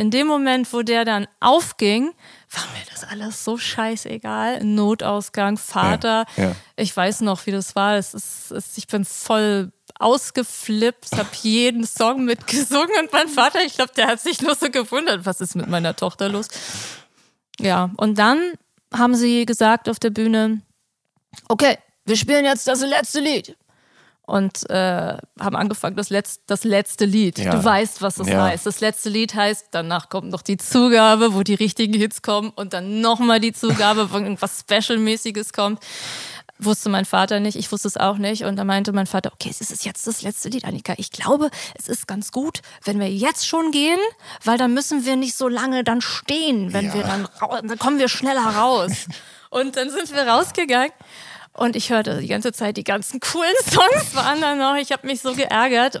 in dem Moment, wo der dann aufging, war mir das alles so scheißegal. Notausgang, Vater. Ja, ja. Ich weiß noch, wie das war. Es ist, es, ich bin voll ausgeflippt, habe jeden Song mitgesungen und mein Vater, ich glaube, der hat sich nur so gewundert, was ist mit meiner Tochter los. Ja, und dann haben sie gesagt auf der Bühne, okay, wir spielen jetzt das letzte Lied. Und äh, haben angefangen, das, Letz-, das letzte Lied. Ja. Du weißt, was das Ja. heißt. Das letzte Lied heißt, danach kommt noch die Zugabe, wo die richtigen Hits kommen und dann nochmal die Zugabe, wo irgendwas Special-mäßiges kommt. Wusste mein Vater nicht, ich wusste es auch nicht. Und da meinte mein Vater, okay, es ist jetzt das letzte Lied, Annika. Ich glaube, es ist ganz gut, wenn wir jetzt schon gehen, weil dann müssen wir nicht so lange dann stehen, wenn Ja. wir dann raus, dann kommen wir schneller raus. Und dann sind wir rausgegangen. Und ich hörte die ganze Zeit die ganzen coolen Songs waren da noch. Ich habe mich so geärgert.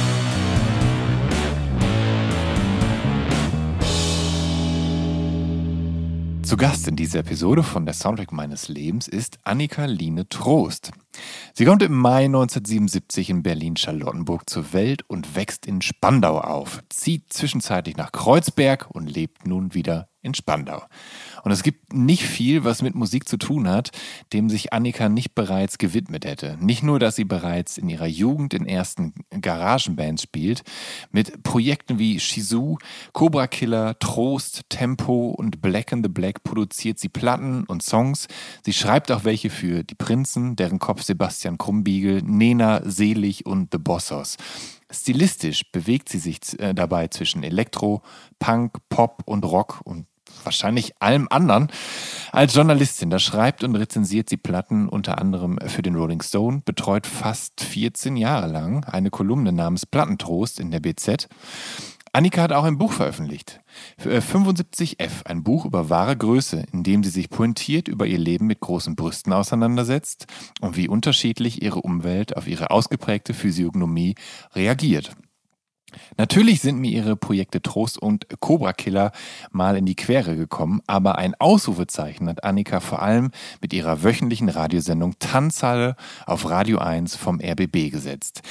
Zu Gast in dieser Episode von der Soundtrack meines Lebens ist Annika Line Trost. Sie kommt im Mai 1977 in Berlin-Charlottenburg zur Welt und wächst in Spandau auf, zieht zwischenzeitlich nach Kreuzberg und lebt nun wieder in Spandau. Und es gibt nicht viel, was mit Musik zu tun hat, dem sich Annika nicht bereits gewidmet hätte. Nicht nur, dass sie bereits in ihrer Jugend in ersten Garagenbands spielt, mit Projekten wie Shizu, Cobra Killer, Trost, Tempo und Black in the Black produziert sie Platten und Songs. Sie schreibt auch welche für Die Prinzen, deren Kopf Sebastian Krumbiegel, Nena, Selig und The Bossos. Stilistisch bewegt sie sich äh, dabei zwischen Elektro, Punk, Pop und Rock und wahrscheinlich allem anderen. Als Journalistin, da schreibt und rezensiert sie Platten unter anderem für den Rolling Stone, betreut fast 14 Jahre lang eine Kolumne namens Plattentrost in der BZ. Annika hat auch ein Buch veröffentlicht. Für, äh, 75F, ein Buch über wahre Größe, in dem sie sich pointiert über ihr Leben mit großen Brüsten auseinandersetzt und wie unterschiedlich ihre Umwelt auf ihre ausgeprägte Physiognomie reagiert. Natürlich sind mir ihre Projekte Trost und Cobra Killer mal in die Quere gekommen, aber ein Ausrufezeichen hat Annika vor allem mit ihrer wöchentlichen Radiosendung Tanzhalle auf Radio 1 vom RBB gesetzt.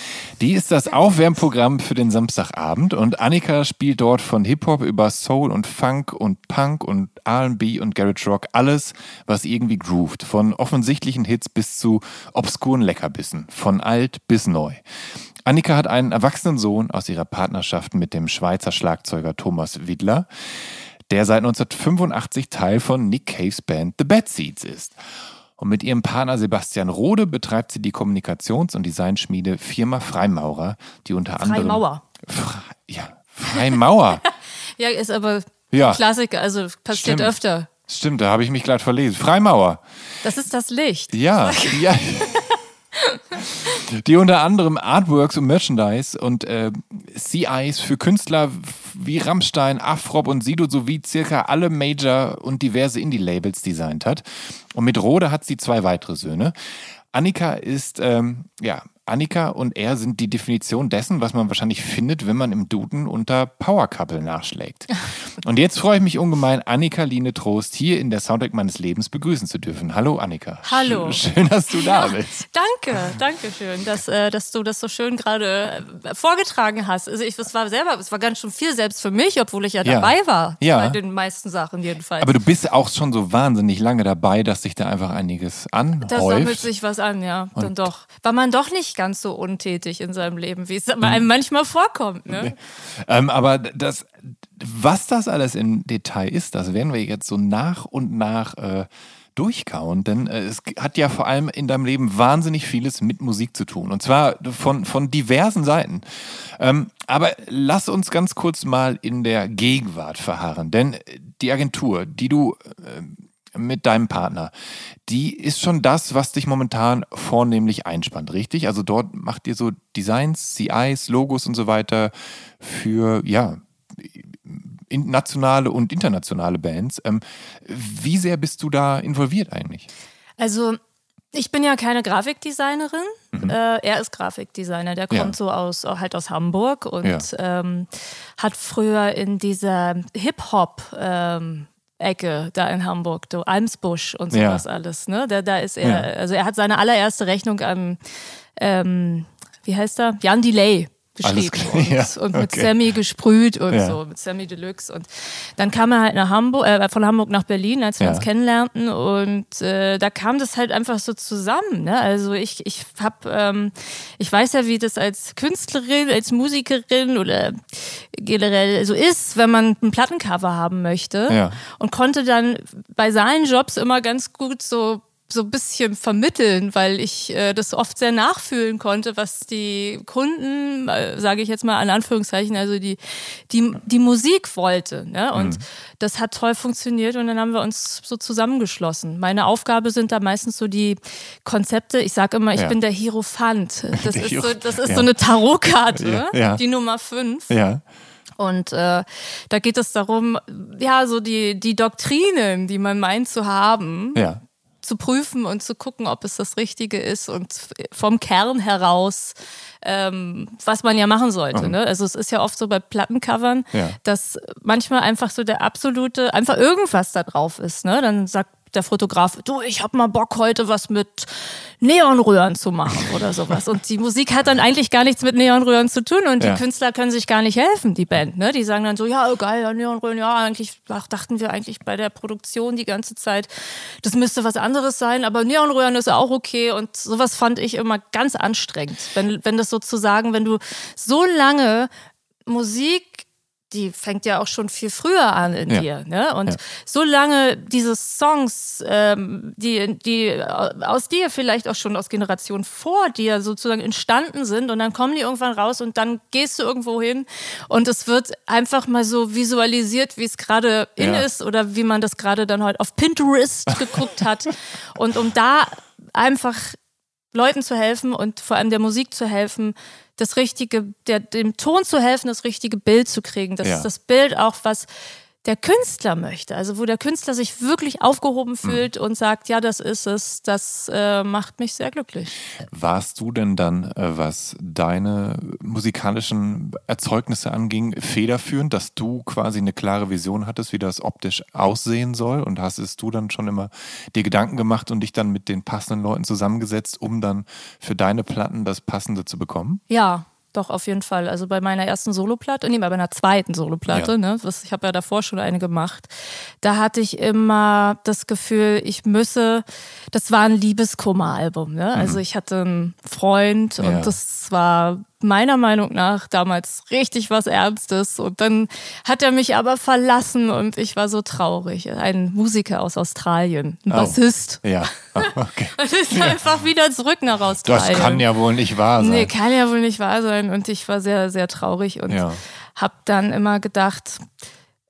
Die ist das Aufwärmprogramm für den Samstagabend und Annika spielt dort von Hip-Hop über Soul und Funk und Punk und R&B und Garage Rock alles, was irgendwie groovt, von offensichtlichen Hits bis zu obskuren Leckerbissen, von alt bis neu. Annika hat einen erwachsenen Sohn aus ihrer Partnerschaft mit dem Schweizer Schlagzeuger Thomas Widler, der seit 1985 Teil von Nick Caves Band The Bad Seeds ist. Und mit ihrem Partner Sebastian Rode betreibt sie die Kommunikations- und Designschmiede Firma Freimaurer, die unter anderem... Freimauer. Fre ja, Freimauer. Ja, ist aber Ja. Klassiker, also passiert Stimmt. öfter. Stimmt, da habe ich mich gerade verlesen. Freimauer. Das ist das Licht. Ja, ja. Die unter anderem Artworks und Merchandise und äh, CIs für Künstler wie Rammstein, Afrop und Sido sowie circa alle Major und diverse Indie-Labels designt hat. Und mit Rode hat sie zwei weitere Söhne. Annika ist, ähm, ja, Annika und er sind die Definition dessen, was man wahrscheinlich findet, wenn man im Duden unter Power Couple nachschlägt. Und jetzt freue ich mich ungemein, Annika Line Trost hier in der Soundtrack meines Lebens begrüßen zu dürfen. Hallo Annika. Hallo. Sch- Schön, dass du da bist. Danke, danke schön, dass, äh, dass du das so schön gerade äh, vorgetragen hast. Also ich, es war selber, es war ganz schön viel selbst für mich, obwohl ich ja, Ja. dabei war. Ja. Bei den meisten Sachen jedenfalls. Aber du bist auch schon so wahnsinnig lange dabei, dass sich da einfach einiges anhäuft. da sammelt sich was an, ja. Dann doch. War man doch nicht ganz so untätig in seinem Leben, wie es Hm. einem manchmal vorkommt. Ne? Ähm, aber das, was das alles im Detail ist, das werden wir jetzt so nach und nach äh, durchkauen, denn äh, es hat ja vor allem in deinem Leben wahnsinnig vieles mit Musik zu tun und zwar von, von diversen Seiten. Ähm, aber lass uns ganz kurz mal in der Gegenwart verharren, denn die Agentur, die du äh, mit deinem Partner, die ist schon das, was dich momentan vornehmlich einspannt, richtig? Also dort macht ihr so Designs, CIs, Logos und so weiter für, ja, nationale und internationale Bands. Ähm, wie sehr bist du da involviert eigentlich? Also ich bin ja keine Grafikdesignerin. Mhm. Äh, er ist Grafikdesigner. Der kommt ja. so aus halt aus Hamburg und ja. ähm, hat früher in dieser Hip Hop ähm, Ecke da in Hamburg, so Almsbusch und sowas ja. alles. Ne? Da, da ist er, also er hat seine allererste Rechnung an, ähm, wie heißt er? Jan Delay geschrieben und, ja, und, mit okay. Sammy gesprüht und ja. so, mit Sammy Deluxe. Und dann kam er halt nach Hamburg, äh, von Hamburg nach Berlin, als wir ja. uns kennenlernten. Und äh, da kam das halt einfach so zusammen. Ne? Also ich, ich hab, ähm, ich weiß ja, wie das als Künstlerin, als Musikerin oder generell so ist, wenn man ein Plattencover haben möchte. Und konnte dann bei seinen Jobs immer ganz gut so so ein bisschen vermitteln, weil ich äh, das oft sehr nachfühlen konnte, was die Kunden, äh, sage ich jetzt mal an Anführungszeichen, also die, die, die Musik wollte. Ne? Und mhm. das hat toll funktioniert und dann haben wir uns so zusammengeschlossen. Meine Aufgabe sind da meistens so die Konzepte. Ich sage immer, ich ja. bin der Hierophant. Das der ist, so, das ist ja. so eine Tarotkarte, ja. die Nummer fünf. Ja. Und äh, da geht es darum, ja, so die, die Doktrinen, die man meint zu haben, ja zu prüfen und zu gucken, ob es das Richtige ist und vom Kern heraus, ähm, was man ja machen sollte. Mhm. Ne? Also es ist ja oft so bei Plattencovern, ja. dass manchmal einfach so der absolute, einfach irgendwas da drauf ist. Ne? Dann sagt der Fotograf, du, ich hab mal Bock heute was mit Neonröhren zu machen oder sowas. Und die Musik hat dann eigentlich gar nichts mit Neonröhren zu tun und ja. die Künstler können sich gar nicht helfen, die Band. Ne? Die sagen dann so, ja, geil, ja, Neonröhren, ja, eigentlich dachten wir eigentlich bei der Produktion die ganze Zeit, das müsste was anderes sein, aber Neonröhren ist auch okay und sowas fand ich immer ganz anstrengend. Wenn, wenn das sozusagen, wenn du so lange Musik die fängt ja auch schon viel früher an in ja. dir. Ne? Und ja. solange diese Songs, ähm, die, die aus dir vielleicht auch schon aus Generationen vor dir sozusagen entstanden sind und dann kommen die irgendwann raus und dann gehst du irgendwo hin und es wird einfach mal so visualisiert, wie es gerade in ja. ist oder wie man das gerade dann heute auf Pinterest geguckt hat. Und um da einfach Leuten zu helfen und vor allem der Musik zu helfen, das richtige, der, dem Ton zu helfen, das richtige Bild zu kriegen. Das ja. ist das Bild auch, was der Künstler möchte. Also wo der Künstler sich wirklich aufgehoben hm. fühlt mhm. und sagt, ja, das ist es, das äh, macht mich sehr glücklich. Warst du denn dann, äh, was deine musikalischen Erzeugnisse anging, federführend, dass du quasi eine klare Vision hattest, wie das optisch aussehen soll? Und hast es du dann schon immer dir Gedanken gemacht und dich dann mit den passenden Leuten zusammengesetzt, um dann für deine Platten das Passende zu bekommen? Ja, doch, auf jeden Fall. Also bei meiner ersten Soloplatte, nee, bei meiner zweiten Soloplatte, ja. ne, was, ich habe ja davor schon eine gemacht, da hatte ich immer das Gefühl, ich müsse, das war ein Liebeskummer-Album. Ne? Mhm. Also ich hatte einen Freund und ja. das war meiner Meinung nach damals richtig was Ernstes. Und dann hat er mich aber verlassen und ich war so traurig. Ein Musiker aus Australien, ein oh. Bassist. Ja, okay. und ist einfach wieder zurück nach Australien. Das kann ja wohl nicht wahr sein. Nee, kann ja wohl nicht wahr sein. Und ich war sehr, sehr traurig und ja. habe dann immer gedacht,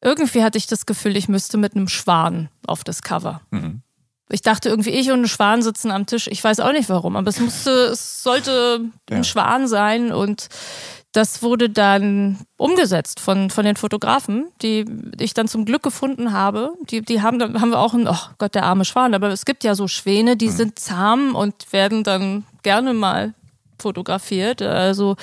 irgendwie hatte ich das Gefühl, ich müsste mit einem Schwan auf das Cover. Mhm. Ich dachte irgendwie, ich und ein Schwan sitzen am Tisch. Ich weiß auch nicht warum, aber es musste, es sollte ja. ein Schwan sein und das wurde dann umgesetzt von, von den Fotografen, die ich dann zum Glück gefunden habe. Die, die haben dann haben wir auch ein, oh Gott, der arme Schwan, aber es gibt ja so Schwäne, die mhm. sind zahm und werden dann gerne mal fotografiert. Also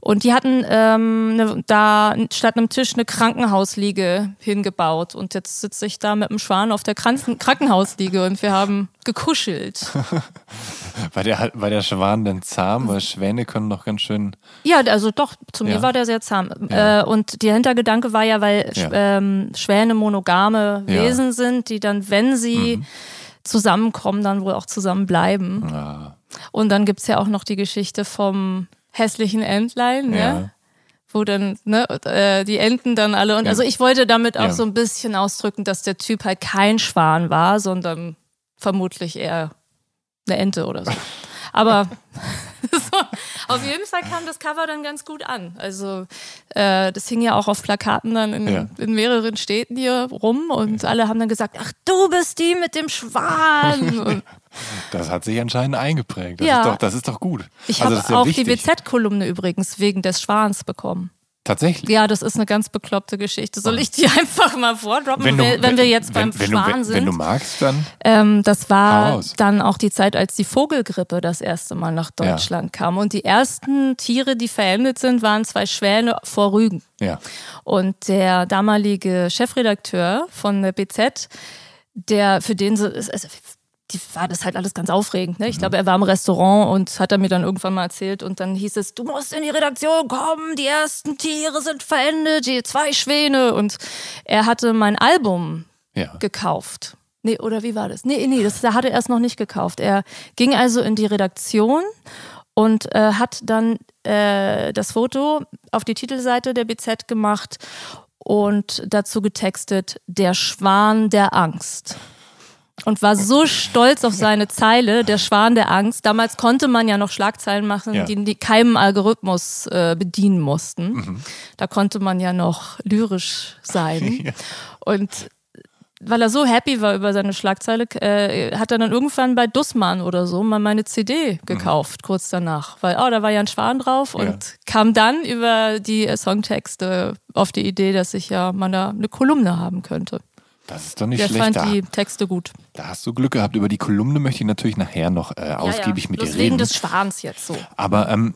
und die hatten ähm, ne, da statt einem Tisch eine Krankenhausliege hingebaut. Und jetzt sitze ich da mit dem Schwan auf der Kranken Krankenhausliege und wir haben gekuschelt. war, der, war der Schwan denn zahm? Weil Schwäne können doch ganz schön. Ja, also doch, zu mir ja. war der sehr zahm. Ja. Äh, und der Hintergedanke war ja, weil ja. Ähm, Schwäne monogame Wesen sind, die dann, wenn sie mhm. zusammenkommen, dann wohl auch zusammenbleiben. Ah. Und dann gibt es ja auch noch die Geschichte vom hässlichen Entlein, ne? ja. Wo dann, ne, äh, die Enten dann alle und ja. also ich wollte damit auch ja. so ein bisschen ausdrücken, dass der Typ halt kein Schwan war, sondern vermutlich eher eine Ente oder so. Aber so, auf jeden Fall kam das Cover dann ganz gut an. Also äh, das hing ja auch auf Plakaten dann in, Ja. in mehreren Städten hier rum und alle haben dann gesagt, ach du bist die mit dem Schwan. Das hat sich anscheinend eingeprägt. Das, Ja. ist, doch, das ist doch gut. ich also habe ja auch wichtig. die BZ-Kolumne übrigens wegen des Schwans bekommen. Tatsächlich. Ja, das ist eine ganz bekloppte Geschichte. Soll ich die einfach mal vordroppen, wenn, wenn, wir jetzt wenn, beim wenn Schwan du, wenn, sind? Wenn du magst, dann. Ähm, das war dann auch die Zeit, als die Vogelgrippe das erste Mal nach Deutschland kam. Und die ersten Tiere, die verendet sind, waren zwei Schwäne vor Rügen. Ja. Und der damalige Chefredakteur von der BZ, der für den so, also, die war das halt alles ganz aufregend. Ne? Ich glaube, er war im Restaurant und hat er mir dann irgendwann mal erzählt und dann hieß es, du musst in die Redaktion kommen, die ersten Tiere sind verendet, die zwei Schwäne. Und er hatte mein Album Ja. gekauft. Nee, oder wie war das? Nee, nee, das da hat er erst noch nicht gekauft. Er ging also in die Redaktion und äh, hat dann äh, das Foto auf die Titelseite der BZ gemacht und dazu getextet Der Schwan der Angst. Und war so stolz auf seine Zeile, der Schwan der Angst. Damals konnte man ja noch Schlagzeilen machen, Ja. die, die keinem Algorithmus äh, bedienen mussten. Da konnte man ja noch lyrisch sein. Ja. Und weil er so happy war über seine Schlagzeile, äh, hat er dann irgendwann bei Dussmann oder so mal meine CD gekauft, kurz danach. Weil, oh, da war ja ein Schwan drauf und Ja. kam dann über die äh, Songtexte auf die Idee, dass ich ja mal da eine Kolumne haben könnte. Das ist doch nicht Der schlecht. fand Da, die Texte gut. da hast du Glück gehabt. Über die Kolumne möchte ich natürlich nachher noch äh, ausgiebig mit dir Bloß wegen reden. des Schwans jetzt so. Aber ähm,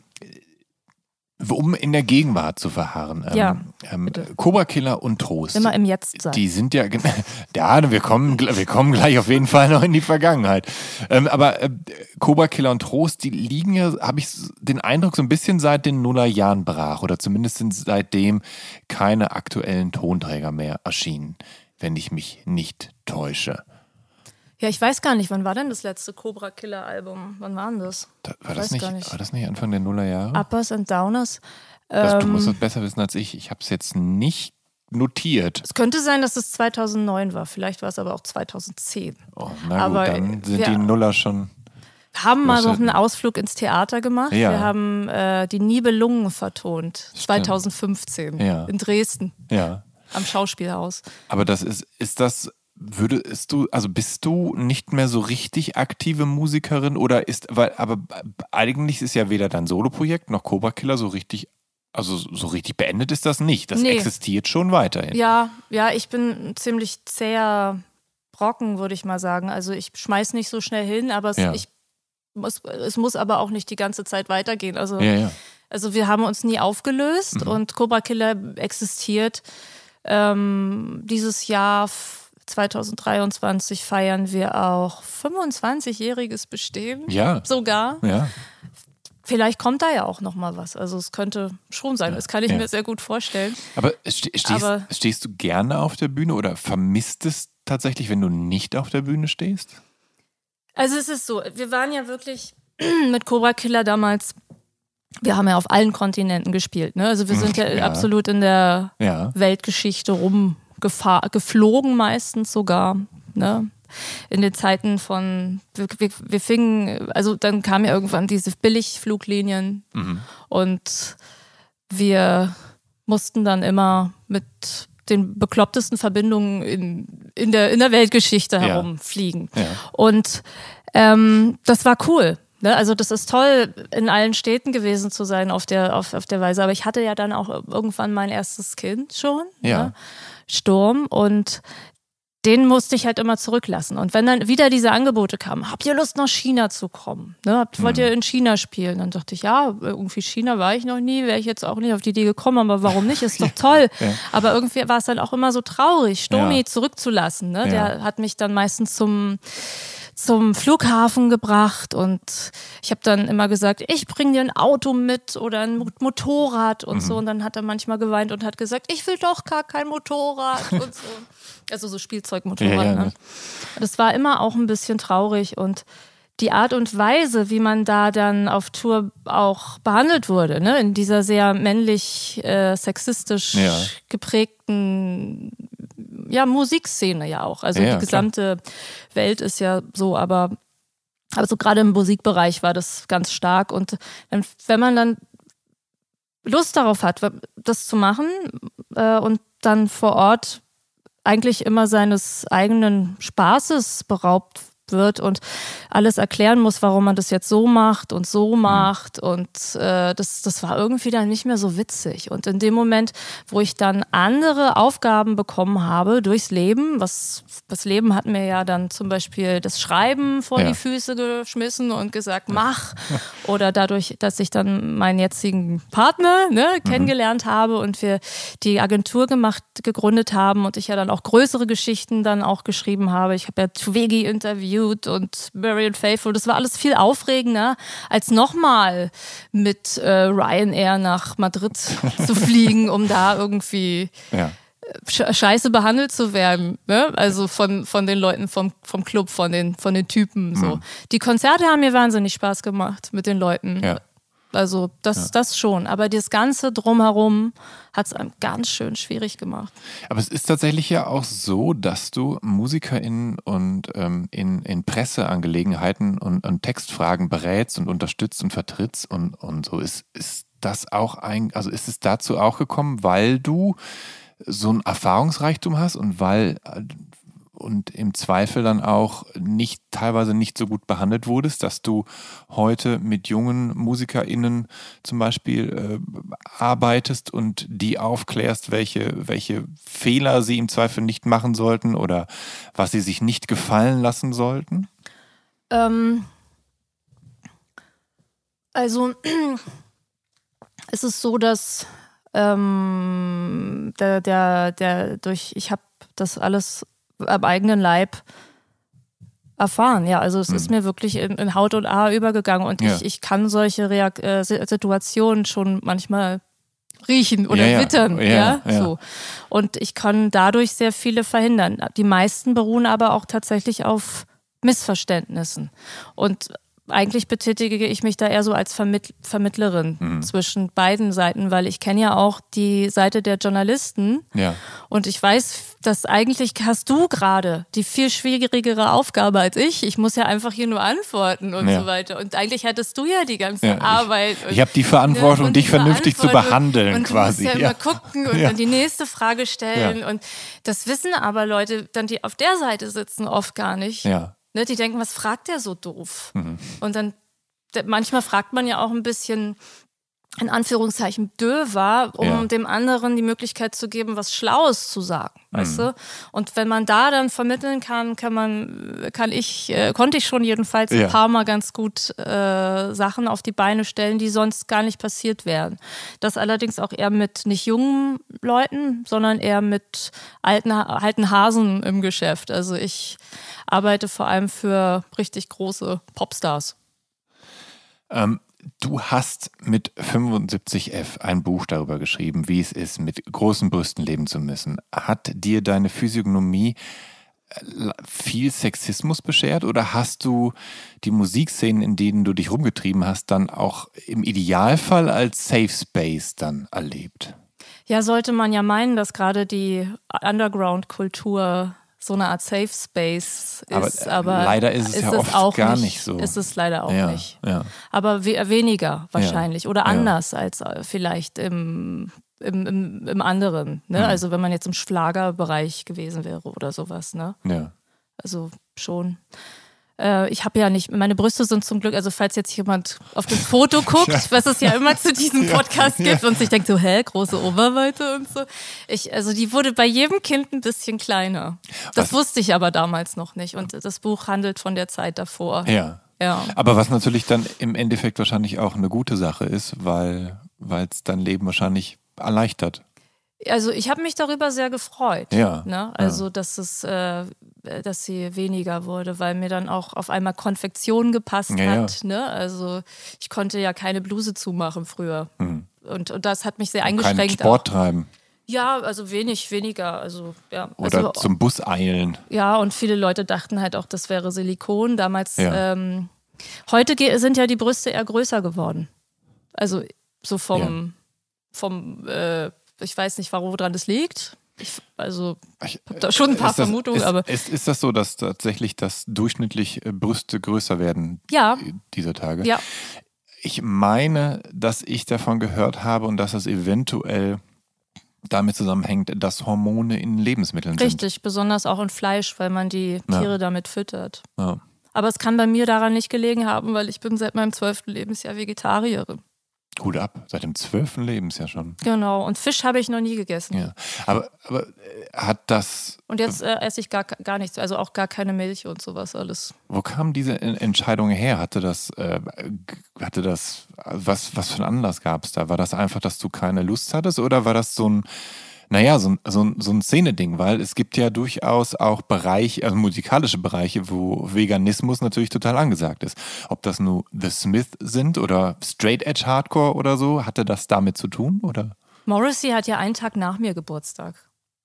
um in der Gegenwart zu verharren, ähm, Ja, ähm. Cobra Killer und Trost. Immer im Jetzt sein. Die sind ja, ja, wir kommen, wir kommen gleich auf jeden Fall noch in die Vergangenheit. Ähm, aber äh, Cobra Killer und Trost, die liegen ja, habe ich den Eindruck, so ein bisschen seit den Nullerjahren brach oder zumindest sind seitdem keine aktuellen Tonträger mehr erschienen, wenn ich mich nicht täusche. Ja, ich weiß gar nicht, wann war denn das letzte Cobra Killer Album? Wann war denn das? Da, war, das nicht, gar nicht. war das nicht Anfang der Nullerjahre? Uppers and Downers. Das, du Ähm, musst es besser wissen als ich. Ich habe es jetzt nicht notiert. Es könnte sein, dass es 2009 war. Vielleicht war es aber auch 2010. Oh, na Aber, gut, dann sind wir- die Nuller schon. Wir haben mal noch einen Ausflug ins Theater gemacht. Ja. Wir haben äh, die Nibelungen vertont. 2015 Ja. in Dresden Ja. Am Schauspielhaus. Aber das ist, ist das, würdest du, also bist du nicht mehr so richtig aktive Musikerin oder ist, weil, aber eigentlich ist ja weder dein Soloprojekt noch Cobra Killer so richtig, also so richtig beendet ist das nicht. Das Nee. existiert schon weiterhin. Ja, ja, ich bin ziemlich zäher Brocken, würde ich mal sagen. Also ich schmeiß nicht so schnell hin, aber es, Ja. ich muss, es muss aber auch nicht die ganze Zeit weitergehen. Also Ja, ja. Also wir haben uns nie aufgelöst Mhm. und Cobra Killer existiert. Ähm, dieses Jahr f- 2023 feiern wir auch 25-jähriges Bestehen. Ja. Sogar. Ja. Vielleicht kommt da ja auch noch mal was. Also es könnte schon sein. Das kann ich Ja. mir sehr gut vorstellen. Aber ste stehst, Aber- stehst du gerne auf der Bühne oder vermisst es tatsächlich, wenn du nicht auf der Bühne stehst? Also es ist so, wir waren ja wirklich mit Cobra Killer damals, wir haben ja auf allen Kontinenten gespielt. Ne? Also wir sind ja, Ja. absolut in der Ja. Weltgeschichte rumgefahren, geflogen meistens sogar. Ne? In den Zeiten von, wir, wir, wir fingen, also dann kamen ja irgendwann diese Billigfluglinien Mhm. und wir mussten dann immer mit den beklopptesten Verbindungen in, in, der, in der Weltgeschichte herumfliegen. Ja. Und ähm, das war cool. Ne? Also das ist toll, in allen Städten gewesen zu sein auf der, auf, auf der Weise. Aber ich hatte ja dann auch irgendwann mein erstes Kind schon, Ja. ne? Sturm. Und den musste ich halt immer zurücklassen. Und wenn dann wieder diese Angebote kamen, habt ihr Lust nach China zu kommen? Ne? Habt, wollt Mhm. ihr in China spielen? Dann dachte ich, ja, irgendwie China war ich noch nie, wäre ich jetzt auch nicht auf die Idee gekommen, aber warum nicht? Ist doch toll. Ja. Aber irgendwie war es dann auch immer so traurig, Stomi Ja. zurückzulassen. Ne? Ja. Der hat mich dann meistens zum zum Flughafen gebracht und ich habe dann immer gesagt, ich bringe dir ein Auto mit oder ein Mo- Motorrad und Mhm. so und dann hat er manchmal geweint und hat gesagt, ich will doch gar kein Motorrad und so. Also so Spielzeugmotorrad. Ja, ja, ne. Das war immer auch ein bisschen traurig und die Art und Weise, wie man da dann auf Tour auch behandelt wurde, ne? in dieser sehr männlich, äh, sexistisch Ja. geprägten ja, Musikszene ja auch. Also Ja, die gesamte Welt ist ja so, aber Also gerade im Musikbereich war das ganz stark. Und wenn, wenn man dann Lust darauf hat, das zu machen äh, und dann vor Ort eigentlich immer seines eigenen Spaßes beraubt wird und alles erklären muss, warum man das jetzt so macht und so mhm. macht. Und äh, das, das war irgendwie dann nicht mehr so witzig. Und in dem Moment, wo ich dann andere Aufgaben bekommen habe durchs Leben, was das Leben hat mir ja dann zum Beispiel das Schreiben vor ja. die Füße geschmissen und gesagt, mach. Oder dadurch, dass ich dann meinen jetzigen Partner ne, mhm. kennengelernt habe und wir die Agentur gemacht, gegründet haben und ich ja dann auch größere Geschichten dann auch geschrieben habe. Ich habe ja Twiggy interviewt Cute und Marion Faithful. Das war alles viel aufregender, als nochmal mit äh, Ryanair nach Madrid zu fliegen, um da irgendwie ja. scheiße behandelt zu werden. Ne? Also von, von den Leuten vom, vom Club, von den, von den Typen. So. Mhm. Die Konzerte haben mir wahnsinnig Spaß gemacht mit den Leuten. Ja. Also das, ja. das schon. Aber das Ganze drumherum hat es einem ganz schön schwierig gemacht. Aber es ist tatsächlich ja auch so, dass du MusikerInnen und ähm, in, in Presseangelegenheiten und, und Textfragen berätst und unterstützt und vertrittst und, und so. Ist, ist das auch ein, also ist es dazu auch gekommen, weil du so ein Erfahrungsreichtum hast und weil und im Zweifel dann auch nicht teilweise nicht so gut behandelt wurdest, dass du heute mit jungen MusikerInnen zum Beispiel äh, arbeitest und die aufklärst, welche, welche Fehler sie im Zweifel nicht machen sollten oder was sie sich nicht gefallen lassen sollten? Ähm, also es ist so, dass ähm, der, der, der durch, ich habe das alles am eigenen Leib erfahren. Ja, also es mhm. ist mir wirklich in, in, Haut und Haar übergegangen und ja. ich, ich kann solche Reak äh, Situationen schon manchmal riechen oder ja, wittern, ja, ja, so. Und ich kann dadurch sehr viele verhindern. Die meisten beruhen aber auch tatsächlich auf Missverständnissen. Und eigentlich betätige ich mich da eher so als Vermitt Vermittlerin mhm. zwischen beiden Seiten, weil ich kenne ja auch die Seite der Journalisten. Ja. Und ich weiß, dass eigentlich hast du gerade die viel schwierigere Aufgabe als ich. Ich muss ja einfach hier nur antworten und ja. so weiter. Und eigentlich hättest du ja die ganze ja, Arbeit. Ich, ich habe die Verantwortung, dich vernünftig zu behandeln und quasi. Du musst ja, immer gucken und dann die nächste Frage stellen. Und das wissen aber Leute, dann die auf der Seite sitzen, oft gar nicht. Ja Ne, die denken, was fragt der so doof? Mhm. Und dann, manchmal fragt man ja auch ein bisschen, in Anführungszeichen döver, um ja. dem anderen die Möglichkeit zu geben, was Schlaues zu sagen, mhm. weißt du? Und wenn man da dann vermitteln kann, kann man, kann ich, äh, konnte ich schon jedenfalls ja. ein paar Mal ganz gut äh, Sachen auf die Beine stellen, die sonst gar nicht passiert wären. Das allerdings auch eher mit nicht jungen Leuten, sondern eher mit alten, alten Hasen im Geschäft. Also ich arbeite vor allem für richtig große Popstars. Ähm, du hast mit 75F ein Buch darüber geschrieben, wie es ist, mit großen Brüsten leben zu müssen. Hat dir deine Physiognomie äh, viel Sexismus beschert oder hast du die Musikszenen, in denen du dich rumgetrieben hast, dann auch im Idealfall als Safe Space dann erlebt? Ja, sollte man ja meinen, dass gerade die Underground-Kultur so eine Art Safe Space ist. Aber, aber leider ist es ist ja oft auch gar nicht, so. Ist es leider auch ja, nicht. Ja. Aber we weniger wahrscheinlich oder anders als äh, vielleicht im, im, im, im anderen. Ne? Mhm. Also wenn man jetzt im Schlagerbereich gewesen wäre oder sowas. Ne? Ja. Also schon. Äh, ich habe ja nicht, meine Brüste sind zum Glück, also falls jetzt jemand auf das Foto guckt, ja. was es ja immer zu diesem Podcast ja, gibt ja. und sich denkt so, hä, große Oberweite und so. Ich, also die wurde bei jedem Kind ein bisschen kleiner. Das was? wusste ich aber damals noch nicht und das Buch handelt von der Zeit davor. Ja. Ja. Aber was natürlich dann im Endeffekt wahrscheinlich auch eine gute Sache ist, weil es dein Leben wahrscheinlich erleichtert. Also ich habe mich darüber sehr gefreut. Ja. Ne? Also ja. dass es, äh, dass sie weniger wurde, weil mir dann auch auf einmal Konfektion gepasst ja, hat. Ja. Ne? Also ich konnte ja keine Bluse zumachen früher. Mhm. Und, und das hat mich sehr eingeschränkt. Keinen Sport treiben. Ja, also wenig, weniger. Also, ja. Oder also, zum Bus eilen. Ja, und viele Leute dachten halt auch, das wäre Silikon. Damals, ähm, heute sind ja die Brüste eher größer geworden. Also so vom, vom äh, ich weiß nicht, woran das liegt. Ich, Also ich habe da schon ein paar ist das, Vermutungen, ist, aber. Ist, ist das so, dass tatsächlich das durchschnittlich äh, Brüste größer werden ja. dieser Tage? Ja. Ich meine, dass ich davon gehört habe und dass es eventuell damit zusammenhängt, dass Hormone in Lebensmitteln Richtig, sind. Richtig, besonders auch in Fleisch, weil man die Tiere ja. damit füttert. Ja. Aber es kann bei mir daran nicht gelegen haben, weil ich bin seit meinem zwölften Lebensjahr Vegetarierin. Gut ab, seit dem zwölften Lebensjahr schon. Genau, und Fisch habe ich noch nie gegessen. Ja, aber, aber äh, hat das. Und jetzt äh, esse ich gar, gar nichts, also auch gar keine Milch und sowas alles. Wo kam diese Entscheidung her? Hatte das, äh, hatte das, was, was für einen Anlass gab es da? War das einfach, dass du keine Lust hattest oder war das so ein naja, so, so, so ein Szeneding, weil es gibt ja durchaus auch Bereiche, also musikalische Bereiche, wo Veganismus natürlich total angesagt ist. Ob das nur The Smith sind oder Straight Edge Hardcore oder so, hatte das damit zu tun, oder? Morrissey hat ja einen Tag nach mir Geburtstag.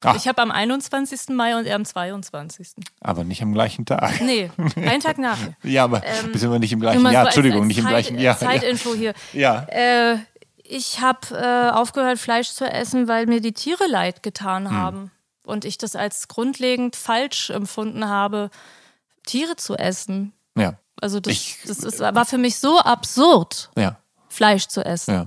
Ach. Ich habe am 21. Mai und er am 22. Aber nicht am gleichen Tag. Nee, einen Tag nach mir. ja, aber ähm, sind wir nicht im gleichen Jahr. Entschuldigung, als, als nicht im gleichen Jahr. Zeitinfo hier. Ja. Äh, ich habe äh, aufgehört, Fleisch zu essen, weil mir die Tiere leid getan hm. haben. Hm. Und ich das als grundlegend falsch empfunden habe, Tiere zu essen. Ja. Also das, ich, das ist, war für mich so absurd, ja. Fleisch zu essen. Ja.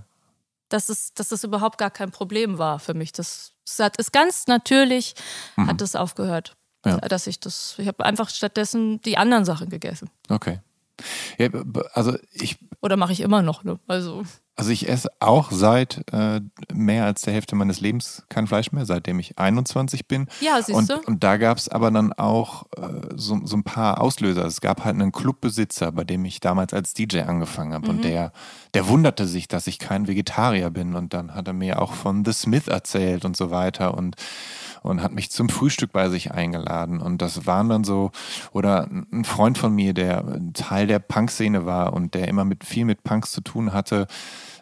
Dass, es, dass es überhaupt gar kein Problem war für mich. Das, das hat, ist ganz natürlich, mhm. hat es aufgehört. Ja. Dass ich das, ich habe einfach stattdessen die anderen Sachen gegessen. Okay. Ja, also ich. Oder mache ich immer noch, ne? Also. Also ich esse auch seit äh, mehr als der Hälfte meines Lebens kein Fleisch mehr, seitdem ich 21 bin. Ja, siehst und, du. Und da gab es aber dann auch äh, so, so ein paar Auslöser. Es gab halt einen Clubbesitzer, bei dem ich damals als DJ angefangen habe. Mhm. Und der, der wunderte sich, dass ich kein Vegetarier bin. Und dann hat er mir auch von The Smith erzählt und so weiter. Und und hat mich zum Frühstück bei sich eingeladen. Und das waren dann so, oder ein Freund von mir, der Teil der Punk-Szene war und der immer mit viel mit Punks zu tun hatte,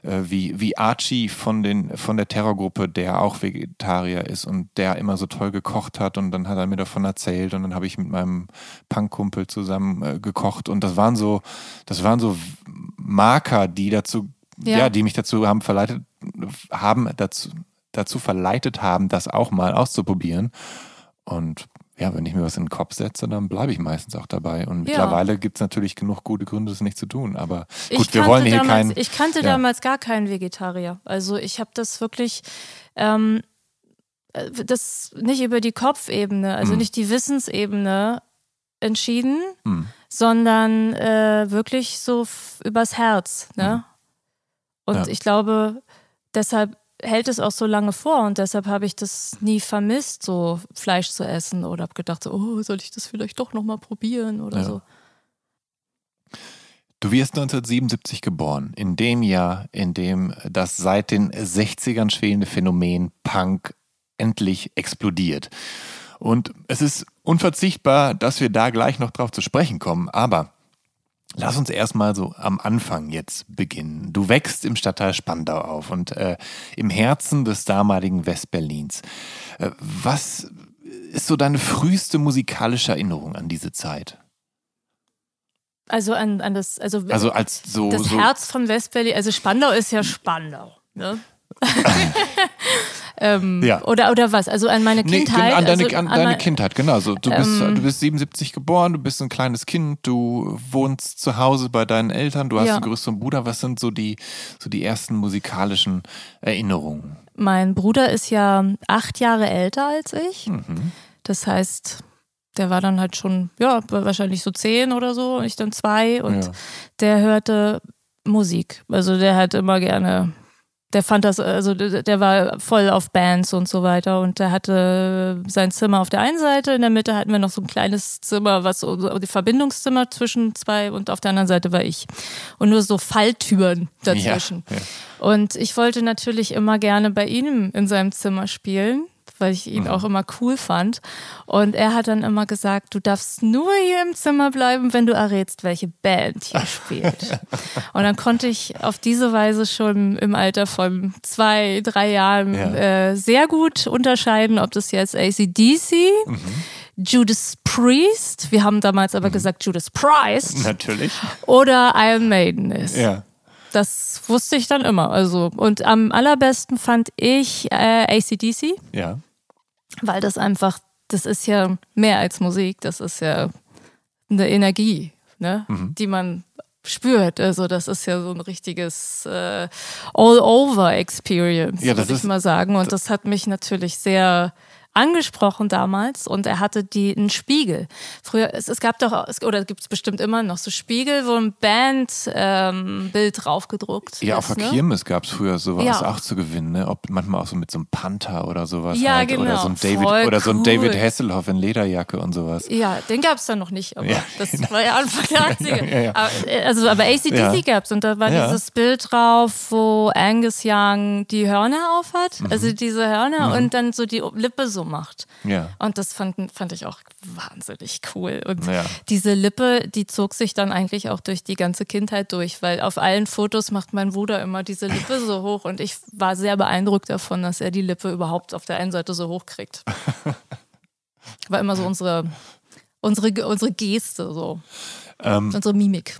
äh, wie, wie Archie von, den, von der Terrorgruppe, der auch Vegetarier ist und der immer so toll gekocht hat. Und dann hat er mir davon erzählt und dann habe ich mit meinem Punkkumpel zusammen äh, gekocht. Und das waren so, das waren so Marker, die dazu, ja. ja, die mich dazu haben verleitet, haben dazu, dazu verleitet haben, das auch mal auszuprobieren. Und ja, wenn ich mir was in den Kopf setze, dann bleibe ich meistens auch dabei. Und mittlerweile ja. gibt es natürlich genug gute Gründe, das nicht zu tun. Aber gut, ich wir wollen hier keinen. Ich kannte ja. damals gar keinen Vegetarier. Also ich habe das wirklich. Ähm, äh, das nicht über die Kopfebene, also hm. nicht die Wissensebene entschieden, hm. sondern äh, wirklich so übers Herz. Ne? Hm. Und ja. ich glaube, deshalb hält es auch so lange vor und deshalb habe ich das nie vermisst, so Fleisch zu essen oder habe gedacht, so, oh, soll ich das vielleicht doch nochmal probieren oder ja. so. Du wirst 1977 geboren, in dem Jahr, in dem das seit den 60ern schwelende Phänomen Punk endlich explodiert. Und es ist unverzichtbar, dass wir da gleich noch drauf zu sprechen kommen, aber Lass uns erstmal so am Anfang jetzt beginnen. Du wächst im Stadtteil Spandau auf und äh, im Herzen des damaligen Westberlins. Äh, was ist so deine früheste musikalische Erinnerung an diese Zeit? Also an, an das, also, also als so, das so Herz von Westberlin, also Spandau ist ja Spandau. Ne? ähm, ja. oder, oder was? Also an meine Kindheit. Nee, an deine, also, an deine Kindheit, genau. So, du, bist, ähm, du bist 77 geboren, du bist ein kleines Kind, du wohnst zu Hause bei deinen Eltern, du hast ja. einen größeren Bruder. Was sind so die, so die ersten musikalischen Erinnerungen? Mein Bruder ist ja acht Jahre älter als ich. Mhm. Das heißt, der war dann halt schon, ja, wahrscheinlich so zehn oder so und ich dann zwei und ja. der hörte Musik. Also der hat immer gerne der fand das, also der war voll auf Bands und so weiter und der hatte sein Zimmer auf der einen Seite, in der Mitte hatten wir noch so ein kleines Zimmer, was so die Verbindungszimmer zwischen zwei und auf der anderen Seite war ich. Und nur so Falltüren dazwischen. Ja, ja. Und ich wollte natürlich immer gerne bei ihm in seinem Zimmer spielen weil ich ihn mhm. auch immer cool fand. Und er hat dann immer gesagt, du darfst nur hier im Zimmer bleiben, wenn du errätst, welche Band hier spielt. und dann konnte ich auf diese Weise schon im Alter von zwei, drei Jahren ja. äh, sehr gut unterscheiden, ob das jetzt ACDC, mhm. Judas Priest, wir haben damals aber mhm. gesagt Judas Priest. Natürlich. Oder Iron Maiden ist. Ja. Das wusste ich dann immer. Also, und am allerbesten fand ich äh, ACDC. Ja. Weil das einfach, das ist ja mehr als Musik, das ist ja eine Energie, ne? Mhm. die man spürt. Also das ist ja so ein richtiges äh, All-Over-Experience, ja, würde ich mal sagen. Und das hat mich natürlich sehr angesprochen damals und er hatte die einen Spiegel. Früher, es, es gab doch, oder gibt es bestimmt immer noch so Spiegel, wo ein Bandbild ähm, draufgedruckt Ja, ist, auf der ne? Kirmes gab es früher sowas ja. auch zu gewinnen, ne? Ob manchmal auch so mit so einem Panther oder sowas. Ja, halt. genau. Oder so ein David, Voll oder so ein David Hasselhoff in Lederjacke und sowas. Ja, den gab es dann noch nicht, aber ja. das war ja Anfang der 80er. ja, aber, äh, also, aber ACDC ja. gab es und da war dieses Bild drauf, wo Angus Young die Hörner aufhat, mhm. also diese Hörner mhm. und dann so die Lippe so macht. Ja. Und das fand, fand ich auch wahnsinnig cool. Und ja. diese Lippe, die zog sich dann eigentlich auch durch die ganze Kindheit durch, weil auf allen Fotos macht mein Bruder immer diese Lippe so hoch und ich war sehr beeindruckt davon, dass er die Lippe überhaupt auf der einen Seite so hoch kriegt. War immer so unsere, unsere, unsere Geste, so. Ähm, unsere Mimik.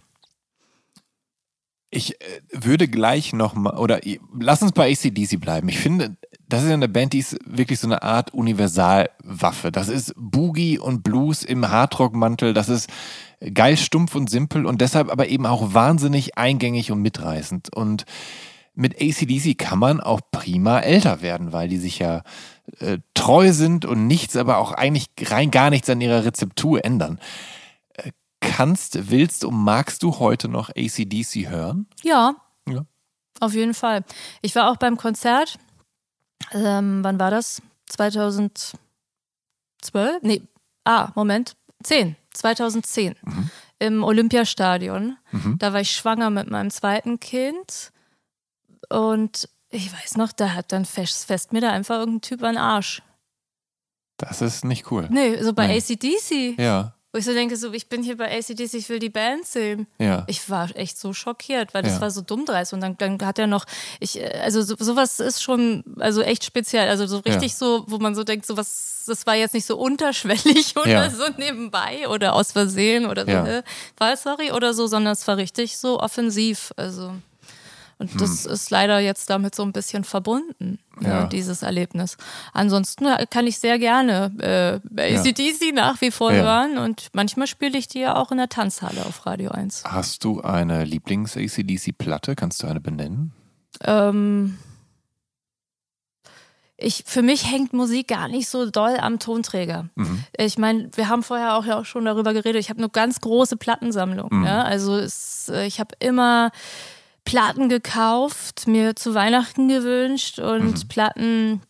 Ich äh, würde gleich nochmal, oder lass uns bei ACDC bleiben. Ich finde, das ist eine Band, die ist wirklich so eine Art Universalwaffe. Das ist Boogie und Blues im Hardrock-Mantel. Das ist geil, stumpf und simpel und deshalb aber eben auch wahnsinnig eingängig und mitreißend. Und mit ACDC kann man auch prima älter werden, weil die sich ja äh, treu sind und nichts, aber auch eigentlich rein gar nichts an ihrer Rezeptur ändern kannst, willst und magst du heute noch ACDC hören? Ja. Ja. Auf jeden Fall. Ich war auch beim Konzert. Ähm, wann war das? 2012? Nee, ah, Moment. 10. 2010. Mhm. Im Olympiastadion. Mhm. Da war ich schwanger mit meinem zweiten Kind. Und ich weiß noch, da hat dann fest, fest mir da einfach irgendein Typ an Arsch. Das ist nicht cool. Nee, so bei nee. ACDC. Ja. Wo ich so denke, so, ich bin hier bei ACDC, ich will die Band sehen. Ja. Ich war echt so schockiert, weil das ja. war so dumm dreist. Und dann, dann hat er noch, ich, also so, sowas ist schon, also echt speziell. Also so richtig ja. so, wo man so denkt, so was, das war jetzt nicht so unterschwellig oder so nebenbei oder aus Versehen oder so, ja. War sorry oder so, sondern es war richtig so offensiv. Also. Und hm. das ist leider jetzt damit so ein bisschen verbunden, ne, ja. äh, dieses Erlebnis. Ansonsten äh, kann ich sehr gerne äh, ACDC ja. nach wie vor ja. hören und manchmal spiele ich die ja auch in der Tanzhalle auf Radio 1. Hast du eine Lieblings-ACDC-Platte? Kannst du eine benennen? Ähm. Ich, für mich hängt Musik gar nicht so doll am Tonträger. Mhm. Ich meine, wir haben vorher auch ja auch schon darüber geredet. Ich habe eine ganz große Plattensammlung. Mhm. Ja? Also es, äh, ich habe immer Platten gekauft, mir zu Weihnachten gewünscht und mhm. Platten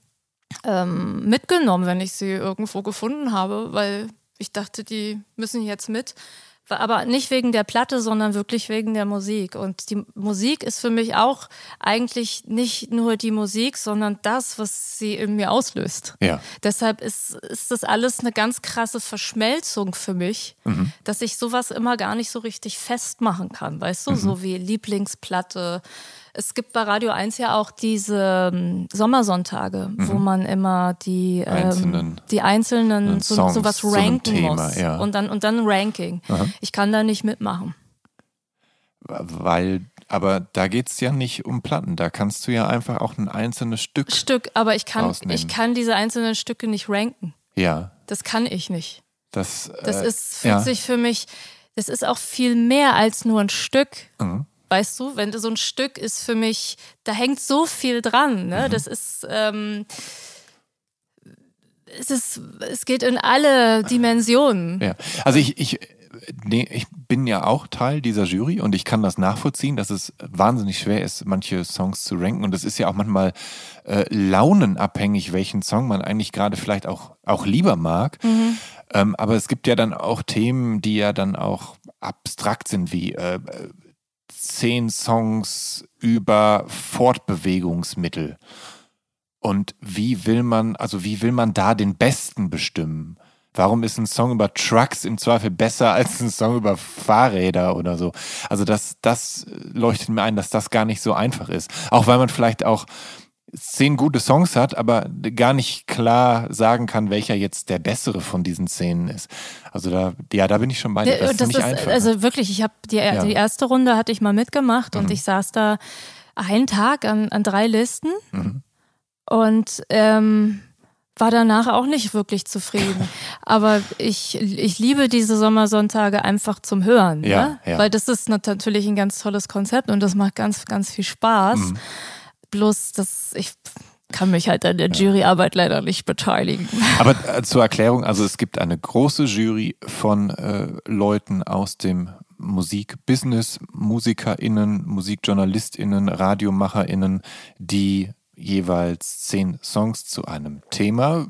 ähm, mitgenommen, wenn ich sie irgendwo gefunden habe, weil ich dachte, die müssen jetzt mit aber nicht wegen der Platte, sondern wirklich wegen der Musik. Und die Musik ist für mich auch eigentlich nicht nur die Musik, sondern das, was sie in mir auslöst. Ja. Deshalb ist, ist das alles eine ganz krasse Verschmelzung für mich, mhm. dass ich sowas immer gar nicht so richtig festmachen kann, weißt du, mhm. so wie Lieblingsplatte, es gibt bei Radio 1 ja auch diese ähm, Sommersonntage, mhm. wo man immer die ähm, einzelnen, die einzelnen so, Songs sowas ranken Thema, muss. Ja. Und, dann, und dann Ranking. Aha. Ich kann da nicht mitmachen. Weil, aber da geht es ja nicht um Platten. Da kannst du ja einfach auch ein einzelnes Stück. Stück, aber ich kann, ich kann diese einzelnen Stücke nicht ranken. Ja. Das kann ich nicht. Das, das äh, ist, fühlt ja. sich für mich, das ist auch viel mehr als nur ein Stück. Mhm. Weißt du, wenn so ein Stück ist für mich, da hängt so viel dran. Ne? Mhm. Das ist, ähm, es ist, es geht in alle Dimensionen. Ja, also ich, ich, nee, ich bin ja auch Teil dieser Jury und ich kann das nachvollziehen, dass es wahnsinnig schwer ist, manche Songs zu ranken. Und es ist ja auch manchmal äh, launenabhängig, welchen Song man eigentlich gerade vielleicht auch, auch lieber mag. Mhm. Ähm, aber es gibt ja dann auch Themen, die ja dann auch abstrakt sind, wie äh, zehn Songs über Fortbewegungsmittel. Und wie will man, also wie will man da den besten bestimmen? Warum ist ein Song über Trucks im Zweifel besser als ein Song über Fahrräder oder so? Also das, das leuchtet mir ein, dass das gar nicht so einfach ist. Auch weil man vielleicht auch zehn gute Songs hat, aber gar nicht klar sagen kann, welcher jetzt der bessere von diesen Szenen ist. Also da, ja, da bin ich schon bei dir. Das, das ist einfach. Also wirklich, ich habe die, ja. die erste Runde hatte ich mal mitgemacht mhm. und ich saß da einen Tag an, an drei Listen mhm. und ähm, war danach auch nicht wirklich zufrieden. Aber ich, ich liebe diese Sommersonntage einfach zum Hören. Ja, ne? ja. Weil das ist natürlich ein ganz tolles Konzept und das macht ganz, ganz viel Spaß. Mhm. Bloß, dass ich kann mich halt an der Juryarbeit leider nicht beteiligen. Aber äh, zur Erklärung, also es gibt eine große Jury von äh, Leuten aus dem Musikbusiness, MusikerInnen, MusikjournalistInnen, RadiomacherInnen, die jeweils zehn Songs zu einem Thema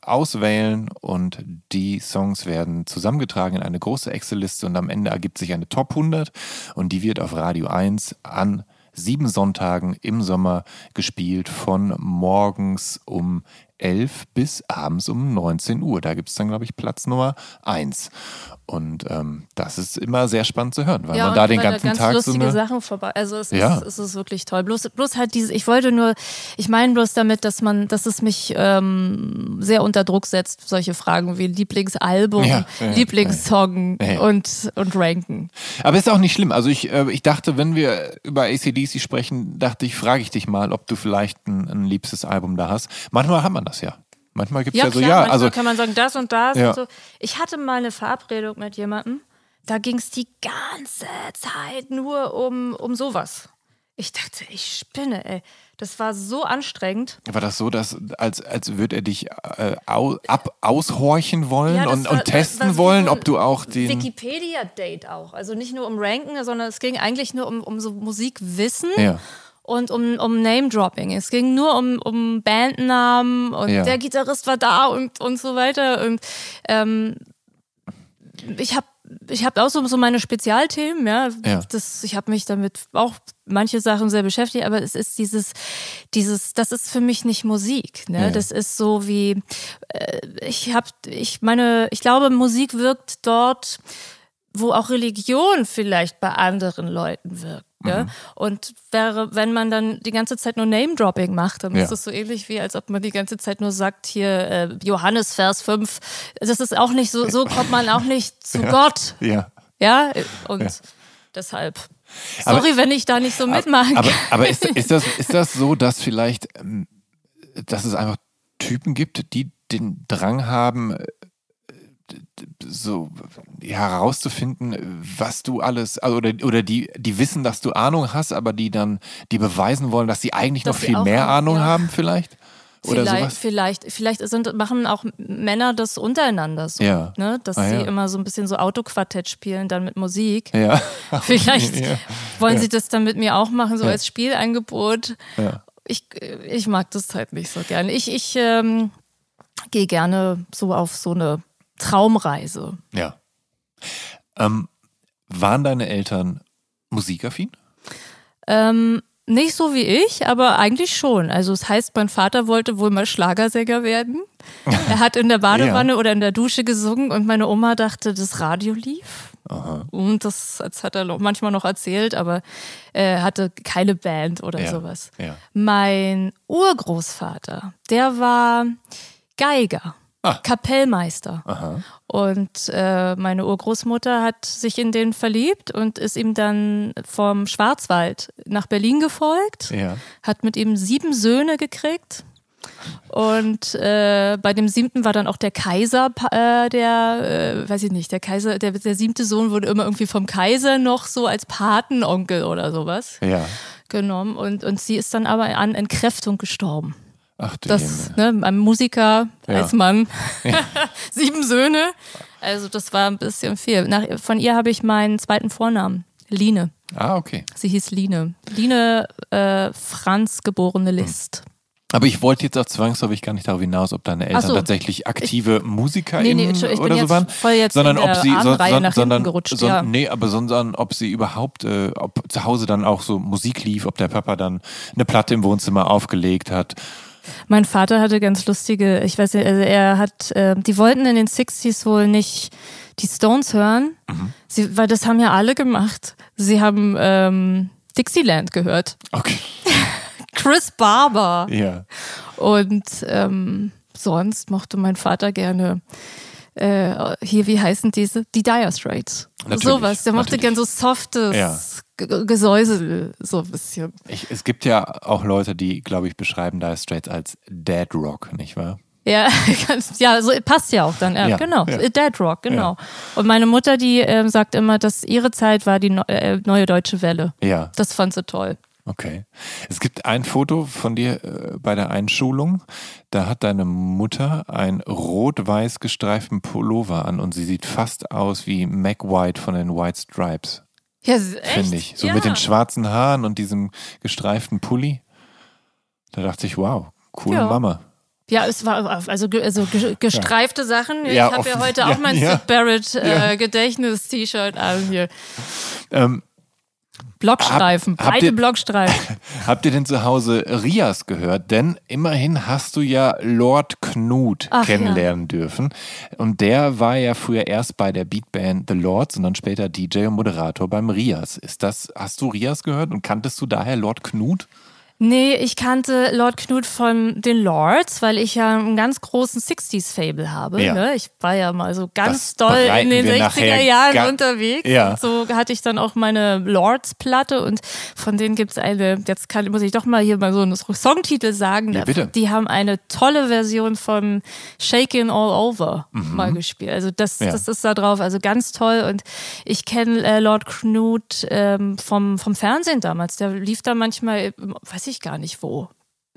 auswählen und die Songs werden zusammengetragen in eine große Excel-Liste und am Ende ergibt sich eine Top 100 und die wird auf Radio 1 an sieben Sonntagen im Sommer gespielt von morgens um 11 bis abends um 19 Uhr. Da gibt es dann, glaube ich, Platz Nummer 1. Und ähm, das ist immer sehr spannend zu hören, weil ja, man da den ganzen ganz Tag so lustige eine... Sachen vorbei. Also es, Ja. ist, es ist wirklich toll. Bloß, bloß halt diese, ich wollte nur, ich meine bloß damit, dass man, dass es mich ähm, sehr unter Druck setzt, solche Fragen wie Lieblingsalbum, Ja, Lieblingssong und, und Ranken. Aber ist auch nicht schlimm. Also ich, äh, ich dachte, wenn wir über ACDC sprechen, dachte ich, frage ich dich mal, ob du vielleicht ein, ein liebstes Album da hast. Manchmal hat man das ja. Manchmal gibt es ja, so, klar, ja, manchmal also kann man sagen, das und das Ja. und so. Ich hatte mal eine Verabredung mit jemandem, da ging es die ganze Zeit nur um, um sowas. Ich dachte, ich spinne, ey. Das war so anstrengend. war das so, dass als, als würde er dich äh, au, ab, aushorchen wollen Ja, und, war- und testen so wollen, ob du auch den... Wikipedia-Date auch. Also nicht nur um Ranken, sondern es ging eigentlich nur um, um so Musikwissen Ja. Und um, um Name-Dropping. Es ging nur um, um Bandnamen und Ja. der Gitarrist war da und, und so weiter. Und ähm, ich habe ich hab auch so, so meine Spezialthemen, ja. Ja. Das, ich habe mich damit auch manche Sachen sehr beschäftigt, aber es ist dieses, dieses, das ist für mich nicht Musik. Ne? Ja. Das ist so wie, äh, ich habe, ich meine, ich glaube, Musik wirkt dort, wo auch Religion vielleicht bei anderen Leuten wirkt. Ne? Und wäre, wenn man dann die ganze Zeit nur Name-Dropping macht, dann Ja. ist es so ähnlich wie, als ob man die ganze Zeit nur sagt, hier äh, Johannes Vers 5. Das ist auch nicht so, so kommt man auch nicht zu Gott. Ja. Ja, und deshalb. Aber- Sorry, wenn ich da nicht so mitmachen Aber, aber ist, ist, das, ist das so, dass vielleicht, ähm, dass es einfach Typen gibt, die den Drang haben, so ja, herauszufinden, was du alles, also, oder, oder die, die wissen, dass du Ahnung hast, aber die dann, die beweisen wollen, dass sie eigentlich Dass noch viel mehr Ahnung- Ahnung ja. haben, vielleicht? Oder vielleicht, sowas? vielleicht, vielleicht sind, machen auch Männer das untereinander so, Ja. ne? dass Ah, sie ja. immer so ein bisschen so Autoquartett spielen, dann mit Musik. Ja. Vielleicht wollen sie das dann mit mir auch machen, so als Spielangebot. Ich, ich mag das halt nicht so gerne. Ich, ich ähm, gehe gerne so auf so eine Traumreise. Ja. Ähm, waren deine Eltern musikaffin? Ähm, nicht so wie ich, aber eigentlich schon. Also es heißt, mein Vater wollte wohl mal Schlagersänger werden. Er hat in der Badewanne oder in der Dusche gesungen und meine Oma dachte, das Radio lief. Und das, das hat er manchmal noch erzählt, aber er hatte keine Band oder Ja, sowas. ja. Mein Urgroßvater, der war Geiger, Ah. Kapellmeister. Aha. Und äh, meine Urgroßmutter hat sich in den verliebt und ist ihm dann vom Schwarzwald nach Berlin gefolgt, Ja. hat mit ihm sieben Söhne gekriegt. Und äh, bei dem siebten war dann auch der Kaiser, äh, der, äh, weiß ich nicht, der Kaiser, der, der siebte Sohn wurde immer irgendwie vom Kaiser noch so als Patenonkel oder sowas Ja. genommen. Und, und sie ist dann aber an Entkräftung gestorben. Ach du Das, ne, ein Musiker Ja. als Mann, sieben Söhne. Also das war ein bisschen viel. Nach, von ihr habe ich meinen zweiten Vornamen, Line. Ah, okay. Sie hieß Line. Line äh, Franz geborene List. Aber ich wollte jetzt auch zwangsläufig gar nicht darauf hinaus, ob deine Eltern so. tatsächlich aktive Musiker Nee, nee, ich oder so waren, sondern ob sie so, so, sondern, gerutscht, ja. nee, aber sondern ob sie überhaupt, äh, ob zu Hause dann auch so Musik lief, ob der Papa dann eine Platte im Wohnzimmer aufgelegt hat. Mein Vater hatte ganz lustige, ich weiß nicht, also er hat, äh, die wollten in den 60s wohl nicht die Stones hören, Mhm. sie, weil das haben ja alle gemacht. Sie haben ähm, Dixieland gehört. Okay. Chris Barber. Ja. Und ähm, sonst mochte mein Vater gerne äh, hier, wie heißen diese? Die Dire Straits. Sowas. Der mochte natürlich. gerne so softes Ja. Gesäusel, so ein bisschen. Ich, es gibt ja auch Leute, die, glaube ich, beschreiben Dire Straits als Dead Rock, nicht wahr? Ja, ja, so passt ja auch dann. Ja, Ja, genau. ja. Dead Rock, genau. Und meine Mutter, die ähm, sagt immer, dass ihre Zeit war die neu- äh, neue deutsche Welle. Ja, Das fand sie toll. okay. Es gibt ein Foto von dir äh, bei der Einschulung. Da hat deine Mutter einen rot-weiß gestreiften Pullover an und sie sieht fast aus wie Mac White von den White Stripes, Ja, finde ich. So ja. mit den schwarzen Haaren und diesem gestreiften Pulli. Da dachte ich, wow, coole Ja. Mama. Ja, es war also, also ge- gestreifte Sachen. Ich Ja, habe ja heute auch ja, mein ja. Sid Barrett äh, Ja. Gedächtnis-T-Shirt an hier. Ähm, Blockstreifen, Hab- habt breite ihr- Blockstreifen. Habt ihr denn zu Hause Rias gehört? Denn immerhin hast du ja Lord Knut Ach, kennenlernen dürfen. Und der war ja früher erst bei der Beatband The Lords und dann später DJ und Moderator beim Rias. Ist das, hast du Rias gehört und kanntest du daher Lord Knut? Nee, ich kannte Lord Knut von den Lords, weil ich ja einen ganz großen 60s-Fable habe. Ja. Ne? Ich war ja mal so ganz Das doll in den wir 60er nachher Jahren unterwegs. Ja. So hatte ich dann auch meine Lords-Platte und von denen gibt es eine, jetzt kann, muss ich doch mal hier mal so einen Songtitel sagen. Ja, bitte. Die haben eine tolle Version von Shakin' All Over mal gespielt. Also das, Mhm. Ja. das ist da drauf, also ganz toll. Und ich kenne äh, Lord Knut ähm, vom, vom Fernsehen damals. Der lief da manchmal, äh, weiß ich gar nicht wo.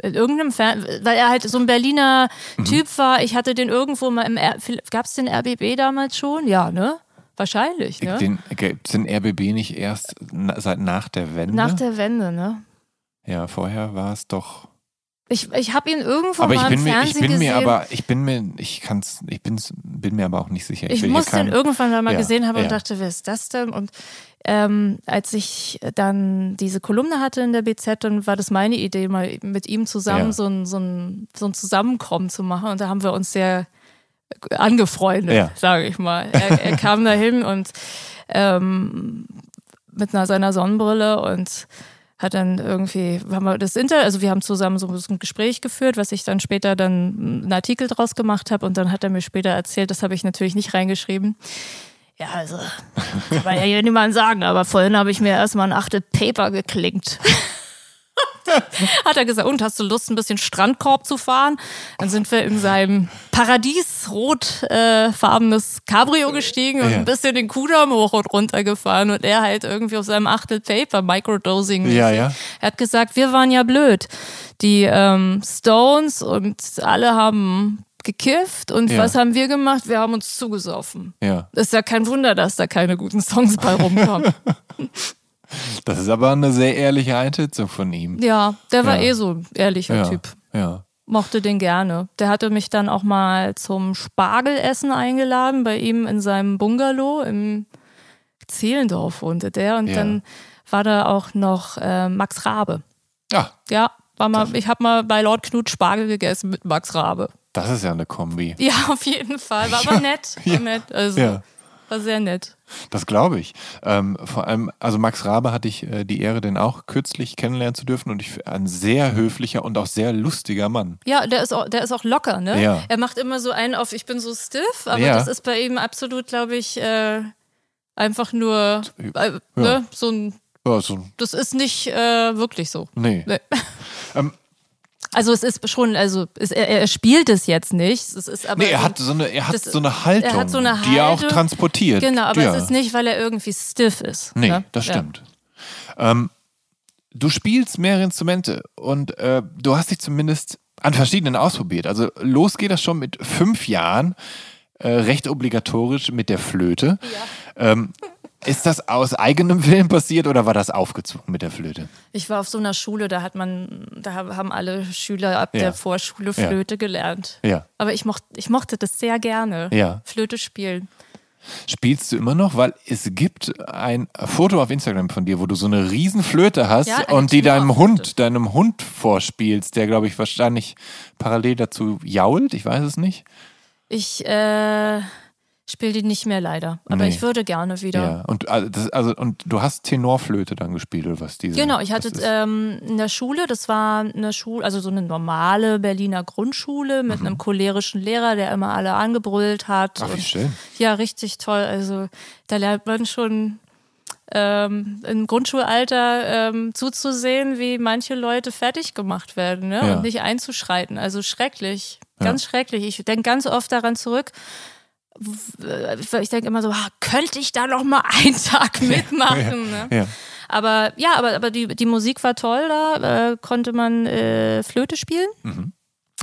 In irgendeinem Fernsehen, weil er halt so ein Berliner Mhm. Typ war. Ich hatte den irgendwo mal im, gab es den RBB damals schon? Ja, ne? Wahrscheinlich, ne? Den, gibt's den RBB nicht erst na, seit nach der Wende? Nach der Wende, ne? ja, vorher war es doch. Ich, ich habe ihn irgendwo Aber mal ich im mir, ich Fernsehen bin mir gesehen. aber, ich bin mir, ich kann's, ich bin's, bin mir aber auch nicht sicher. Ich will hier muss den keinen- irgendwann mal Ja, gesehen haben und ja. dachte, wer ist das denn? Und ähm, als ich dann diese Kolumne hatte in der BZ, dann war das meine Idee, mal mit ihm zusammen Ja. so, ein, so, ein, so ein Zusammenkommen zu machen. Und da haben wir uns sehr angefreundet, Ja. sage ich mal. Er, er kam dahin und ähm, mit einer, seiner Sonnenbrille und hat dann irgendwie, haben wir das Inter, also wir haben zusammen so ein Gespräch geführt, was ich dann später dann einen Artikel draus gemacht habe und dann hat er mir später erzählt, das habe ich natürlich nicht reingeschrieben. Ja, also, kann man ja hier niemand sagen, aber vorhin habe ich mir erstmal ein achtet Paper geklinkt. hat er gesagt, und hast du Lust, ein bisschen Strandkorb zu fahren? Dann sind wir in seinem paradiesrotfarbenes Cabrio gestiegen und Ja. ein bisschen den Kudamm hoch und runter gefahren und er halt irgendwie auf seinem achtel Paper, Microdosing. Ja, ja. Er hat gesagt, wir waren ja blöd. Die ähm, Stones und alle haben gekifft und Ja. was haben wir gemacht? Wir haben uns zugesoffen. Ja. Ist ja kein Wunder, dass da keine guten Songs bei rumkommen. Das ist aber eine sehr ehrliche Einschätzung von ihm. ja, der war Ja. eh so ein ehrlicher Ja. Typ. Ja. Mochte den gerne. Der hatte mich dann auch mal zum Spargelessen eingeladen bei ihm in seinem Bungalow im Zehlendorf wohnte der und Ja. dann war da auch noch äh, Max Rabe. Ja, Ja, war mal, ich habe mal bei Lord Knut Spargel gegessen mit Max Rabe. das ist ja eine Kombi. Ja, auf jeden Fall. War aber nett. War nett. Also, Ja. war sehr nett. Das glaube ich. Ähm, vor allem, also Max Rabe hatte ich äh, die Ehre, den auch kürzlich kennenlernen zu dürfen und ich ein sehr höflicher und auch sehr lustiger Mann. Ja, der ist auch, der ist auch locker, ne? Ja. Er macht immer so einen auf, ich bin so stiff, aber Ja. das ist bei ihm absolut, glaube ich, äh, einfach nur äh, ne? so ein, Ja, so, das ist nicht äh, wirklich so. nee. Nee. Ähm, Also es ist schon, also es, er, er spielt es jetzt nicht. Es ist aber nee, er hat so eine, er hat das- so eine Haltung, er so eine die er auch Haltung. transportiert. Genau, aber ja. es ist nicht, weil er irgendwie stiff ist. Nee, ne? das Ja. stimmt. Ähm, du spielst mehrere Instrumente und äh, du hast dich zumindest an verschiedenen ausprobiert. Also los geht das schon mit fünf Jahren, äh, recht obligatorisch mit der Flöte. Ähm, ist das aus eigenem Willen passiert oder war das aufgezwungen mit der Flöte? Ich war auf so einer Schule, da hat man, da haben alle Schüler ab Ja. der Vorschule Ja. Flöte gelernt. Ja. Aber ich mochte, ich mochte das sehr gerne. Ja. Flöte spielen. Spielst du immer noch? Weil es gibt ein Foto auf Instagram von dir, wo du so eine riesen Flöte hast Ja, und die deinem. Hund, deinem Hund vorspielst, der glaube ich wahrscheinlich parallel dazu jault. Ich weiß es nicht. Ich äh, spiele die nicht mehr leider. Aber Nee. ich würde gerne wieder. Ja, und also, das, also und du hast Tenorflöte dann gespielt oder was diese? Genau, ich hatte ähm, in der Schule, das war eine Schule, also so eine normale Berliner Grundschule mit einem cholerischen Lehrer, der immer alle angebrüllt hat. Mhm. Ach, wie schön. ja, richtig toll. Also da lernt man schon ähm, im Grundschulalter ähm, zuzusehen, wie manche Leute fertig gemacht werden ne? Ja. und nicht einzuschreiten. Also schrecklich, ganz schrecklich. Ich denke ganz oft daran zurück. Ich denke immer so, ah, könnte ich da noch mal einen Tag mitmachen? Ne? Ja. Aber ja, aber, aber die, die Musik war toll, da äh, konnte man äh, Flöte spielen. Mhm.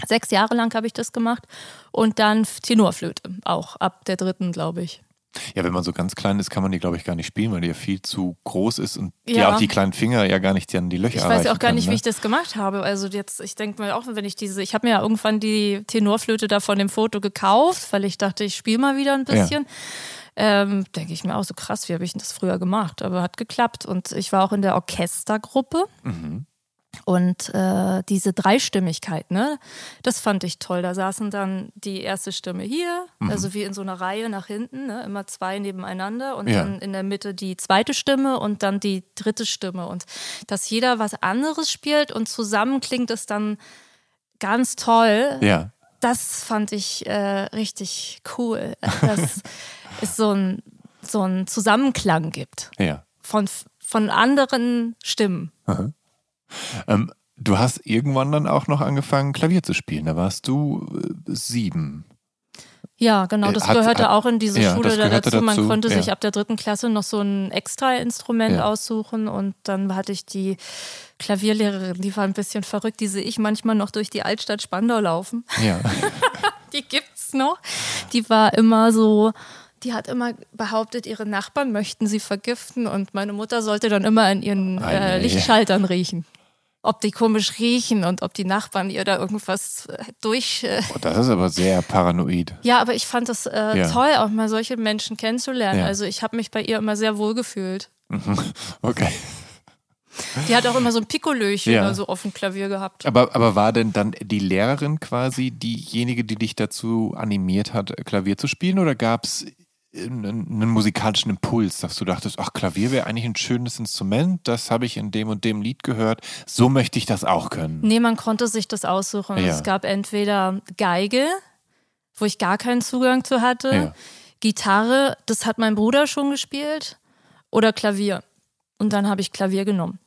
Sechs Jahre lang habe ich das gemacht. Und dann Tenorflöte, auch ab der dritten, glaube ich. Ja, wenn man so ganz klein ist, kann man die, glaube ich, gar nicht spielen, weil die ja viel zu groß ist und die Ja. auch die kleinen Finger ja gar nicht an die Löcher Ich weiß ja auch gar nicht, ne? wie ich das gemacht habe. Also jetzt, ich denke mal auch, wenn ich diese, ich habe mir ja irgendwann die Tenorflöte da von dem Foto gekauft, weil ich dachte, ich spiele mal wieder ein bisschen. Ähm, denke ich mir auch so krass, wie habe ich das früher gemacht? Aber hat geklappt. Und ich war auch in der Orchestergruppe. Mhm. Und äh, diese Dreistimmigkeit, ne, das fand ich toll. Da saßen dann die erste Stimme hier, Mhm. also wie in so einer Reihe nach hinten, ne, immer zwei nebeneinander und Ja. dann in der Mitte die zweite Stimme und dann die dritte Stimme. Und dass jeder was anderes spielt und zusammen klingt es dann ganz toll. Ja. Das fand ich äh, richtig cool. Dass es so ein, so einen Zusammenklang gibt Ja. von, von anderen Stimmen. Ähm, du hast irgendwann dann auch noch angefangen, Klavier zu spielen. Da warst du äh, sieben. Ja, genau, Äh, das hat- gehörte hat- auch in diese ja, Schule das da gehörte dazu. Man dazu, konnte sich ja. ab der dritten Klasse noch so ein Extra-Instrument Ja. aussuchen und dann hatte ich die Klavierlehrerin, die war ein bisschen verrückt, die sehe ich manchmal noch durch die Altstadt Spandau laufen. Ja. Die gibt's noch. Die war immer so, die hat immer behauptet, ihre Nachbarn möchten sie vergiften und meine Mutter sollte dann immer an ihren äh. Lichtschaltern riechen. Ob die komisch riechen und ob die Nachbarn ihr da irgendwas äh, durch. Äh, Oh, das ist aber sehr paranoid. ja, aber ich fand das äh, Ja. toll, auch mal solche Menschen kennenzulernen. Ja. Also ich habe mich bei ihr immer sehr wohl gefühlt. Okay. Die hat auch immer so ein Pikolöchen Ja. also auf dem Klavier gehabt. Aber, aber war denn dann die Lehrerin quasi diejenige, die dich dazu animiert hat, Klavier zu spielen? Oder gab es einen, einen musikalischen Impuls, dass du dachtest, ach, Klavier wäre eigentlich ein schönes Instrument, das habe ich in dem und dem Lied gehört, so möchte ich das auch können. Nee, man konnte sich das aussuchen. Ja. Es gab entweder Geige, wo ich gar keinen Zugang zu hatte, Ja. Gitarre, das hat mein Bruder schon gespielt, oder Klavier. Und dann habe ich Klavier genommen,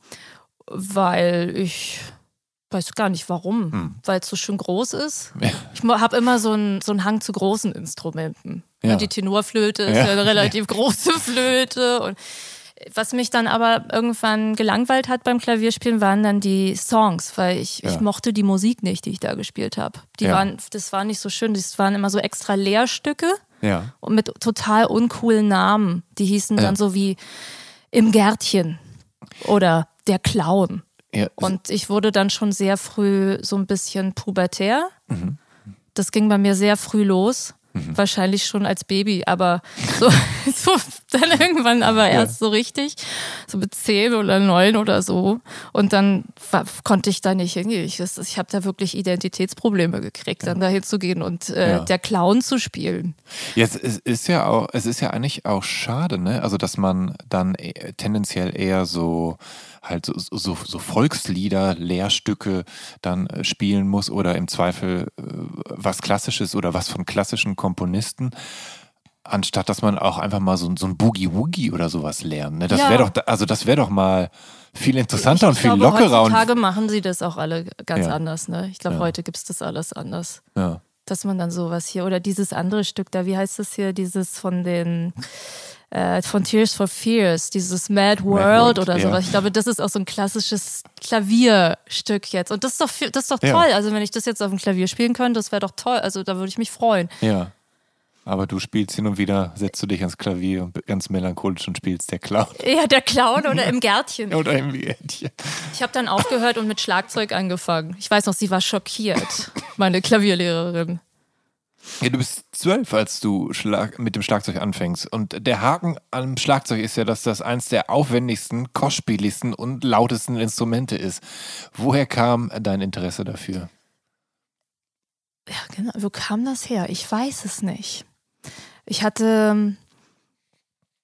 weil ich weiß gar nicht warum, weil es so schön groß ist. Hm. Ja. Ich habe immer so einen so einen Hang zu großen Instrumenten. Ja. Die Tenorflöte ist Ja. eine relativ große Flöte und was mich dann aber irgendwann gelangweilt hat beim Klavierspielen, waren dann die Songs, weil ich, Ja. ich mochte die Musik nicht, die ich da gespielt habe. Die Ja. waren, das war nicht so schön. Das waren immer so extra Lehrstücke Ja. und mit total uncoolen Namen. Die hießen dann so wie Im Gärtchen oder Der Clown. Und ich wurde dann schon sehr früh so ein bisschen pubertär. Mhm. Das ging bei mir sehr früh los. Wahrscheinlich schon als Baby, aber so, so dann irgendwann aber erst so richtig, so mit zehn oder neun oder so. Und dann war, konnte ich da nicht hingehen. Ich, ich habe da wirklich Identitätsprobleme gekriegt, dann dahin zu gehen und äh, Ja. der Clown zu spielen. Jetzt es ist ja auch, es ist ja eigentlich auch schade, ne? Also dass man dann eh- tendenziell eher so halt so, so, so Volkslieder, Lehrstücke dann äh, spielen muss oder im Zweifel äh, was Klassisches oder was von klassischen Komponisten, anstatt dass man auch einfach mal so, so ein Boogie-Woogie oder sowas lernt. Ne? Das Ja. wäre doch, also das wäre doch mal viel interessanter und ich viel glaube, lockerer und Heutzutage machen sie das auch alle ganz Ja. anders. Ne? Ich glaube, Ja. heute gibt es das alles anders. ja. dass man dann sowas hier oder dieses andere Stück da, wie heißt das hier, dieses von den äh, von Tears for Fears, dieses Mad World, World, oder sowas. Ich glaube, das ist auch so ein klassisches Klavierstück jetzt. Und das ist doch, das ist doch toll. Also wenn ich das jetzt auf dem Klavier spielen könnte, das wäre doch toll. Also da würde ich mich freuen. ja. Aber du spielst hin und wieder, setzt du dich ans Klavier und ganz melancholisch und spielst der Clown. Ja, der Clown oder im Gärtchen. Oder im Gärtchen. Ich habe dann aufgehört und mit Schlagzeug angefangen. Ich weiß noch, sie war schockiert, meine Klavierlehrerin. Ja, du bist zwölf, als du Schlag mit dem Schlagzeug anfängst. Und der Haken am Schlagzeug ist ja, dass das eins der aufwendigsten, kostspieligsten und lautesten Instrumente ist. Woher kam dein Interesse dafür? Ja, genau. Wo kam das her? Ich weiß es nicht. Ich hatte.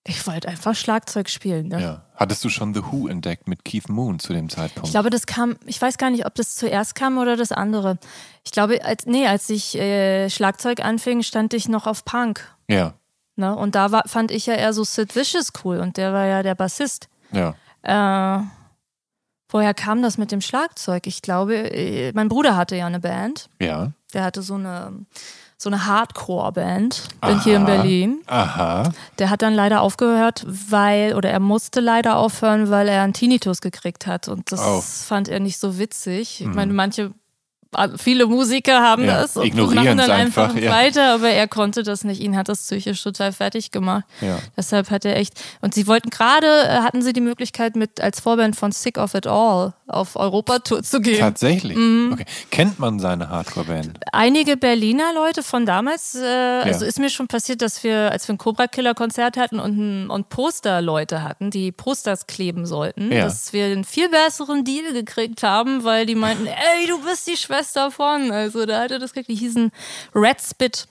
Ich wollte einfach Schlagzeug spielen. Ne? Ja. Hattest du schon The Who entdeckt mit Keith Moon zu dem Zeitpunkt? Ich glaube, das kam, ich weiß gar nicht, ob das zuerst kam oder das andere. Ich glaube, als, nee, als ich äh, Schlagzeug anfing, stand ich noch auf Punk. ja. Ne? Und da war, fand ich ja eher so Sid Vicious cool und der war ja der Bassist. Ja. Äh, woher kam das mit dem Schlagzeug? Ich glaube, äh, mein Bruder hatte ja eine Band. Ja. Der hatte so eine, so eine Hardcore-Band in- hier in Berlin. Aha. Der hat dann leider aufgehört, weil, oder er musste leider aufhören, weil er einen Tinnitus gekriegt hat. Und das Oh. fand er nicht so witzig. Ich meine, manche, viele Musiker haben Ja, das und ignorieren machen dann einfach, einfach ja. weiter, aber er konnte das nicht. Ihn hat das psychisch total fertig gemacht. Ja. Deshalb hat er echt. Und sie wollten gerade, äh, hatten sie die Möglichkeit, mit als Vorband von Sick of It All auf Europatour zu gehen. Tatsächlich. Mhm. Okay. Kennt man seine Hardcore-Band? einige Berliner Leute von damals, äh, also ist mir schon passiert, dass wir, als wir ein Cobra Killer Konzert hatten und, und Poster-Leute hatten, die Posters kleben sollten, dass wir einen viel besseren Deal gekriegt haben, weil die meinten, ey, du bist die Schwester von. Also da hatte das gekriegt, die hießen Red Spit.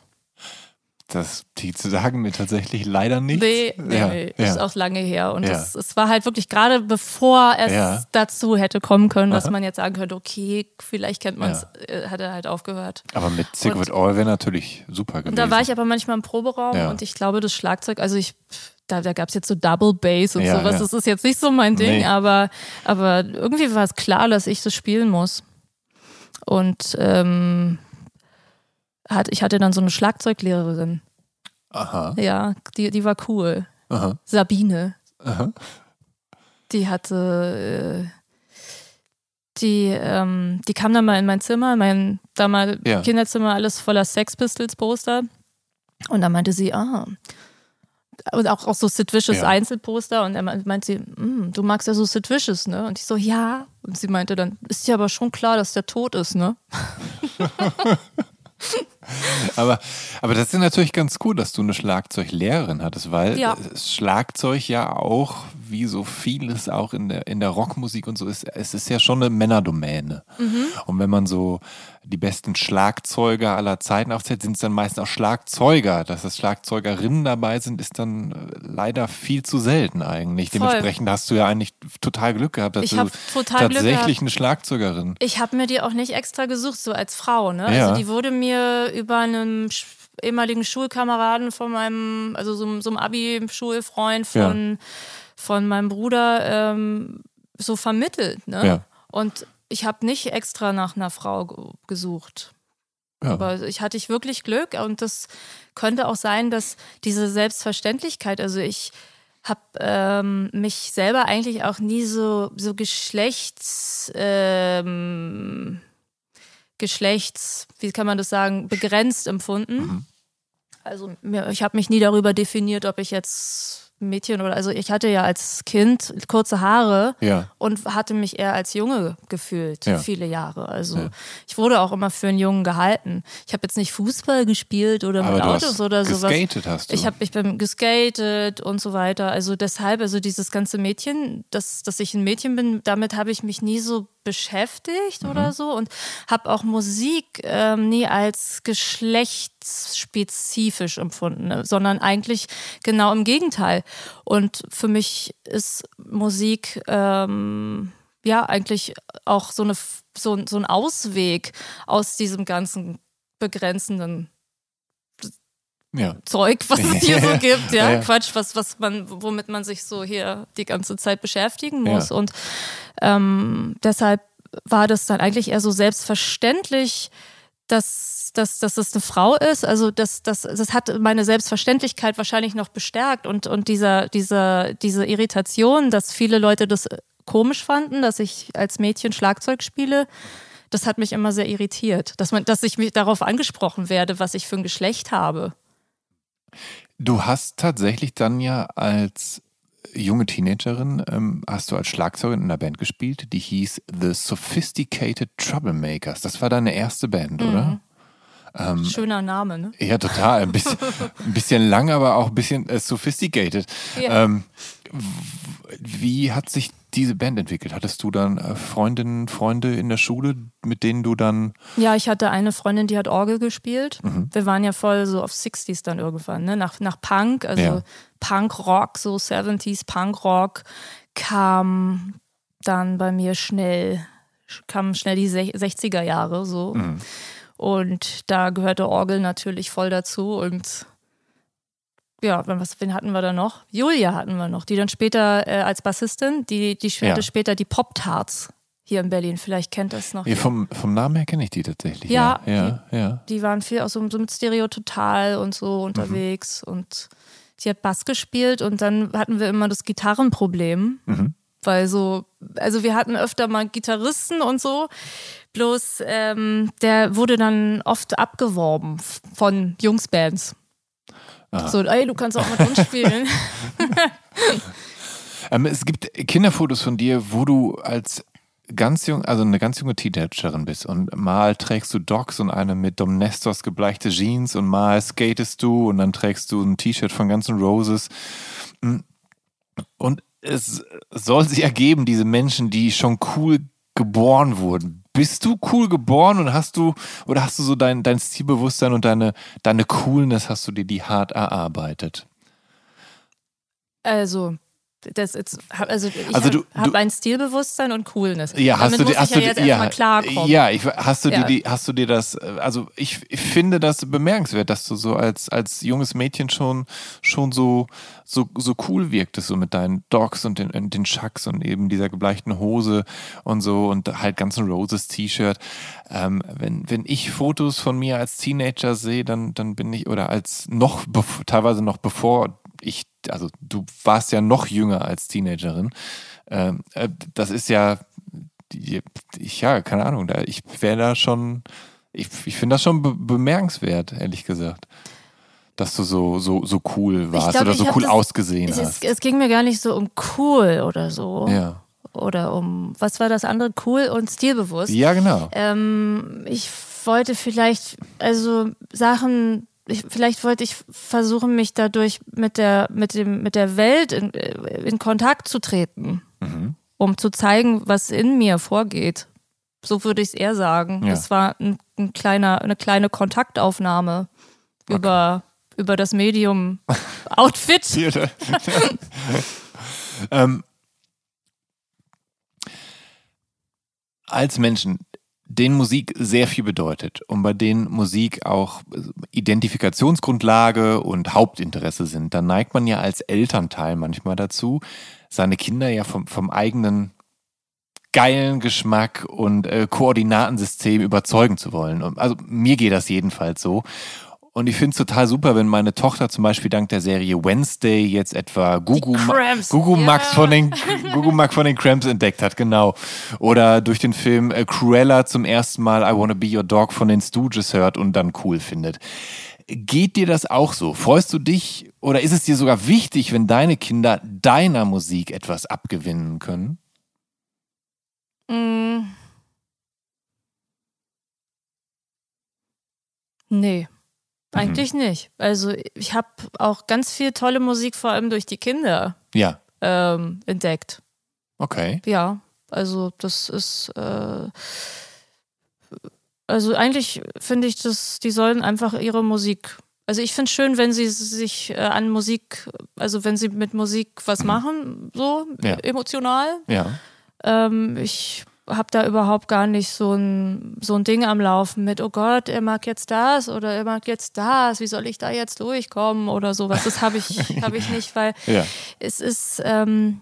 Das, die sagen mir tatsächlich leider nicht. Nee, nee, ja, nee, ja. ist auch lange her. Und Ja. es war halt wirklich gerade bevor es Ja. dazu hätte kommen können, dass man jetzt sagen könnte, okay, vielleicht kennt man es, äh, hat er halt aufgehört. Aber mit It All wäre natürlich super gewesen. Und da war ich aber manchmal im Proberaum Ja. und ich glaube, das Schlagzeug, also ich, da, da gab es jetzt so Double Bass und Ja, sowas, ja. das ist jetzt nicht so mein Ding, Nee. aber, aber irgendwie war es klar, dass ich das spielen muss. Und ähm, hat, ich hatte dann so eine Schlagzeuglehrerin, Aha. ja, die, die war cool. Aha. Sabine. Aha. Die hatte, äh, die, ähm, die kam dann mal in mein Zimmer, mein damals Ja. Kinderzimmer, alles voller Sex Pistols Poster. Und dann meinte sie, ah. Und auch, auch so Sid Vicious Ja. Einzelposter. Und dann meinte sie, "Mm, du magst ja so Sid Vicious, ne? Und ich so, ja. Und sie meinte dann, ist dir aber schon klar, dass der tot ist, ne? Aber, aber das ist natürlich ganz cool, dass du eine Schlagzeuglehrerin hattest, weil Ja. Schlagzeug ja auch, wie so vieles auch in der, in der Rockmusik und so ist, es ist ja schon eine Männerdomäne. Mhm. Und wenn man so die besten Schlagzeuger aller Zeiten aufzählt, sind es dann meistens auch Schlagzeuger. Dass es Schlagzeugerinnen dabei sind, ist dann äh, leider viel zu selten eigentlich. Voll. Dementsprechend hast du ja eigentlich total Glück gehabt, dass Ich du total tatsächlich eine Schlagzeugerin. Ich habe mir die auch nicht extra gesucht, so als Frau. Ne? Ja. Also die wurde mir über einen sch- ehemaligen Schulkameraden von meinem, also so, so einem Abi-Schulfreund von, von meinem Bruder ähm, so vermittelt. Ne? Ja. Und ich habe nicht extra nach einer Frau ge- gesucht. Ja. Aber ich hatte ich wirklich Glück und das könnte auch sein, dass diese Selbstverständlichkeit, also ich habe ähm, mich selber eigentlich auch nie so, so geschlechts, ähm, geschlechts, wie kann man das sagen, begrenzt empfunden. Also mir, ich habe mich nie darüber definiert, ob ich jetzt Mädchen oder, also ich hatte ja als Kind kurze Haare Ja. und hatte mich eher als Junge gefühlt, Ja. viele Jahre. Also Ja. ich wurde auch immer für einen Jungen gehalten. Ich habe jetzt nicht Fußball gespielt oder Aber mit Autos oder sowas. geskatet hast du. Ich habe ich bin geskatet und so weiter. Also deshalb, also dieses ganze Mädchen, dass, dass ich ein Mädchen bin, damit habe ich mich nie so beschäftigt Mhm. oder so und habe auch Musik ähm, nie als geschlechtsspezifisch empfunden, ne, sondern eigentlich genau im Gegenteil. Und für mich ist Musik ähm, ja eigentlich auch so, eine, so, so ein Ausweg aus diesem ganzen begrenzenden ja. Zeug, was es hier so gibt, ja, Ja. Quatsch, was, was man, womit man sich so hier die ganze Zeit beschäftigen muss. Und ähm, deshalb war das dann eigentlich eher so selbstverständlich, dass, dass, dass das eine Frau ist. Also das, das, das hat meine Selbstverständlichkeit wahrscheinlich noch bestärkt und, und dieser, dieser, diese Irritation, dass viele Leute das komisch fanden, dass ich als Mädchen Schlagzeug spiele. Das hat mich immer sehr irritiert, dass man, dass ich mich darauf angesprochen werde, was ich für ein Geschlecht habe. Du hast tatsächlich dann ja als junge Teenagerin, ähm, hast du als Schlagzeugerin in einer Band gespielt, die hieß The Sophisticated Troublemakers. Das war deine erste Band, Mhm. oder? Ähm, Schöner Name, ne? Ja, total. Ein bisschen, ein bisschen lang, aber auch ein bisschen äh, sophisticated. Ja. Ähm, wie hat sich diese Band entwickelt? Hattest du dann äh, Freundinnen, Freunde in der Schule, mit denen du dann. Ja, ich hatte eine Freundin, die hat Orgel gespielt. Mhm. Wir waren ja voll so auf 60s dann irgendwann, ne? Nach, nach Punk, also Ja. Punk-Rock, so 70s Punk-Rock, kam dann bei mir schnell, kamen schnell die sech- 60er Jahre so. Mhm. Und da gehörte Orgel natürlich voll dazu und ja, was, wen hatten wir da noch? Julia hatten wir noch, die dann später äh, als Bassistin, die, die spielte Ja. später die Pop-Tarts hier in Berlin. Vielleicht kennt das noch. Ja, vom, vom Namen her kenne ich die tatsächlich. Ja, Ja, ja. ja. Die waren viel auch so, so mit Stereo Total und so unterwegs und sie hat Bass gespielt und dann hatten wir immer das Gitarrenproblem, weil so, also wir hatten öfter mal Gitarristen und so, bloß ähm, der wurde dann oft abgeworben von Jungsbands. So, ey, du kannst auch mit uns spielen. Ähm, es gibt Kinderfotos von dir, wo du als ganz jung, also eine ganz junge Teenagerin bist und mal trägst du Docs und eine mit Domestos gebleichte Jeans und mal skatest du und dann trägst du ein T-Shirt von Guns N' Roses. Und es soll sich ergeben, diese Menschen, die schon cool geboren wurden. Bist du cool geboren und hast du, oder hast du so dein, dein Stilbewusstsein und deine, deine Coolness, hast du dir die hart erarbeitet? Also, das ist, also ich Also du- habe du- ein Stilbewusstsein und Coolness. Ja, hast Damit du dir, hast ich du ja dir, jetzt erstmal klarkommen. ja, ich, hast du Ja. dir hast du dir das, also ich, ich finde das bemerkenswert, dass du so als, als junges Mädchen schon, schon so, so, so cool wirktest, so mit deinen Dogs und den, und den Chucks und eben dieser gebleichten Hose und so und halt Guns N' Roses T-Shirt. Ähm, wenn, wenn ich Fotos von mir als Teenager sehe, dann, dann bin ich, oder als noch, teilweise noch bevor ich, also du warst ja noch jünger als Teenagerin. Ähm, äh, das ist ja, ich, ja, keine Ahnung, ich wäre da schon, ich, ich finde das schon be bemerkenswert, ehrlich gesagt. Dass du so, so, so cool warst glaub, oder so cool das- ausgesehen Es, hast. es ging mir gar nicht so um cool oder so. Ja. Oder um, was war das andere? Cool und stilbewusst. ja, genau. Ähm, ich wollte vielleicht, also Sachen, ich, vielleicht wollte ich versuchen, mich dadurch mit der, mit dem, mit der Welt in, in Kontakt zu treten, Mhm. um zu zeigen, was in mir vorgeht. So würde ich es eher sagen. Ja. Das war ein, ein kleiner, eine kleine Kontaktaufnahme über, über das Medium Outfit. ähm, als Menschen, denen Musik sehr viel bedeutet und bei denen Musik auch Identifikationsgrundlage und Hauptinteresse sind, dann neigt man ja als Elternteil manchmal dazu, seine Kinder ja vom, vom eigenen geilen Geschmack und äh, Koordinatensystem überzeugen zu wollen. Und, also mir geht das jedenfalls so. Und ich finde es total super, wenn meine Tochter zum Beispiel dank der Serie Wednesday jetzt etwa Gugu, Ma Gugu ja. Max von den Gugu Max von den Cramps entdeckt hat, genau. Oder durch den Film äh, Cruella zum ersten Mal I Wanna Be Your Dog von den Stooges hört und dann cool findet. Geht dir das auch so? Freust du dich oder ist es dir sogar wichtig, wenn deine Kinder deiner Musik etwas abgewinnen können? Mm. Nee, eigentlich nicht. Also ich habe auch ganz viel tolle Musik, vor allem durch die Kinder, Ja, ähm, entdeckt. okay. Ja, also das ist, äh, also eigentlich finde ich, dass die sollen einfach ihre Musik. Also ich finde es schön, wenn sie sich äh, an Musik, also wenn sie mit Musik was machen, so Ja. emotional. Ja. Ähm, ich habe da überhaupt gar nicht so ein, so ein Ding am Laufen mit, oh Gott, er mag jetzt das oder er mag jetzt das, wie soll ich da jetzt durchkommen oder sowas. Das habe ich, hab ich nicht, weil Ja. es ist, ähm,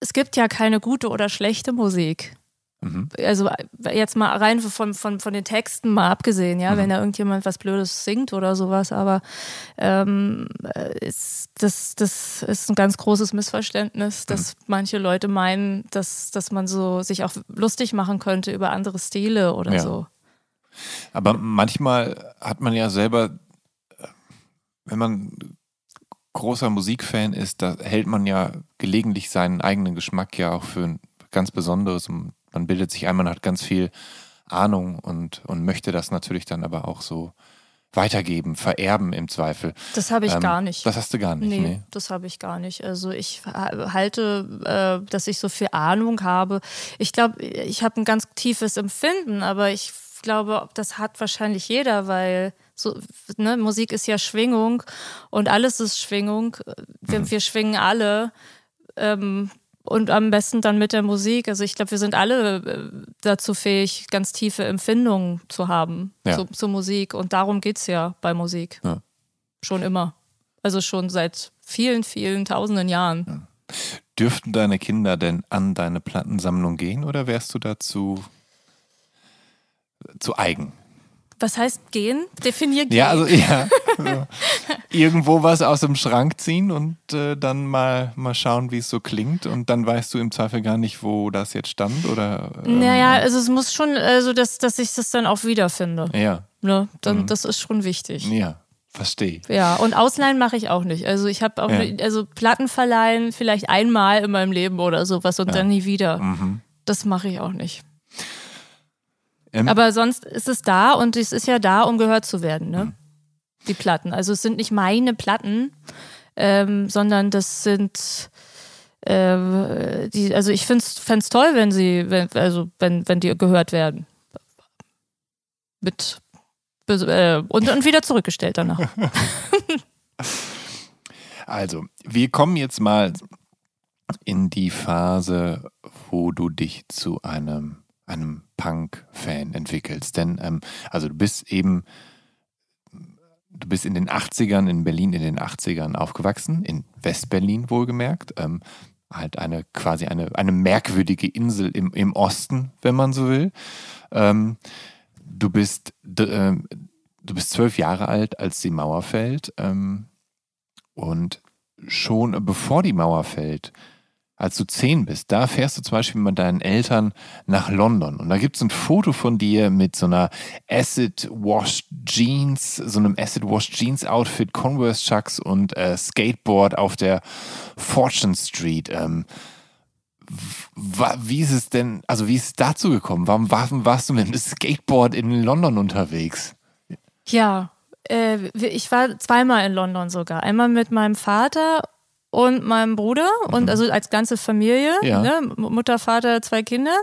es gibt ja keine gute oder schlechte Musik. Mhm. Also jetzt mal rein von, von, von den Texten mal abgesehen, ja, wenn da irgendjemand was Blödes singt oder sowas, aber ähm, äh, ist, das, das ist ein ganz großes Missverständnis, dass manche Leute meinen, dass, dass man so sich auch lustig machen könnte über andere Stile oder Ja. so. Aber manchmal hat man ja selber, äh, wenn man großer Musikfan ist, da hält man ja gelegentlich seinen eigenen Geschmack ja auch für ein ganz Besonderes. Und man bildet sich ein, man hat ganz viel Ahnung und, und möchte das natürlich dann aber auch so weitergeben, vererben im Zweifel. Das habe ich Ähm, gar nicht. Das hast du gar nicht, Nee, nee. das habe ich gar nicht. Also ich ha- halte, äh, dass ich so viel Ahnung habe. Ich glaube, ich habe ein ganz tiefes Empfinden, aber ich glaube, das hat wahrscheinlich jeder, weil so, ne, Musik ist ja Schwingung und alles ist Schwingung. Wir, wir schwingen alle. Ähm, und am besten dann mit der Musik. Also ich glaube, wir sind alle äh, dazu fähig, ganz tiefe Empfindungen zu haben Ja. zu, zur Musik. Und darum geht es ja bei Musik. schon immer. Also schon seit vielen, vielen tausenden Jahren. Dürften deine Kinder denn an deine Plattensammlung gehen oder wärst du dazu zu eigen? Was heißt gehen? Definier gehen. Ja, also ja. So. Irgendwo was aus dem Schrank ziehen und äh, dann mal, mal schauen, wie es so klingt. Und dann weißt du im Zweifel gar nicht, wo das jetzt stand oder. Ähm, naja, also es muss schon, also dass, dass ich das dann auch wiederfinde. Ja. Ne? Dann, mhm. Das ist schon wichtig. Ja. Verstehe. Ja, und Ausleihen mache ich auch nicht. Also ich habe auch, ja. ne, also Platten verleihen vielleicht einmal in meinem Leben oder sowas und ja. dann nie wieder. Mhm. Das mache ich auch nicht. Ähm. Aber sonst ist es da und es ist ja da, um gehört zu werden, ne? Mhm. Die Platten. Also es sind nicht meine Platten, ähm, sondern das sind äh, die, also ich finde es toll, wenn sie, wenn, also wenn, wenn die gehört werden. Mit äh, und, und wieder zurückgestellt danach. also, wir kommen jetzt mal in die Phase, wo du dich zu einem, einem Punk-Fan entwickelst. Denn, ähm, also du bist eben, du bist in den 80ern, in Berlin in den 80ern aufgewachsen, in Westberlin wohlgemerkt. Ähm, halt eine quasi eine, eine merkwürdige Insel im, im Osten, wenn man so will. Ähm, du bist, äh, du bist zwölf Jahre alt, als die Mauer fällt. Ähm, und schon bevor die Mauer fällt, als du zehn bist, da fährst du zum Beispiel mit deinen Eltern nach London. Und da gibt es ein Foto von dir mit so einer Acid Wash Jeans, so einem Acid Wash Jeans Outfit, Converse Chucks und äh, Skateboard auf der Fortune Street. Ähm, wie ist es denn, also wie ist es dazu gekommen? Warum, warum warst du mit dem Skateboard in London unterwegs? Ja, äh, ich war zweimal in London sogar. Einmal mit meinem Vater und meinem Bruder und mhm. also als ganze Familie, ja. ne? Mutter, Vater, zwei Kinder.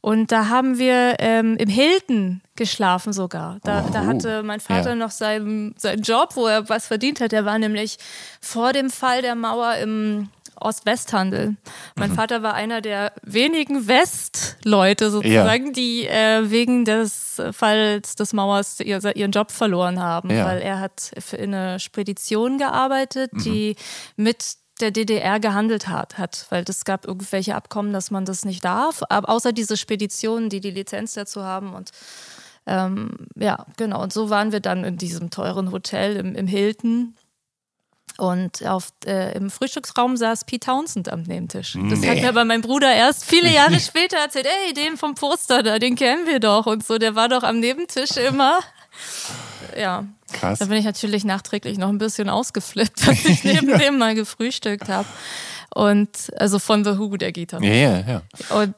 Und da haben wir ähm, im Hilton geschlafen sogar. Da, oh, da hatte mein Vater ja. noch seinen, seinen Job, wo er was verdient hat. Er war nämlich vor dem Fall der Mauer im Ost-West-Handel. Mein mhm. Vater war einer der wenigen Westleute sozusagen, ja. die äh, wegen des Falls des Mauers ihren Job verloren haben, ja. weil er hat für eine Spedition gearbeitet, mhm. die mit der DDR gehandelt hat, hat, weil es gab irgendwelche Abkommen, dass man das nicht darf, aber außer diese Speditionen, die die Lizenz dazu haben und ähm, ja, genau. Und so waren wir dann in diesem teuren Hotel im, im Hilton und auf, äh, im Frühstücksraum saß Pete Townsend am Nebentisch. Das nee. hat mir aber mein Bruder erst viele Jahre später erzählt. Ey, den vom Poster da, den kennen wir doch und so. Der war doch am Nebentisch immer. Ja. Krass. Da bin ich natürlich nachträglich noch ein bisschen ausgeflippt, dass ich neben dem mal gefrühstückt habe. Und also von The Who, der Gitarre. Ja, ja, ja. Und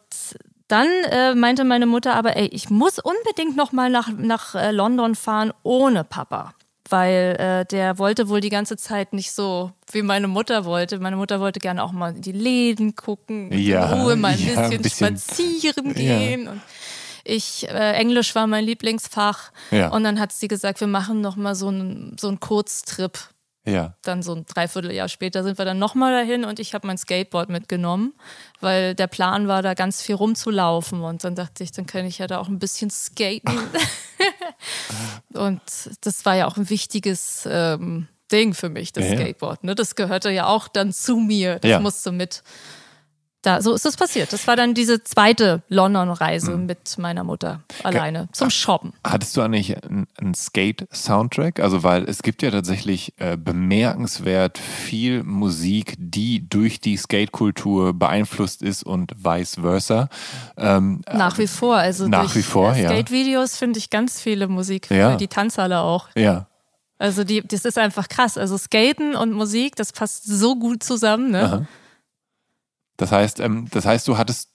dann äh, meinte meine Mutter aber, ey, ich muss unbedingt noch mal nach, nach äh, London fahren ohne Papa weil äh, der wollte wohl die ganze Zeit nicht so, wie meine Mutter wollte. Meine Mutter wollte gerne auch mal in die Läden gucken, ja, in Ruhe mal ein, ja, bisschen, bisschen, spazieren gehen. Ja. Und ich, äh, Englisch war mein Lieblingsfach. Und dann hat sie gesagt, wir machen noch mal so einen so einen Kurztrip. Ja. Dann so ein Dreivierteljahr später sind wir dann nochmal dahin und ich habe mein Skateboard mitgenommen, weil der Plan war, da ganz viel rumzulaufen. Und dann dachte ich, dann kann ich ja da auch ein bisschen skaten. und das war ja auch ein wichtiges ähm, Ding für mich, das ja, Skateboard. Ne? Das gehörte ja auch dann zu mir. Das ja. musste mit da, so ist es passiert. Das war dann diese zweite London-Reise mhm. mit meiner Mutter alleine zum Shoppen. Hattest du eigentlich einen Skate-Soundtrack? Also, weil es gibt ja tatsächlich äh, bemerkenswert viel Musik, die durch die Skate-Kultur beeinflusst ist und vice versa. Ähm, nach wie vor. Also nach wie vor, ja. Skate-Videos finde ich ganz viele Musik, ja. die Tanzhalle auch. Ja. Also die, das ist einfach krass. Also Skaten und Musik, das passt so gut zusammen. Ne? Aha. Das heißt, ähm, das heißt, du hattest,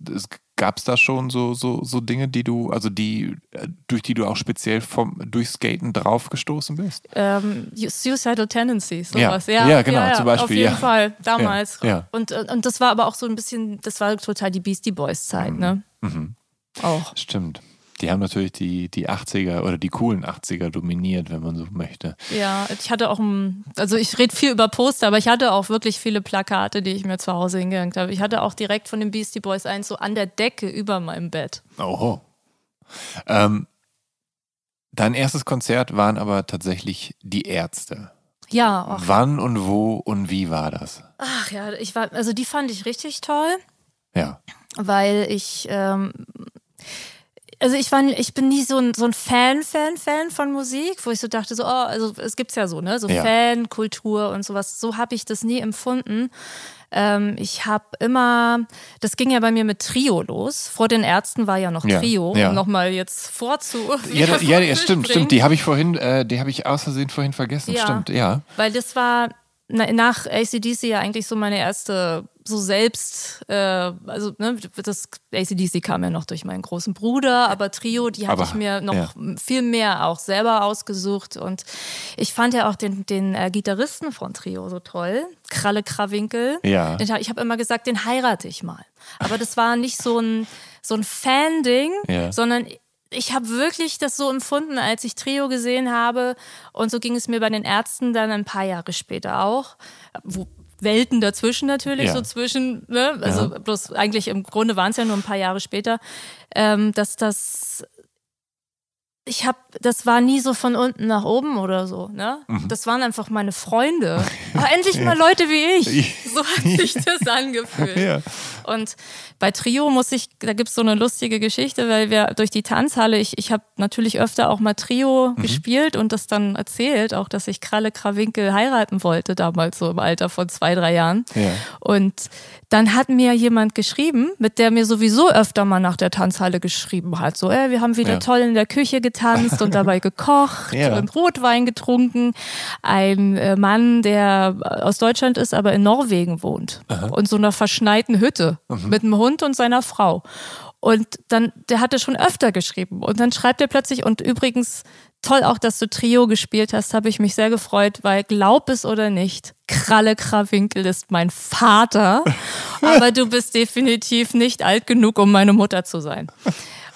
gab es da schon so, so, so Dinge, die du, also die, äh, durch die du auch speziell vom, durch Skaten draufgestoßen bist? Ähm, Suicidal Tendencies, sowas. Ja, ja, ja genau, ja, zum Beispiel. Auf jeden ja. Fall, damals. Ja, Und, und das war aber auch so ein bisschen, das war total die Beastie Boys Zeit, mhm. ne? Mhm. Auch. Stimmt. Die haben natürlich die, die 80er oder die coolen 80er dominiert, wenn man so möchte. Ja, ich hatte auch, ein, also ich rede viel über Poster, aber ich hatte auch wirklich viele Plakate, die ich mir zu Hause hingehängt habe. Ich hatte auch direkt von den Beastie Boys eins so an der Decke über meinem Bett. Oho. Ähm, dein erstes Konzert waren aber tatsächlich die Ärzte. Ja, auch. Wann und wo und wie war das? Ach ja, ich war, also die fand ich richtig toll, Ja. weil ich, ähm, also ich war, ich bin nie so ein, so ein Fan, Fan, Fan von Musik, wo ich so dachte, so, oh, also es gibt's ja so, ne, so Ja. Fankultur und sowas. So habe ich das nie empfunden. Ähm, ich habe immer, das ging ja bei mir mit Trio los. Vor den Ärzten war ja noch Ja, Trio, ja. um nochmal jetzt vorzu. Ja, da, ja, ja stimmt, stimmt. Die habe ich vorhin, äh, die habe ich aus Versehen vorhin vergessen. Ja. Stimmt, ja. Weil das war nach ACDC ja eigentlich so meine erste, so selbst, äh, also ne, das ACDC kam ja noch durch meinen großen Bruder, aber Trio, die hatte Aber, ich mir noch ja. viel mehr auch selber ausgesucht und ich fand ja auch den, den äh, Gitarristen von Trio so toll, Kralle Krawinkel. Ja. Ich habe immer gesagt, den heirate ich mal. Aber das war nicht so ein, so ein Fan-Ding, Ja. sondern ich habe wirklich das so empfunden, als ich Trio gesehen habe. Und so ging es mir bei den Ärzten dann ein paar Jahre später auch. Wo Welten dazwischen natürlich, Ja. so zwischen, ne? also bloß eigentlich im Grunde waren es ja nur ein paar Jahre später, ähm, dass das, ich habe, das war nie so von unten nach oben oder so, ne? Mhm. Das waren einfach meine Freunde. Aber endlich mal Leute wie ich. So hat sich das angefühlt. Ja. Und bei Trio muss ich, da gibt's so eine lustige Geschichte, weil wir durch die Tanzhalle, ich, ich habe natürlich öfter auch mal Trio Mhm. gespielt und das dann erzählt, auch dass ich Kralle Krawinkel heiraten wollte, damals so im Alter von zwei, drei Jahren. Ja. Und dann hat mir jemand geschrieben, mit der mir sowieso öfter mal nach der Tanzhalle geschrieben hat. So, ey, wir haben wieder Ja. toll in der Küche getanzt und dabei gekocht Ja. und Rotwein getrunken. Ein äh, Mann, der aus Deutschland ist, aber in Norwegen wohnt. Und so einer verschneiten Hütte Mhm. mit einem Hund und seiner Frau. Und dann, der hatte schon öfter geschrieben. Und dann schreibt er plötzlich, und übrigens, toll auch, dass du Trio gespielt hast, habe ich mich sehr gefreut, weil glaub es oder nicht, Kralle Krawinkel ist mein Vater, aber du bist definitiv nicht alt genug, um meine Mutter zu sein.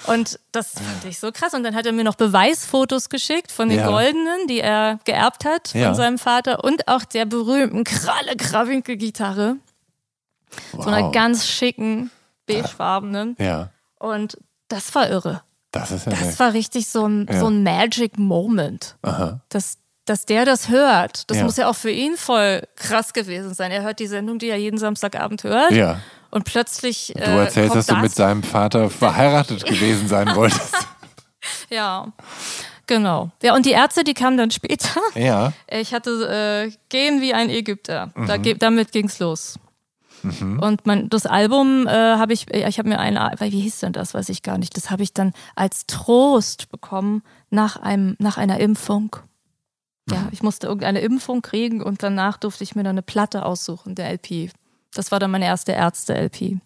Und das fand ich so krass. Und dann hat er mir noch Beweisfotos geschickt von den Ja. goldenen, die er geerbt hat von Ja. seinem Vater und auch der berühmten Kralle Krawinkel Gitarre. So einer Wow. ganz schicken, beigefarbenen. Ja. Und das war irre. Das ist ja Das nett. war richtig so ein, Ja. so ein Magic Moment. Aha. Dass, dass der das hört. Das Ja. muss ja auch für ihn voll krass gewesen sein. Er hört die Sendung, die er jeden Samstagabend hört. Ja. Und plötzlich. Du erzählst, dass du mit seinem Vater verheiratet gewesen sein wolltest. Ja. Genau. Ja, und die Ärzte, die kamen dann später. Ja. Ich hatte äh, Gehen wie ein Ägypter. Da, Mhm. ge- damit ging's los. Und mein, das Album äh, habe ich, ich habe mir ein, wie hieß denn das, weiß ich gar nicht. Das habe ich dann als Trost bekommen nach einem, nach einer Impfung. Mhm. Ja, ich musste irgendeine Impfung kriegen und danach durfte ich mir dann eine Platte aussuchen, der LP. Das war dann meine erste Ärzte-LP.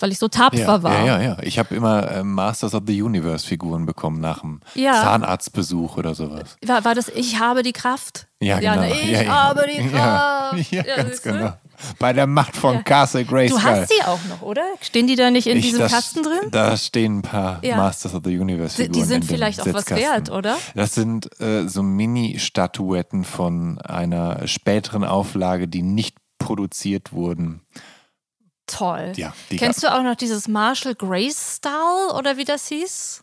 Weil ich so tapfer Ja, war. ja, ja, ja. Ich habe immer äh, Masters of the Universe Figuren bekommen nach einem Ja. Zahnarztbesuch oder sowas. War, war das Ich habe die Kraft? Ja, genau. ne, ich ja, ja. habe die Ja, Kraft. ja, ganz du? genau. Bei der Macht von Ja. Castle Grayskull. Du hast die auch noch, oder? Stehen die da nicht in Ich- diesem das- Kasten drin? Da stehen ein paar Ja. Masters of the Universe Die- Figuren. die sind in dem vielleicht auch was wert, oder? Das sind äh, so Mini-Statuetten von einer späteren Auflage, die nicht produziert wurden. Toll. Ja, Kennst du auch noch dieses Marshall Grace Style oder wie das hieß?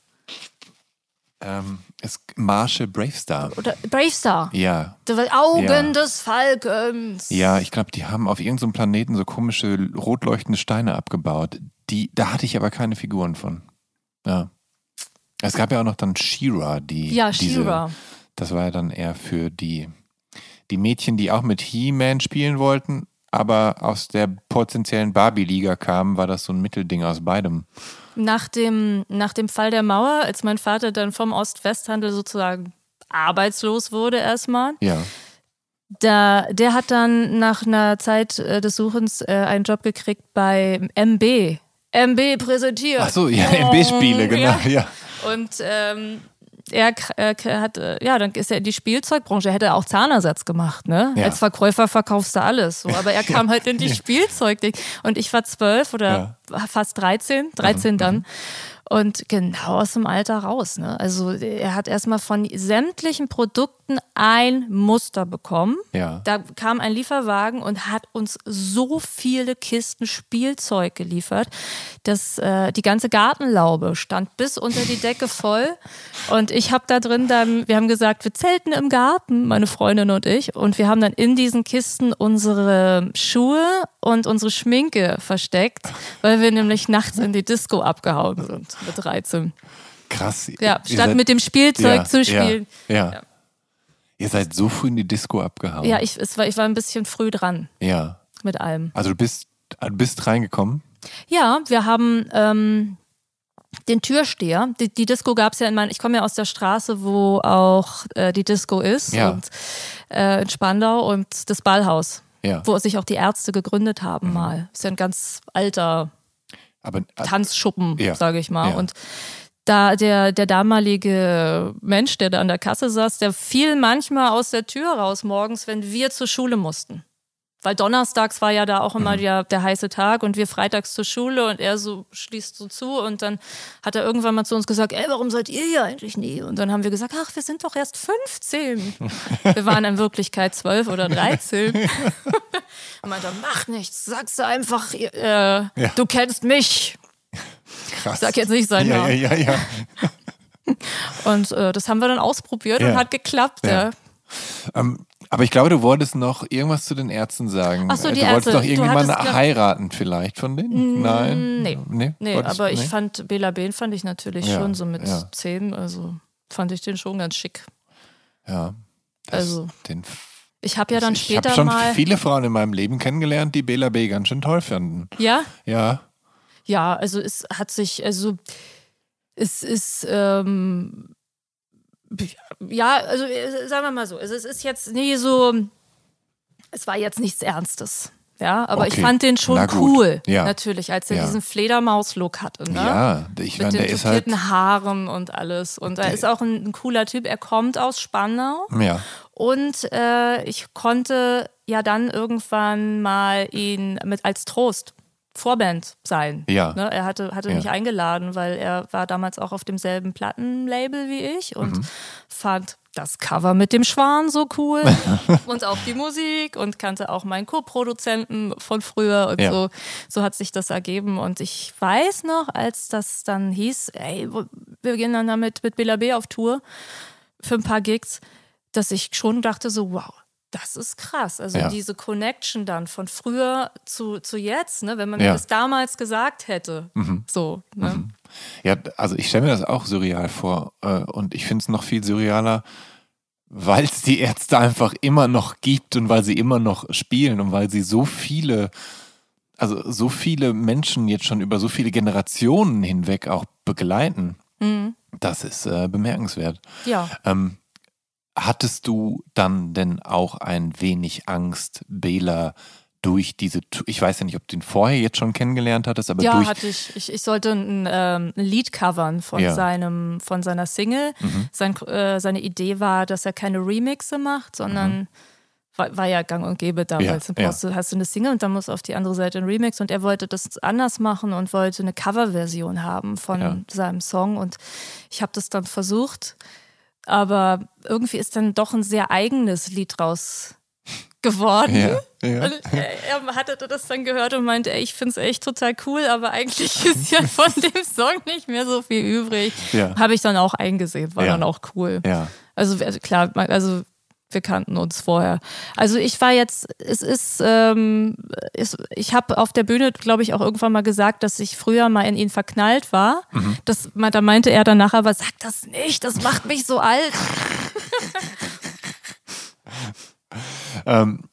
Ähm, es, Marshall Bravestar. Oder Brave Star. Ja, Die Augen Ja. des Falkens. ja, ich glaube, die haben auf irgendeinem Planeten so komische rot leuchtende Steine abgebaut. Die, da hatte ich aber keine Figuren von. Ja. Es gab ja auch noch dann She-Ra, die. Ja, She-Ra. Das war ja dann eher für die, die Mädchen, die auch mit He-Man spielen wollten, aber aus der potenziellen Barbie-Liga kamen, war das so ein Mittelding aus beidem. Nach dem, nach dem Fall der Mauer, als mein Vater dann vom Ost-West-Handel sozusagen arbeitslos wurde erstmal, Ja. da, der hat dann nach einer Zeit äh, des Suchens äh, einen Job gekriegt bei MB. MB präsentiert. Ach so, ja, MB-Spiele, genau. Ja. Ja. Und ähm, er äh, hat, äh, ja, dann ist er in die Spielzeugbranche, er hätte auch Zahnersatz gemacht, ne? Ja. Als Verkäufer verkaufst du alles, so. Aber er kam halt in die Spielzeugding. Und ich war zwölf oder fast 13, 13 dann. Und genau aus dem Alter raus. Ne? Also er hat erstmal von sämtlichen Produkten ein Muster bekommen. Ja. Da kam ein Lieferwagen und hat uns so viele Kisten Spielzeug geliefert, dass äh, die ganze Gartenlaube stand bis unter die Decke voll. Und ich habe da drin dann, wir haben gesagt, wir zelten im Garten, meine Freundin und ich. Und wir haben dann in diesen Kisten unsere Schuhe und unsere Schminke versteckt, weil wir nämlich nachts in die Disco abgehauen sind mit 13. Krass. Ja, statt seid- mit dem Spielzeug ja, zu spielen. Ja, ja. Ihr seid so früh in die Disco abgehauen. Ja, ich, war, ich war ein bisschen früh dran Ja. mit allem. Also du bist, du bist reingekommen. Ja, wir haben ähm, den Türsteher. Die, die Disco gab es ja in meinem, ich komme ja aus der Straße, wo auch äh, die Disco ist Ja. und äh, in Spandau und das Ballhaus, Ja. wo sich auch die Ärzte gegründet haben Mhm. mal. Ist ja ein ganz alter Aber äh, Tanzschuppen, Ja. sage ich mal. Ja. Und da der, der damalige Mensch, der da an der Kasse saß, der fiel manchmal aus der Tür raus morgens, wenn wir zur Schule mussten. Weil donnerstags war ja da auch Mhm. immer der, der heiße Tag und wir freitags zur Schule und er so schließt so zu und dann hat er irgendwann mal zu uns gesagt, ey, warum seid ihr hier eigentlich nie? Und dann haben wir gesagt, ach, wir sind doch erst 15. wir waren in Wirklichkeit 12 oder 13. und meinte, macht nichts, sagst du einfach, äh, du kennst mich. krass. Sag jetzt nicht seinen ja, Namen. ja, ja, ja. Und äh, das haben wir dann ausprobiert Ja. und hat geklappt. Ja. Ja. Ähm, aber ich glaube, du wolltest noch irgendwas zu den Ärzten sagen. Ach so, Äh, die du wolltest Ärzte. doch irgendjemanden heiraten vielleicht von denen? Nein? nee. Nee, Nee, aber ich nee? fand Bela Ben fand ich natürlich Ja, schon so mit ja. 10, also fand ich den schon ganz schick. Ja. Also, den, Ich habe ja dann ich später habe schon mal. viele Frauen in meinem Leben kennengelernt, die Bela B. ganz schön toll fanden. Ja? Ja. Ja, also es hat sich, also es ist, ähm, ja, also äh, sagen wir mal so, also es ist jetzt nie so, es war jetzt nichts Ernstes. Ja, aber ich Okay. fand den schon cool, Ja. natürlich, als er Ja. diesen Fledermaus-Look hatte. Ne? Ja, ich Mit meine, den der ist halt. tupierten Haaren und alles. Und er ist auch ein, ein cooler Typ. Er kommt aus Spandau. Ja. Und äh, ich konnte ja dann irgendwann mal ihn mit als Trost Vorband sein. Ja. Ne? Er hatte, hatte Ja. mich eingeladen, weil er war damals auch auf demselben Plattenlabel wie ich und Mhm. fand das Cover mit dem Schwan so cool und auch die Musik und kannte auch meinen Co-Produzenten von früher und Ja. so. So hat sich das ergeben und ich weiß noch, als das dann hieß, ey, wir gehen dann damit mit Bela B auf Tour für ein paar Gigs, dass ich schon dachte so, wow, das ist krass. Also Ja. diese Connection dann von früher zu, zu jetzt, ne? wenn man Ja. Mhm. mir das damals gesagt hätte. So, ne? Ja, also ich stelle mir das auch surreal vor. äh, Und ich finde es noch viel surrealer, weil es die Ärzte einfach immer noch gibt und weil sie immer noch spielen und weil sie so viele, also so viele Menschen jetzt schon über so viele Generationen hinweg auch begleiten. Das ist äh, bemerkenswert. Ja. Ähm, hattest du dann denn auch ein wenig Angst, Bela, durch diese, ich weiß ja nicht, ob du ihn vorher jetzt schon kennengelernt hattest, aber Ja, durch, hatte ich. Ich, ich sollte ein, ähm, ein Lied covern von, Ja. seinem, von seiner Single. Sein, äh, seine Idee war, dass er keine Remixe macht, sondern war, war ja gang und gäbe damals. Ja, Dann brauchst du, hast du eine Single und dann muss auf die andere Seite ein Remix. Und er wollte das anders machen und wollte eine Coverversion haben von Ja. seinem Song. Und ich habe das dann versucht. Aber irgendwie ist dann doch ein sehr eigenes Lied draus geworden. ja, ja. Und er, er hatte das dann gehört und meinte, ey, ich finde es echt total cool, aber eigentlich ist ja von dem Song nicht mehr so viel übrig. Ja. Habe ich dann auch eingesehen, war dann auch cool. Also also klar, also wir kannten uns vorher. Also ich war jetzt, es ist, ähm, es, ich habe auf der Bühne, glaube ich, auch irgendwann mal gesagt, dass ich früher mal in ihn verknallt war. Mhm. Das, da meinte er danach aber, sag das nicht, das macht mich so alt. Ähm,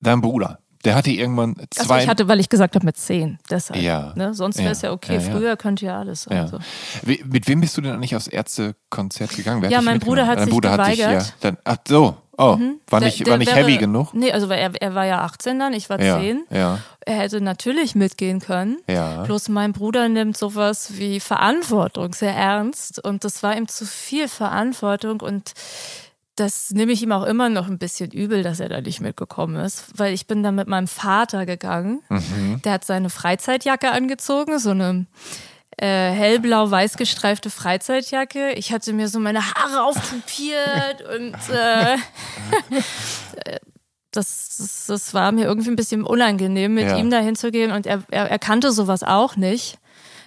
dein Bruder, der hatte irgendwann Also zwei. ich hatte, weil ich gesagt habe, mit zehn. Deshalb. Ja. Ne? Sonst wäre es Ja. ja okay. Ja. Früher könnte ja alles. Also. Wie- Mit wem bist du denn eigentlich aufs Ärztekonzert gegangen? Wer Ja, mein? Bruder hat Dein sich Bruder hat dich, ja. geweigert. Mhm. Dann, ach so, oh, war Der- nicht, der war nicht wäre- heavy genug? Nee, also er, er war ja 18 dann, ich war Ja, 10. ja, Er hätte natürlich mitgehen können. ja. Bloß mein Bruder nimmt sowas wie Verantwortung sehr ernst und das war ihm zu viel Verantwortung und das nehme ich ihm auch immer noch ein bisschen übel, dass er da nicht mitgekommen ist, weil ich bin da mit meinem Vater gegangen. Mhm. Der hat seine Freizeitjacke angezogen, so eine äh, hellblau-weiß gestreifte Freizeitjacke. Ich hatte mir so meine Haare auftupiert und äh, das, das, das, war mir irgendwie ein bisschen unangenehm, mit ja. ihm da hinzugehen und er, er, er kannte sowas auch nicht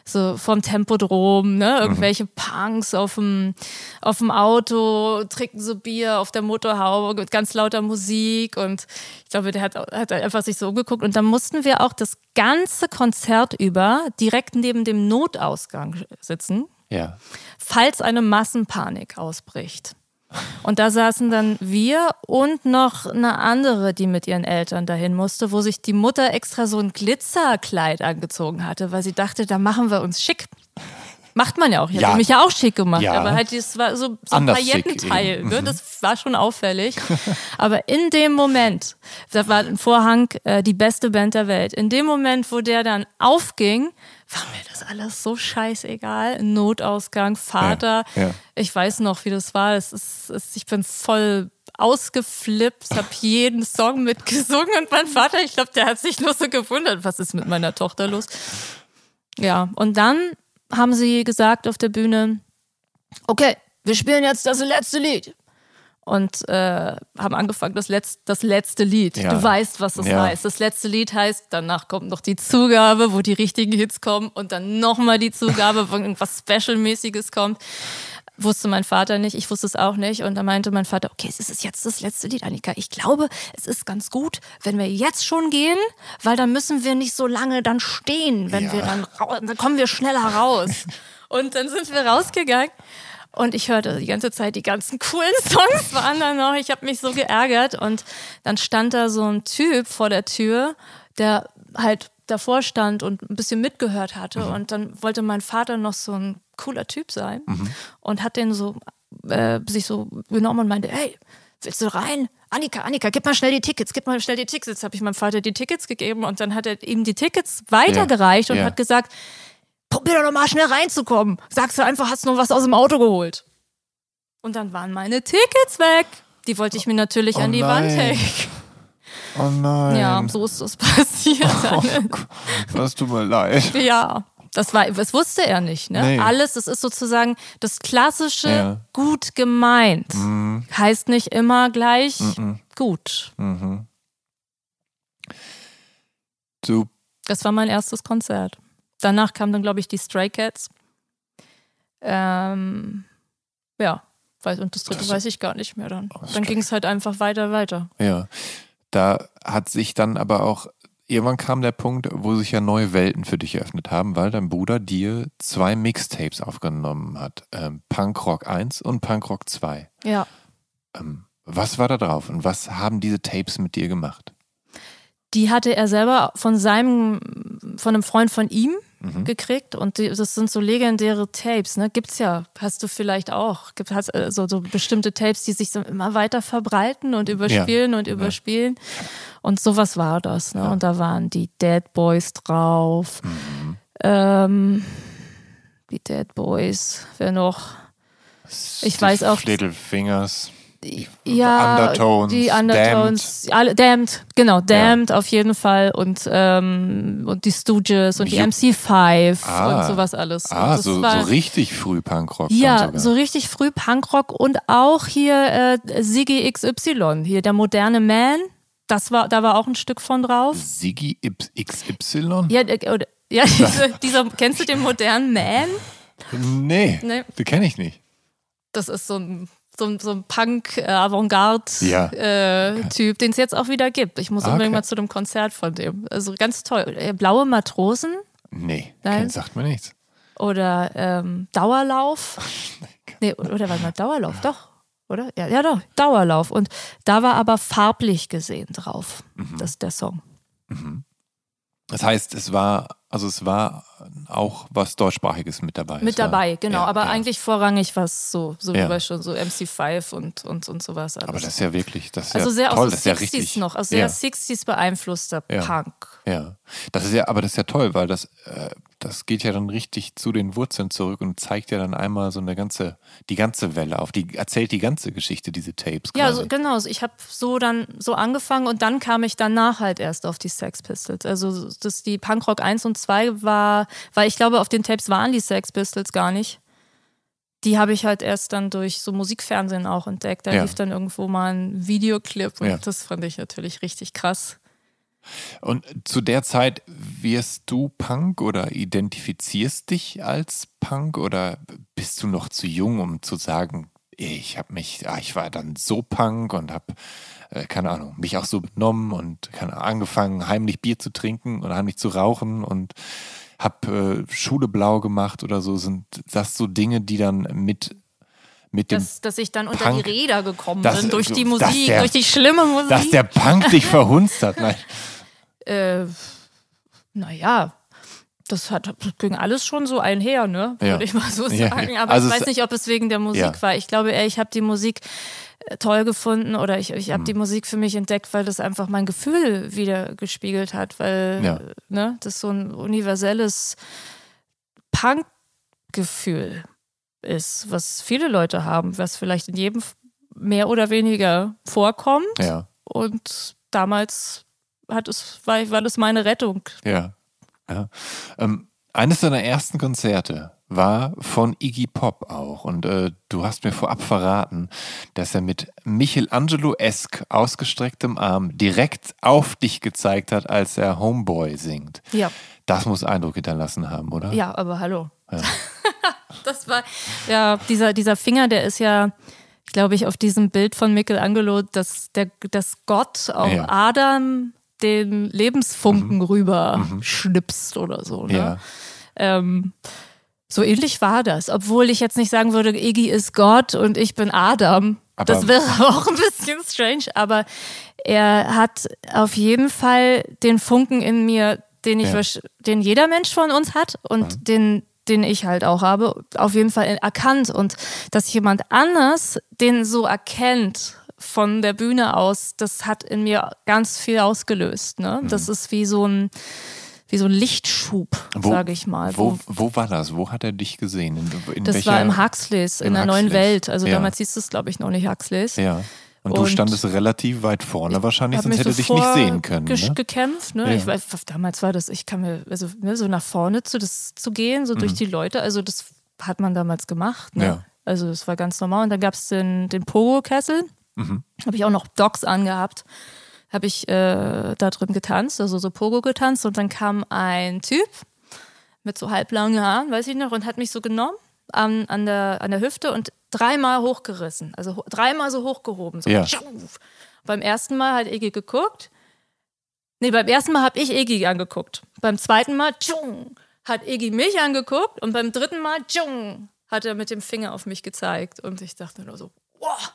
so vom Tempodrom, ne? Mhm. Irgendwelche. Punks auf dem, auf dem Auto, trinken so Bier auf der Motorhaube mit ganz lauter Musik und ich glaube, der hat, hat einfach sich so umgeguckt und dann mussten wir auch das ganze Konzert über direkt neben dem Notausgang sitzen. Ja. Falls eine Massenpanik ausbricht. Und da saßen dann wir und noch eine andere, die mit ihren Eltern dahin musste, wo sich die Mutter extra so ein Glitzerkleid angezogen hatte, weil sie dachte, da machen wir uns schick. Macht man ja auch. Ich ja. habe mich ja auch schick gemacht, ja. aber halt das war so, so ein Paillettenteil. Ne? Mhm. Das war schon auffällig. aber in dem Moment, da war ein Vorhang äh, die beste Band der Welt. In dem Moment, wo der dann aufging, war mir das alles so scheißegal. Notausgang, Vater. Ja. Ich weiß noch, wie das war. Es ist, es, ich bin voll ausgeflippt, habe jeden Song mitgesungen und mein Vater, ich glaube, der hat sich nur so gewundert, was ist mit meiner Tochter los. Ja, und dann haben sie gesagt auf der Bühne, okay, wir spielen jetzt das letzte Lied und äh, haben angefangen, das, Letz-, das letzte Lied. Ja. Du weißt, was das ja. heißt. Das letzte Lied heißt, danach kommt noch die Zugabe, wo die richtigen Hits kommen und dann nochmal die Zugabe, wo irgendwas Special-mäßiges kommt. Wusste mein Vater nicht, ich wusste es auch nicht. Und da meinte mein Vater, okay, es ist jetzt das letzte Lied, Annika. Ich glaube, es ist ganz gut, wenn wir jetzt schon gehen, weil dann müssen wir nicht so lange dann stehen, wenn ja. wir dann, dann kommen wir schneller raus. und dann sind wir rausgegangen und ich hörte die ganze Zeit die ganzen coolen Songs waren da noch. Ich habe mich so geärgert. Und dann stand da so ein Typ vor der Tür, der halt davor stand und ein bisschen mitgehört hatte. Mhm. Und dann wollte mein Vater noch so ein cooler Typ sein mhm. und hat den so äh, sich so genommen und meinte, hey, willst du rein? Annika, Annika, gib mal schnell die Tickets, gib mal schnell die Tickets. Jetzt habe ich meinem Vater die Tickets gegeben und dann hat er ihm die Tickets weitergereicht ja. und ja. hat gesagt, probier doch mal schnell reinzukommen. Sagst du einfach, hast nur was aus dem Auto geholt. Und dann waren meine Tickets weg. Die wollte ich mir natürlich oh an die nein. Wand hängen. Oh nein. Ja, so ist das passiert. Oh, das tut mir leid. Ja, das war, das wusste er nicht. Ne? Nee. Alles, das ist sozusagen das klassische ja. gut gemeint. Mhm. Heißt nicht immer gleich mhm. gut. Mhm. Du. Das war mein erstes Konzert. Danach kamen dann, glaube ich, die Stray Cats. Ähm, ja, und das dritte das weiß ich gar nicht mehr dann. Dann ging es halt einfach weiter, weiter. Ja, da hat sich dann aber auch, irgendwann kam der Punkt, wo sich ja neue Welten für dich eröffnet haben, weil dein Bruder dir zwei Mixtapes aufgenommen hat. Ähm, Punk Rock 1 und Punk Rock 2. Ja. Ähm, was war da drauf und was haben diese Tapes mit dir gemacht? Die hatte er selber von seinem, von einem Freund von ihm mhm. gekriegt und die, das sind so legendäre Tapes, ne? Gibt's ja, hast du vielleicht auch. Gibt hast äh, so, bestimmte Tapes, die sich so immer weiter verbreiten und überspielen ja. und überspielen. Ja. Und sowas war das, ne? Ja. Und da waren die Dead Boys drauf. Mhm. Ähm, die Dead Boys, wer noch? Ich weiß auch. Little Fingers ja, Undertones, die Undertones, Damned, alle, Damned genau, Damned ja. auf jeden Fall und, ähm, und die Stooges und die MC5 ah, und sowas alles. Ah, so, war, so richtig früh Punkrock. Ja, so richtig früh Punkrock und auch hier äh, Siggy XY, hier der moderne Man, das war, da war auch ein Stück von drauf. Siggy XY? Ja, oder, ja dieser, dieser, kennst du den modernen Man? Nee, nee. den kenne ich nicht. Das ist so ein so, so ein Punk-Avantgarde-Typ, ja. äh, okay. den es jetzt auch wieder gibt. Ich muss ah, unbedingt okay. mal zu dem Konzert von dem. Also ganz toll. Äh, Blaue Matrosen? Nee, Nein. sagt mir nichts. Oder ähm, Dauerlauf? nee, oder warte mal, Dauerlauf, doch. Oder? Ja, ja, doch, Dauerlauf. Und da war aber farblich gesehen drauf, mhm. das, der Song. Mhm. Das heißt, es war Also es war auch was deutschsprachiges mit dabei. Mit Es war- dabei, genau. ja, aber ja. eigentlich vorrangig was so, so Ja. wie wir schon so MC5 und, und, und sowas. alles. Aber das ist ja wirklich, das ist also ja sehr toll, aus das ist ja 60s richtig. noch, ja, sehr 60s beeinflusster Ja. Punk. ja, das ist ja, aber das ist ja toll, weil das, äh, das geht ja dann richtig zu den Wurzeln zurück und zeigt ja dann einmal so eine ganze, die ganze Welle auf, die erzählt die ganze Geschichte, diese Tapes. Ja, quasi. so, genau. Ich habe so dann so angefangen und dann kam ich danach halt erst auf die Sex Pistols. Also das, die Punkrock 1 und 2 war, weil ich glaube, auf den Tapes waren die Sex Pistols gar nicht. Die habe ich halt erst dann durch so Musikfernsehen auch entdeckt. Da Ja. lief dann irgendwo mal ein Videoclip und Ja. das fand ich natürlich richtig krass. Und zu der Zeit wirst du Punk oder identifizierst dich als Punk oder bist du noch zu jung, um zu sagen, ich habe mich, ah, ich war dann so Punk und habe, äh, keine Ahnung, mich auch so benommen und Ahnung, angefangen, heimlich Bier zu trinken oder heimlich zu rauchen und habe äh, Schule blau gemacht oder so. Sind das so Dinge, die dann mit, mit dem, Dass, dass ich dann unter Punk- die Räder gekommen Das- bin, durch die dass Musik, der- durch die schlimme Musik. dass der Punk dich verhunzt hat? Nein. äh, naja, das hat das ging alles schon so einher, ne? Ja. Würde ich mal so Ja, sagen. ja. Aber Also ich weiß nicht, ob es wegen der Musik Ja. war. Ich glaube eher, ich habe die Musik äh, toll gefunden oder ich, ich habe Mhm. die Musik für mich entdeckt, weil das einfach mein Gefühl wieder gespiegelt hat, weil Ja. ne, das so ein universelles Punk-Gefühl ist, was viele Leute haben, was vielleicht in jedem mehr oder weniger vorkommt. Ja, Und damals hat es, war, war das meine Rettung. ja. Ja. Ähm, eines deiner ersten Konzerte war von Iggy Pop auch. Und äh, du hast mir vorab verraten, dass er mit Michelangelo-esk ausgestrecktem Arm direkt auf dich gezeigt hat, als er Homeboy singt. Ja. Das muss Eindruck hinterlassen haben, oder? Ja, aber hallo. das war, ja, dieser, dieser Finger, der ist ja, glaube ich, auf diesem Bild von Michelangelo, dass, der, dass Gott auf Ja. Adam den Lebensfunken rüber schnipst oder so. Ne? Ja. Ähm, so ähnlich war das, obwohl ich jetzt nicht sagen würde, Iggy ist Gott und ich bin Adam. Aber- das wäre auch ein bisschen strange, aber er hat auf jeden Fall den Funken in mir, den ich, Ja. den jeder Mensch von uns hat und den den ich halt auch habe, auf jeden Fall erkannt und dass jemand anders den so erkennt von der Bühne aus, das hat in mir ganz viel ausgelöst. Ne? Das Mhm. ist wie so ein wie so ein Lichtschub, sage ich mal. Wo, wo war das? Wo hat er dich gesehen? In, in Das welcher, war im Huxleys, in der neuen. Welt. Also Ja. damals hieß es, glaube ich, noch nicht Huxleys. Ja. Und du standest relativ weit vorne wahrscheinlich, sonst hätte so dich nicht sehen können. gesch- Ne? gekämpft, ne? Ja. Ich weiß, damals war das, ich kann mir, also ne, so nach vorne zu, das, zu gehen, so durch die Leute, also das hat man damals gemacht. Ne? Mhm. Ja. Also das war ganz normal. Und dann gab es den, den Pogo-Kessel, Mhm. habe ich auch noch Docs angehabt, habe ich äh, da drin getanzt, also so Pogo getanzt und dann kam ein Typ mit so halblangen Haaren, weiß ich noch, und hat mich so genommen an, an, der, an der Hüfte und dreimal hochgerissen, also ho dreimal so hochgehoben. So Ja. Beim ersten Mal hat Iggy geguckt. Nee, beim ersten Mal habe ich Iggy angeguckt. Beim zweiten Mal tschung, hat Iggy mich angeguckt und beim dritten Mal tschung, hat er mit dem Finger auf mich gezeigt. Und ich dachte nur so, wow.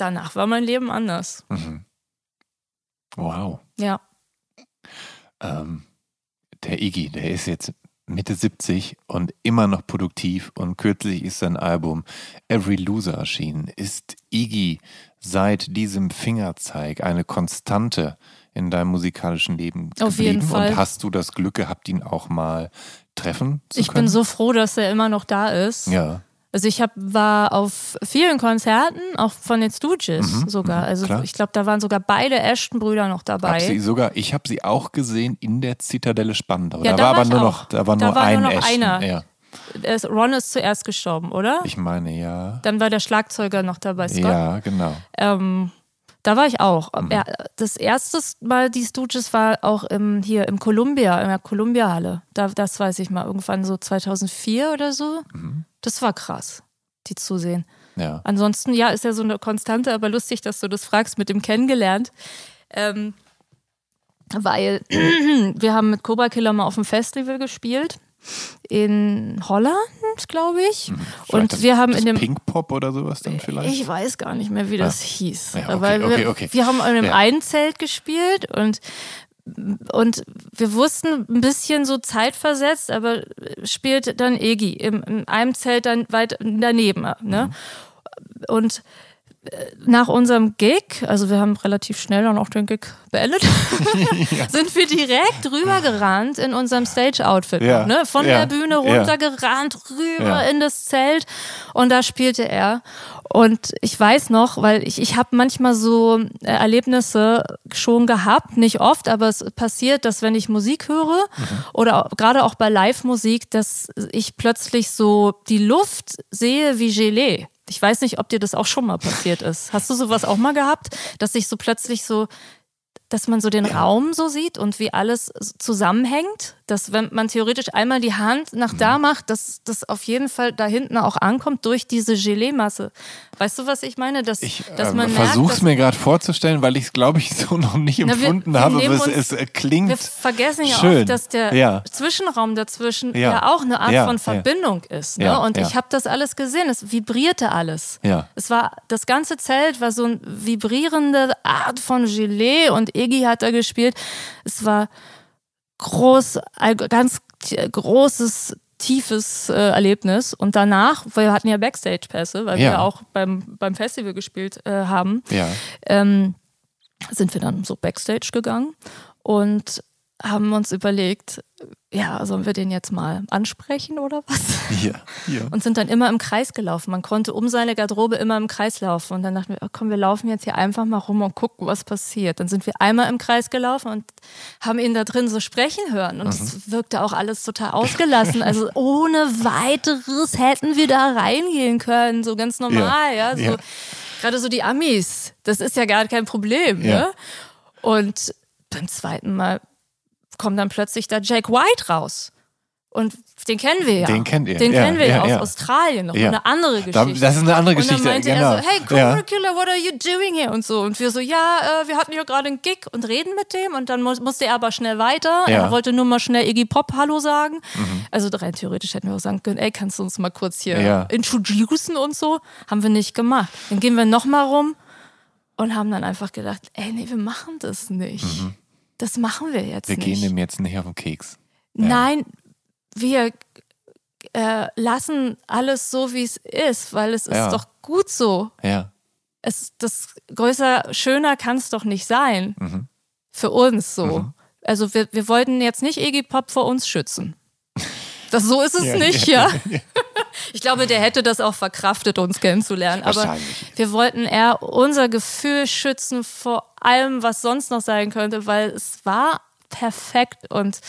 Danach war mein Leben anders. Mhm. Wow. Ja. Ähm, der Iggy, der ist jetzt Mitte 70 und immer noch produktiv und kürzlich ist sein Album Every Loser erschienen. Ist Iggy seit diesem Fingerzeig eine Konstante in deinem musikalischen Leben Auf geblieben? jeden Fall. Und hast du das Glück gehabt, ihn auch mal treffen zu Ich können? bin so froh, dass er immer noch da ist. Ja, Also ich hab, war auf vielen Konzerten, auch von den Stooges sogar. Also Mhm, klar. ich glaube, da waren sogar beide Ashton-Brüder noch dabei. hab sie sogar, ich habe sie auch gesehen in der Zitadelle Spandau. Ja, da, da war aber nur auch. noch, da war Da nur war ein nur noch Ashton. einer. Ja, Ron ist zuerst gestorben, oder? ich meine ja. Dann war der Schlagzeuger noch dabei, Scott. Ja, genau. Ähm, da war ich auch. Mhm. Ja, das erste Mal die Stooges war auch im, hier im Columbia, in der Columbia-Halle. Da, das weiß ich mal, irgendwann so 2004 oder so. Mhm. Das war krass, die zu sehen. Ja. Ansonsten, ja, ist ja so eine Konstante, aber lustig, dass du das fragst, mit dem kennengelernt. Ähm, weil wir haben mit Cobra Killer mal auf dem Festival gespielt. In Holland, glaube ich. Vielleicht Und das, wir haben in dem. Pink Pop oder sowas dann vielleicht? Ich weiß gar nicht mehr, wie das hieß. Ja, okay, Weil wir, okay, okay. wir haben in einem Ja. einen Zelt gespielt und und wir wussten ein bisschen so zeitversetzt, aber spielt dann Egi in einem Zelt dann weit daneben. Ne? Mhm. Und nach unserem Gig, also wir haben relativ schnell dann auch den Gig beendet, ja. sind wir direkt rübergerannt in unserem Stage-Outfit. Ja. Ne? Von ja. der Bühne runtergerannt, rüber in das Zelt und da spielte er. Und ich weiß noch, weil ich, ich habe manchmal so äh, Erlebnisse schon gehabt, nicht oft, aber es passiert, dass wenn ich Musik höre mhm. oder gerade auch bei Live-Musik, dass ich plötzlich so die Luft sehe wie Gelee. Ich weiß nicht, ob dir das auch schon mal passiert ist. Hast du sowas auch mal gehabt, dass sich so plötzlich so, dass man so den Raum so sieht und wie alles zusammenhängt? Dass wenn man theoretisch einmal die Hand nach da mhm. macht, dass das auf jeden Fall da hinten auch ankommt durch diese Gelee-Masse. Weißt du, was ich meine? Dass, ich dass äh, versuche es mir gerade vorzustellen, weil ich es, glaube ich, so noch nicht Na, empfunden wir, wir habe, aber es, es, klingt Wir vergessen ja schön. oft, dass der ja. Zwischenraum dazwischen ja. ja. auch eine Art ja. von Verbindung ist. Ne? Und ich habe das alles gesehen. Es vibrierte alles. Es war, das ganze Zelt war so eine vibrierende Art von Gelee und Iggy hat da gespielt. Es war groß, ganz großes, tiefes äh, Erlebnis. Und danach, wir hatten ja Backstage-Pässe, weil ja. wir auch beim, beim Festival gespielt äh, haben, ja. ähm, sind wir dann so Backstage gegangen und haben uns überlegt, ja, sollen wir den jetzt mal ansprechen oder was? Ja, ja. Und sind dann immer im Kreis gelaufen. Man konnte um seine Garderobe immer im Kreis laufen. Und dann dachten wir, oh, komm, wir laufen jetzt hier einfach mal rum und gucken, was passiert. Dann sind wir einmal im Kreis gelaufen und haben ihn da drin so sprechen hören. Und es mhm. wirkte auch alles total ausgelassen. Also ohne weiteres hätten wir da reingehen können, so ganz normal, ja. ja so, ja. Gerade so die Amis, das ist ja gar kein Problem, ja. ne? Und beim zweiten Mal kommt dann plötzlich da Jake White raus. Und den kennen wir ja. Den kennt ihr. Den ja, kennen wir ja, ja aus Australien. Noch eine andere Geschichte. Das ist eine andere Geschichte. Und dann meinte genau. er so, hey, Cobra Killer, what are you doing here? Und so. Und wir so, ja, äh, wir hatten hier gerade einen Gig und reden mit dem. Und dann muss, musste er aber schnell weiter. Er wollte nur mal schnell Iggy Pop Hallo sagen. Mhm. Also rein theoretisch hätten wir auch sagen können, ey, kannst du uns mal kurz hier introducen und so. Haben wir nicht gemacht. Dann gehen wir nochmal rum und haben dann einfach gedacht, ey, nee, wir machen das nicht. Mhm das machen wir jetzt wir nicht. Wir gehen dem jetzt nicht auf den Keks. Ja. Nein, wir äh, lassen alles so, wie es ist, weil es ja. ist doch gut so. Ja. Es, das größer, schöner kann es doch nicht sein. Mhm. Für uns so. Mhm. Also wir, wir wollten jetzt nicht Iggy Pop vor uns schützen. Das, so ist es ja, nicht, ja. Ich glaube, der hätte das auch verkraftet, uns kennenzulernen. Aber wir wollten eher unser Gefühl schützen vor allem, was sonst noch sein könnte, weil es war perfekt und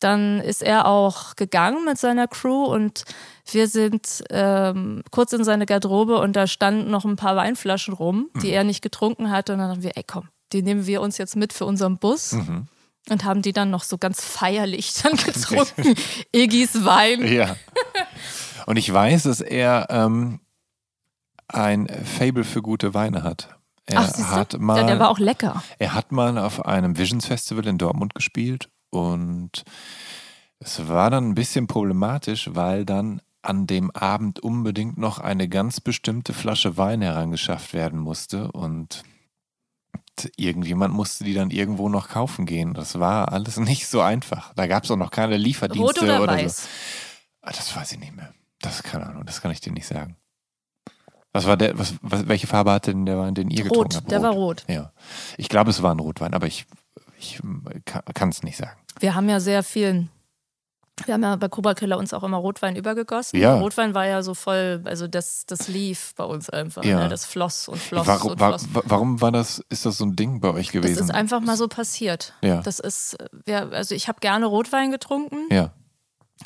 dann ist er auch gegangen mit seiner Crew und wir sind ähm, kurz in seine Garderobe und da standen noch ein paar Weinflaschen rum, die mhm. er nicht getrunken hatte. Und dann haben wir, ey komm, die nehmen wir uns jetzt mit für unseren Bus. Mhm. Und haben die dann noch so ganz feierlich dann getrunken. Iggis Wein. Ja. Und ich weiß, dass er ähm, ein Fable für gute Weine hat. Er Ach, hat mal, ja, der war auch lecker. Er hat mal auf einem Visions Festival in Dortmund gespielt und es war dann ein bisschen problematisch, weil dann an dem Abend unbedingt noch eine ganz bestimmte Flasche Wein herangeschafft werden musste und irgendjemand musste die dann irgendwo noch kaufen gehen. Das war alles nicht so einfach. Da gab es auch noch keine Lieferdienste Rot oder, oder weiß? so. Ah, das weiß ich nicht mehr. Das keine Ahnung, das kann ich dir nicht sagen. Was war der, was, was, welche Farbe hatte denn der Wein, den ihr rot, getrunken habt? Rot, der war rot. Ja. Ich glaube, es war ein Rotwein, aber ich, ich kann es nicht sagen. Wir haben ja sehr viel, wir haben ja bei Cobra Killer uns auch immer Rotwein übergegossen. Ja. Rotwein war ja so voll, also das, das lief bei uns einfach. Ja. Ne? Das floss und floss warum, und floss. War, warum war das, ist das so ein Ding bei euch gewesen? Das ist einfach mal so passiert. Ja. Das ist, ja, also ich habe gerne Rotwein getrunken. Ja.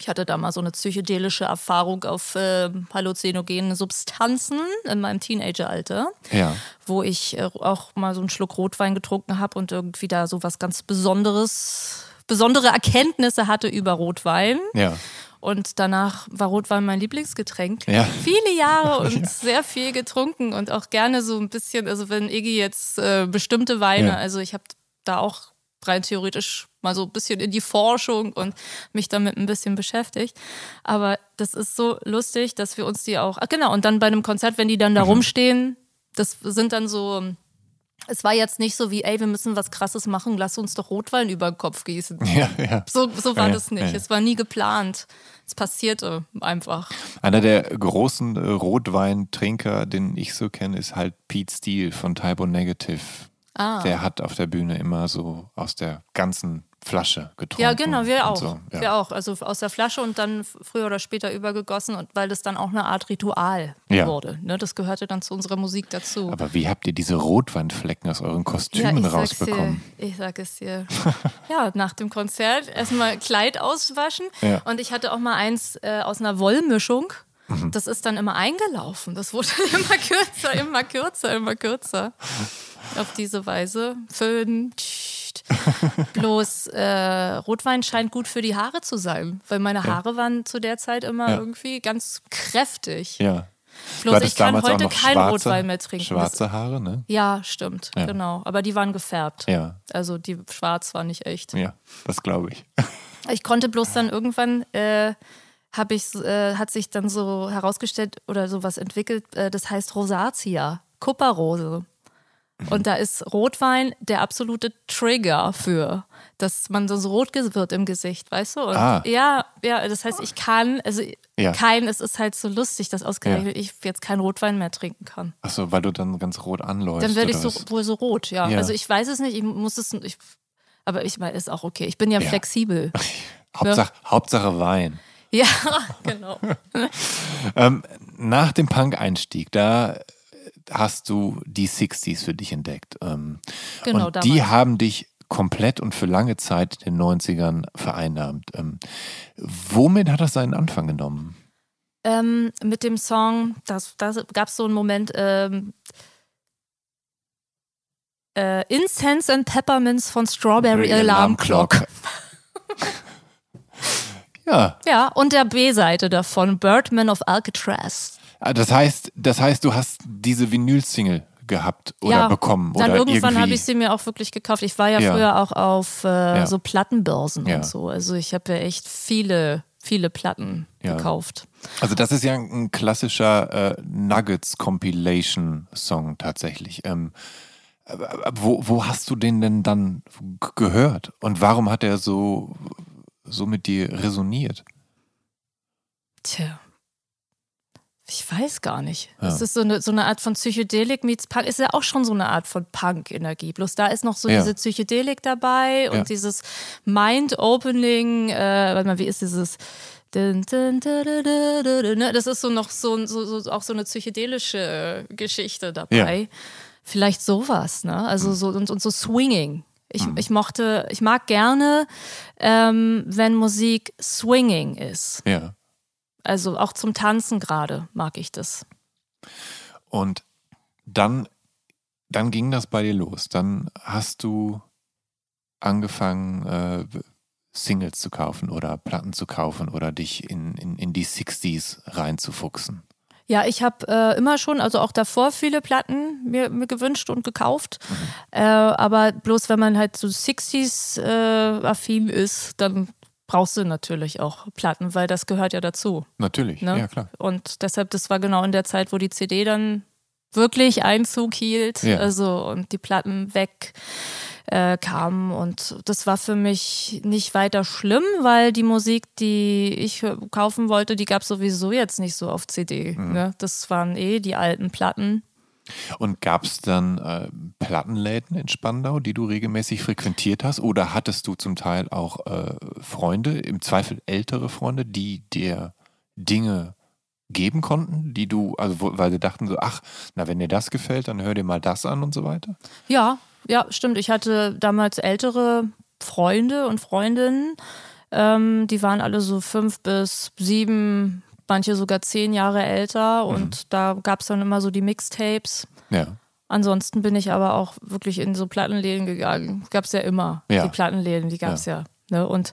Ich hatte da mal so eine psychedelische Erfahrung auf äh, halluzinogenen Substanzen in meinem Teenageralter, ja. wo ich äh, auch mal so einen Schluck Rotwein getrunken habe und irgendwie da so was ganz Besonderes, besondere Erkenntnisse hatte über Rotwein. Ja. Und danach war Rotwein mein Lieblingsgetränk. Ja. Viele Jahre und ja. sehr viel getrunken und auch gerne so ein bisschen, also wenn Iggy jetzt äh, bestimmte Weine, also ich habe da auch rein theoretisch mal so ein bisschen in die Forschung und mich damit ein bisschen beschäftigt. Aber das ist so lustig, dass wir uns die auch, ach genau, und dann bei einem Konzert, wenn die dann da mhm. rumstehen, das sind dann so Es war jetzt nicht so wie, ey, wir müssen was Krasses machen, lass uns doch Rotwein über den Kopf gießen. Ja, ja. So, so war Ja, das nicht. Es war nie geplant. Es passierte einfach. Einer der großen Rotweintrinker, den ich so kenne, ist halt Pete Steele von Typo Negative. Ah. Der hat auf der Bühne immer so aus der ganzen Flasche getrunken. Ja, genau, wir auch. So. Ja. Wir auch. Also aus der Flasche und dann früher oder später übergegossen, und weil das dann auch eine Art Ritual Ja. wurde. Ne? Das gehörte dann zu unserer Musik dazu. Aber wie habt ihr diese Rotweinflecken aus euren Kostümen sag's rausbekommen? Dir, ich sag es dir. ja, nach dem Konzert erstmal Kleid auswaschen. Ja. Und ich hatte auch mal eins äh, aus einer Wollmischung. Mhm. Das ist dann immer eingelaufen. Das wurde immer kürzer, immer kürzer, immer kürzer. Auf diese Weise. Föhn. Bloß äh, Rotwein scheint gut für die Haare zu sein, weil meine Haare waren zu der Zeit immer Ja. irgendwie ganz kräftig. Ja. Bloß ich kann heute kein Rotwein mehr trinken. Schwarze Haare, ne? Ja, stimmt, Ja. genau. Aber die waren gefärbt. Ja, Also die schwarz war nicht echt. ja, das glaube ich. Ich konnte bloß dann irgendwann, äh, hab ich, äh, hat sich dann so herausgestellt oder sowas entwickelt, äh, das heißt Rosatia, Kupperrose. Und da ist Rotwein der absolute Trigger für, dass man so rot wird im Gesicht, weißt du? Und Ah. Ja, ja, das heißt, ich kann, also Ja. kein, es ist halt so lustig, dass ausgerechnet ich jetzt keinen Rotwein mehr trinken kann. Achso, weil du dann ganz rot anläufst. Dann werde ich so was? wohl so rot, ja. Ja. Also ich weiß es nicht, ich muss es, ich, aber ich meine, ist auch okay. Ich bin ja, Ja. flexibel. Hauptsache, Hauptsache Wein. Ja, genau. Ähm, nach dem Punk-Einstieg, da hast du die 60s für dich entdeckt. Ähm, Genau, und die damals. haben dich komplett und für lange Zeit in den 90ern vereinnahmt. Ähm, womit hat das seinen Anfang genommen? Ähm, mit dem Song, das, da gab es so einen Moment, ähm, äh, Incense and Peppermints von Strawberry Alarm Clock. ja, Ja, und der B-Seite davon, Birdman of Alcatraz. Ah, das heißt, das heißt, du hast diese Vinyl-Single gehabt oder ja, bekommen Dann oder irgendwann habe ich sie mir auch wirklich gekauft. Ich war ja, Ja. früher auch auf äh, Ja. so Plattenbörsen und so. Also ich habe ja echt viele, viele Platten gekauft. Also das ist ja ein klassischer äh, Nuggets-Compilation-Song tatsächlich. Ähm, aber- aber wo, wo hast du den denn dann gehört? Und warum hat er so, so mit dir resoniert? Tja. Ich weiß gar nicht. Ja. Es ist so eine, so eine Art von Psychedelik meets Punk. Ist ja auch schon so eine Art von Punk-Energie. Bloß da ist noch so Ja. diese Psychedelik dabei und Ja. dieses Mind-Opening, äh, warte mal, wie ist dieses? Ne? Das ist so noch so, so, so auch so eine psychedelische Geschichte dabei. Vielleicht sowas, ne? Also so und, und so Swinging. Ich, ich mochte, ich mag gerne, ähm, wenn Musik swinging ist. Ja. Also auch zum Tanzen gerade mag ich das. Und dann, dann ging das bei dir los. Dann hast du angefangen, äh, Singles zu kaufen oder Platten zu kaufen oder dich in, in, in die 60s reinzufuchsen. Ja, ich habe äh, immer schon, also auch davor viele Platten mir, mir gewünscht und gekauft. Äh, aber bloß wenn man halt so 60s äh, ist, dann brauchst du natürlich auch Platten, weil das gehört ja dazu. Natürlich, Ne? ja klar. Und deshalb, das war genau in der Zeit, wo die CD dann wirklich Einzug hielt, Ja. also und die Platten weg äh, kamen und das war für mich nicht weiter schlimm, weil die Musik, die ich kaufen wollte, die gab es sowieso jetzt nicht so auf CD. Mhm. Ne? Das waren eh die alten Platten. Und gab es dann äh, Plattenläden in Spandau, die du regelmäßig frequentiert hast? Oder hattest du zum Teil auch äh, Freunde, im Zweifel ältere Freunde, die dir Dinge geben konnten, die du, also weil sie dachten so, ach, na, wenn dir das gefällt, dann hör dir mal das an und so weiter? Ja, ja, stimmt. Ich hatte damals ältere Freunde und Freundinnen, ähm, die waren alle so fünf bis sieben, manche sogar zehn Jahre älter Mhm. und da gab es dann immer so die Mixtapes. Ja. Ansonsten bin ich aber auch wirklich in so Plattenläden gegangen. Gab es ja immer. Ja. Die Plattenläden, die gab es ja. ne? und,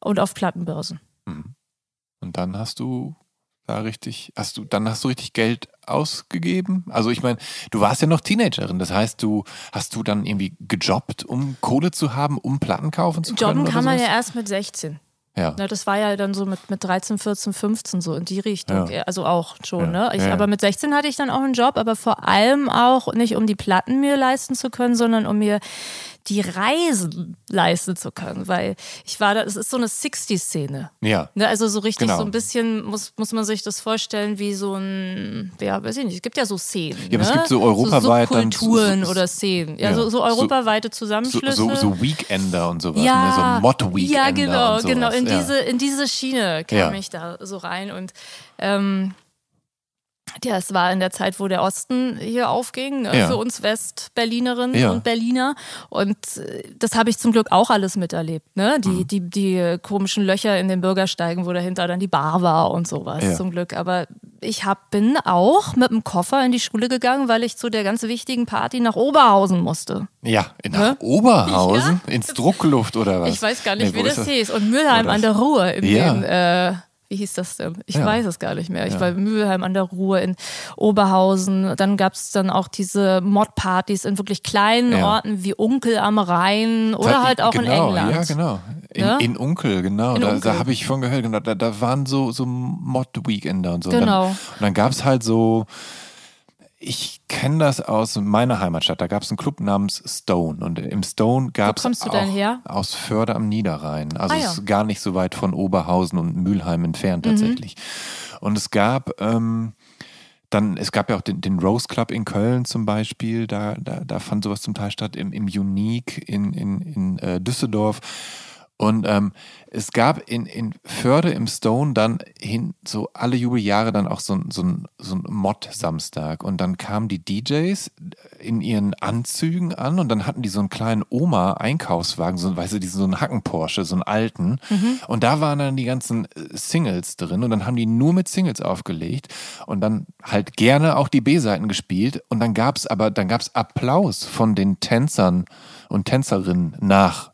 und auf Plattenbörsen. Und dann hast du da richtig, hast du, dann hast du richtig Geld ausgegeben? Also ich meine, du warst ja noch Teenagerin, das heißt, du hast du dann irgendwie gejobbt, um Kohle zu haben, um Platten kaufen zu können? Jobben kann man ja erst mit 16. Ja. Na, das war ja dann so mit, mit 13, 14, 15 so in die Richtung. Ja. Also auch schon, Ja. ne? Ich, ja. Aber mit 16 hatte ich dann auch einen Job, aber vor allem auch nicht, um die Platten mir leisten zu können, sondern um mir die Reisen leisten zu können. Weil ich war da, es ist so eine 60-Szene. Ja. Ne, also so richtig Genau. so ein bisschen muss, muss man sich das vorstellen wie so ein, ja, weiß ich nicht, es gibt ja so Szenen. Ja, aber es ne? gibt so europaweit dann Kulturen so- so- oder Szenen. Ja, ja. so, so So- europaweite So, Zusammenschlüsse. so, so Weekender und sowas, ja, ne? so Mod-Weekender. ja, genau, genau. In ja. diese, in diese Schiene kam Ja. ich da so rein und ähm, ja, es war in der Zeit, wo der Osten hier aufging, ne, Ja. für uns Westberlinerinnen Ja. und Berliner. Und äh, das habe ich zum Glück auch alles miterlebt. Ne? Die, Mhm. die, die komischen Löcher in den Bürgersteigen, wo dahinter dann die Bar war und sowas, Ja. zum Glück. Aber ich hab, bin auch mit dem Koffer in die Schule gegangen, weil ich zu der ganz wichtigen Party nach Oberhausen musste. Ja, nach Ne? Oberhausen, ins Druckluft oder was? Ich weiß gar nicht, Nee, wie das ist hieß. Und Mülheim an der Ruhr in Ja. äh, wie hieß das denn? Ich Ja. weiß es gar nicht mehr. Ich Ja. war in Mülheim an der Ruhr in Oberhausen. Dann gab es dann auch diese Mod-Partys in wirklich kleinen Ja. Orten wie Unkel am Rhein oder Ver- halt auch genau, in England. Ja, genau. In, Ne? in Unkel, genau. In da da habe ich von gehört, genau. Da, da waren so, so Mod-Weekender und so. Genau. Und dann, und dann gab es halt so, ich kenne das aus meiner Heimatstadt. Da gab es einen Club namens Stone. Und im Stone gab es kommst du auch denn her? aus Förde am Niederrhein. Also Ah, ja. ist gar nicht so weit von Oberhausen und Mülheim entfernt Mhm. tatsächlich. Und es gab ähm, dann, es gab ja auch den, den Rose Club in Köln zum Beispiel, da, da, da fand sowas zum Teil statt, im, im Unique in, in, in äh, Düsseldorf. Und ähm, es gab in, in Förde im Stone dann hin, so alle Jubeljahre dann auch so, ein- so ein, so ein Mod-Samstag. Und dann kamen die DJs in ihren Anzügen an und dann hatten die so einen kleinen Oma-Einkaufswagen, so, weißt du, diesen, so einen Hacken-Porsche, so einen alten. Und da waren dann die ganzen äh, Singles drin und dann haben die nur mit Singles aufgelegt und dann halt gerne auch die B-Seiten gespielt. Und dann gab's aber, dann gab's Applaus von den Tänzern und Tänzerinnen nach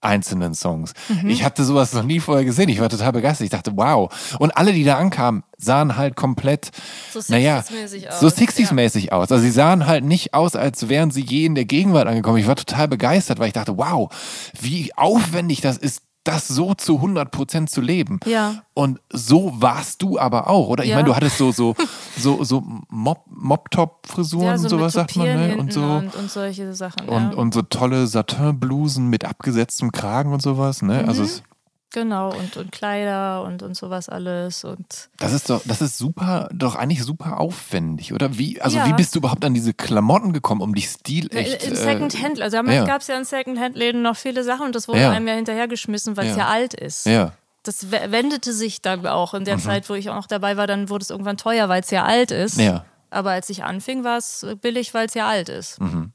einzelnen Songs. Ich hatte sowas noch nie vorher gesehen. Ich war total begeistert. Ich dachte, wow. Und alle, die da ankamen, sahen halt komplett, So naja, 60s-mäßig aus, so 60s ja. aus. Also sie sahen halt nicht aus, als wären sie je in der Gegenwart angekommen. Ich war total begeistert, weil ich dachte, wow, wie aufwendig das ist, das so zu 100 Prozent zu leben. Ja. Und so warst du aber auch, oder? Ich Ja. meine, du hattest so, so, so, so Mob- Mop-Top-Frisuren Ja, so und sowas, sagt man, ne? Und so. und, und solche Sachen. Und, ja. und so tolle Satin-Blusen mit abgesetztem Kragen und sowas, ne? Mhm. Also es, genau, und, und Kleider und, und sowas alles. Und das ist doch, das ist super, doch eigentlich super aufwendig, oder? Wie, also Ja. wie bist du überhaupt an diese Klamotten gekommen, um die stilecht? in äh, Secondhand, also damals ja. gab es ja in Secondhand-Läden noch viele Sachen und das wurde Ja. einem ja hinterhergeschmissen, weil es Ja. alt ist. Ja, Das we- wendete sich dann auch in der Mhm. Zeit, wo ich auch noch dabei war, dann wurde es irgendwann teuer, weil es ja alt ist. ja. Aber als ich anfing, war es billig, weil es ja alt ist. Mhm.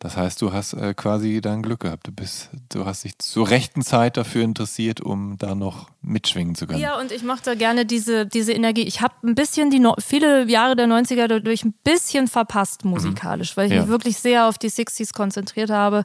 Das heißt, du hast äh, quasi dein Glück gehabt. Du bist, du hast dich zur rechten Zeit dafür interessiert, um da noch mitschwingen zu können. Ja, und ich mochte gerne diese, diese Energie. Ich habe ein bisschen die no viele Jahre der 90er dadurch ein bisschen verpasst musikalisch, weil ich Ja. mich wirklich sehr auf die 60s konzentriert habe,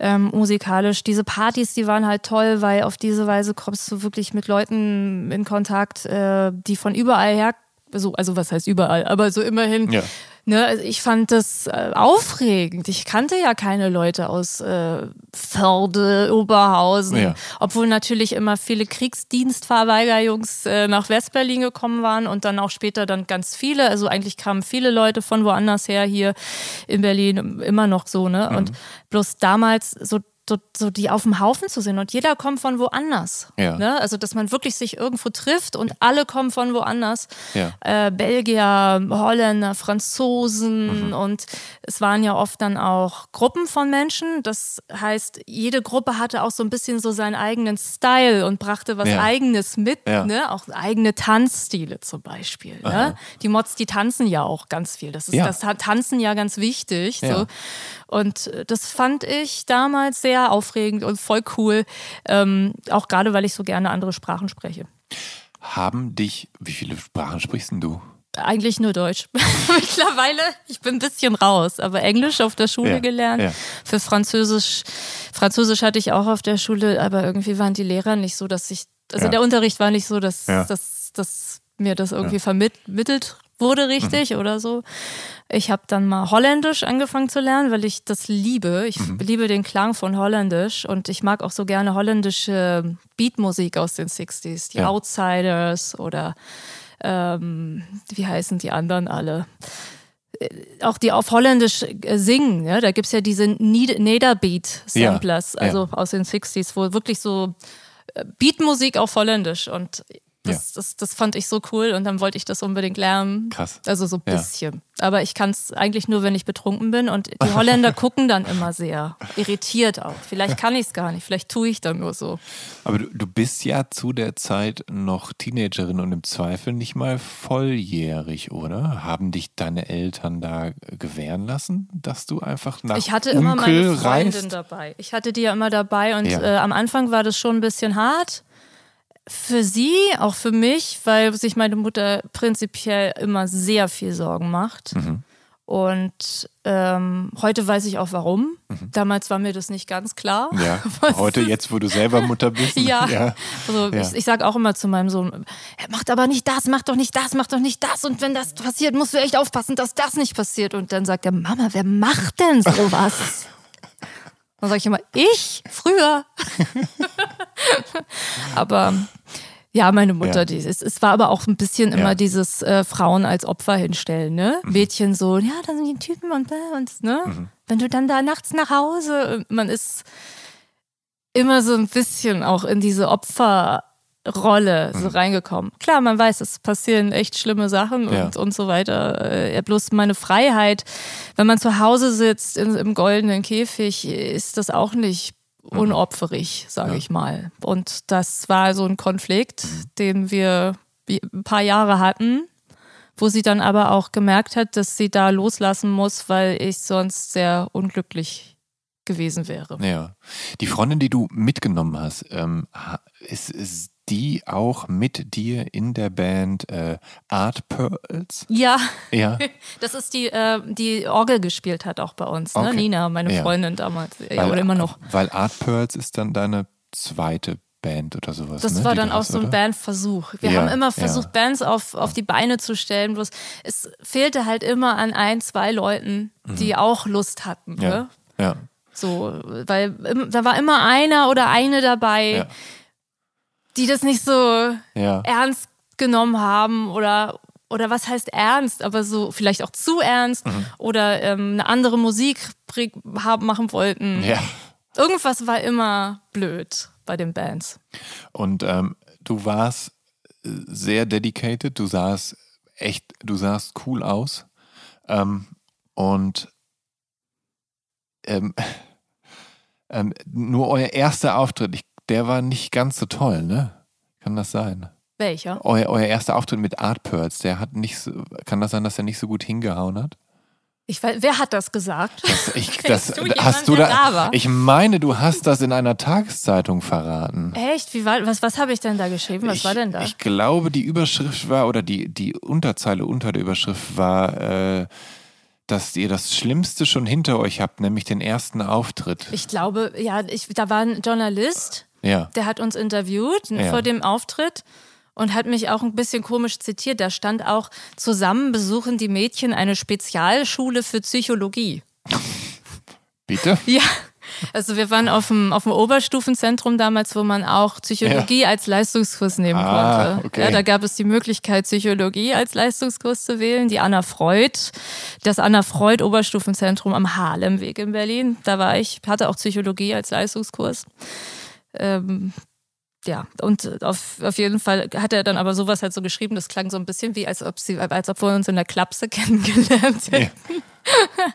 ähm, musikalisch. Diese Partys, die waren halt toll, weil auf diese Weise kommst du wirklich mit Leuten in Kontakt, äh, die von überall her, so, also was heißt überall, aber so immerhin Ja. Ne, also ich fand das äh, aufregend. Ich kannte ja keine Leute aus äh, Förde, Oberhausen, Ja. obwohl natürlich immer viele Kriegsdienstverweigerjungs äh, nach Westberlin gekommen waren und dann auch später dann ganz viele. Also eigentlich kamen viele Leute von woanders her hier in Berlin immer noch so, ne? Mhm. Und bloß damals so so, so die auf dem Haufen zu sehen und jeder kommt von woanders. Ja. Ne? Also, dass man wirklich sich irgendwo trifft und alle kommen von woanders. Ja. Äh, Belgier, Holländer, Franzosen Mhm. und es waren ja oft dann auch Gruppen von Menschen. Das heißt, jede Gruppe hatte auch so ein bisschen so seinen eigenen Style und brachte was Ja. Eigenes mit, ne? Auch eigene Tanzstile zum Beispiel. Ne? Die Mods, die tanzen ja auch ganz viel. Das ist Ja. das Tanzen ja ganz wichtig. So. Und das fand ich damals sehr aufregend und voll cool. Ähm, auch gerade, weil ich so gerne andere Sprachen spreche. Haben dich, wie viele Sprachen sprichst denn du? Eigentlich nur Deutsch. Mittlerweile, ich bin ein bisschen raus, aber Englisch auf der Schule Ja, gelernt. ja. Für Französisch, Französisch hatte ich auch auf der Schule, aber irgendwie waren die Lehrer nicht so, dass ich, also Ja. der Unterricht war nicht so, dass, dass, dass mir das irgendwie vermittelt wurde richtig mhm. oder so. Ich habe dann mal Holländisch angefangen zu lernen, weil ich das liebe. Ich mhm. liebe den Klang von Holländisch und ich mag auch so gerne holländische Beatmusik aus den 60s, die ja. Outsiders oder ähm, wie heißen die anderen alle? Äh, auch die auf Holländisch äh, singen, ja? da gibt es ja diese Nederbeat-Samplers, ja, also aus den 60s, wo wirklich so äh, Beatmusik auf Holländisch und das, ja. das, das fand ich so cool und dann wollte ich das unbedingt lernen. Krass. Also so ein ja. bisschen. Aber ich kann es eigentlich nur, wenn ich betrunken bin. Und die Holländer gucken dann immer sehr irritiert auch. Vielleicht kann ich es gar nicht, vielleicht tue ich dann nur so. Aber du, du bist ja zu der Zeit noch Teenagerin und im Zweifel nicht mal volljährig, oder? Haben dich deine Eltern da gewähren lassen, dass du einfach nach Ich hatte Unkel immer meine Freundin reist? dabei. Ich hatte die ja immer dabei und Ja. äh, am Anfang war das schon ein bisschen hart. Für sie, auch für mich, weil sich meine Mutter prinzipiell immer sehr viel Sorgen macht. Mhm. Und ähm, heute weiß ich auch warum. Damals war mir das nicht ganz klar. Ja, heute, jetzt, wo du selber Mutter bist. Ja, ja. also Ja. ich, ich sage auch immer zu meinem Sohn, "Er macht aber nicht das, mach doch nicht das, mach doch nicht das. Und wenn das passiert, musst du echt aufpassen, dass das nicht passiert. Und dann sagt er, Mama, wer macht denn sowas? Dann sage ich immer, ich? Früher. aber ja, meine Mutter, Ja. die, es, es war aber auch ein bisschen immer Ja. dieses äh, Frauen als Opfer hinstellen, ne? Mädchen so, ja, da sind die Typen und, und ne? Wenn du dann da nachts nach Hause, man ist immer so ein bisschen auch in diese Opferrolle so reingekommen. Klar, man weiß, es passieren echt schlimme Sachen Ja. und, und so weiter. Äh, bloß meine Freiheit, wenn man zu Hause sitzt in, im goldenen Käfig, ist das auch nicht unopferig, sage Ja. ich mal. Und das war so ein Konflikt, den wir ein paar Jahre hatten, wo sie dann aber auch gemerkt hat, dass sie da loslassen muss, weil ich sonst sehr unglücklich gewesen wäre. Ja. Die Freundin, die du mitgenommen hast, ähm, ist, ist die auch mit dir in der Band äh, Art Pearls? Ja, Ja. das ist die, äh, die Orgel gespielt hat auch bei uns, ne? Okay. Nina, meine Ja. Freundin damals. Ja, Weil- oder immer noch. Weil Art Pearls ist dann deine zweite Band oder sowas. Das ne, war dann auch hast, so ein oder? Bandversuch. Wir Ja, haben immer ja. versucht, Bands auf, auf die Beine zu stellen, bloß es fehlte halt immer an ein, zwei Leuten, die auch Lust hatten. Mhm. Ja. Ne? Ja. So, weil da war immer einer oder eine dabei, Ja. Die das nicht so Ja. ernst genommen haben oder oder was heißt ernst, aber so vielleicht auch zu ernst Mhm. oder ähm, eine andere Musik haben machen wollten. ja. Irgendwas war immer blöd bei den Bands. Und ähm, du warst äh, sehr dedicated, du sahst echt, du sahst cool aus. Ähm, und ähm, ähm, nur euer erster Auftritt, ich, der war nicht ganz so toll, ne? Kann das sein? Welcher? Euer, euer erster Auftritt mit Art Pearls, der hat nicht so, kann das sein, dass er nicht so gut hingehauen hat? Ich weiß, wer hat das gesagt? Das, ich, das, du hast du jemanden, da, da ich meine, du hast das in einer Tageszeitung verraten. Echt? Wie war, was was habe ich denn da geschrieben? Was ich, war denn da? Ich glaube, die Überschrift war, oder die, die Unterzeile unter der Überschrift war, äh, dass ihr das Schlimmste schon hinter euch habt, nämlich den ersten Auftritt. Ich glaube, ja, ich, da war ein Journalist, ja. der hat uns interviewt Ja. vor dem Auftritt und hat mich auch ein bisschen komisch zitiert. Da stand auch, zusammen besuchen die Mädchen eine Spezialschule für Psychologie. Bitte? Ja, also wir waren auf dem, auf dem Oberstufenzentrum damals, wo man auch Psychologie als Leistungskurs nehmen Ah, konnte. okay. Ja, da gab es die Möglichkeit, Psychologie als Leistungskurs zu wählen. Die Anna Freud, das Anna Freud Oberstufenzentrum am Harlemweg in Berlin. Da war ich, hatte auch Psychologie als Leistungskurs. Ähm, ja, und auf, auf jeden Fall hat er dann aber sowas halt so geschrieben, das klang so ein bisschen wie, als ob, sie, als ob wir uns in der Klapse kennengelernt hätten. Ja.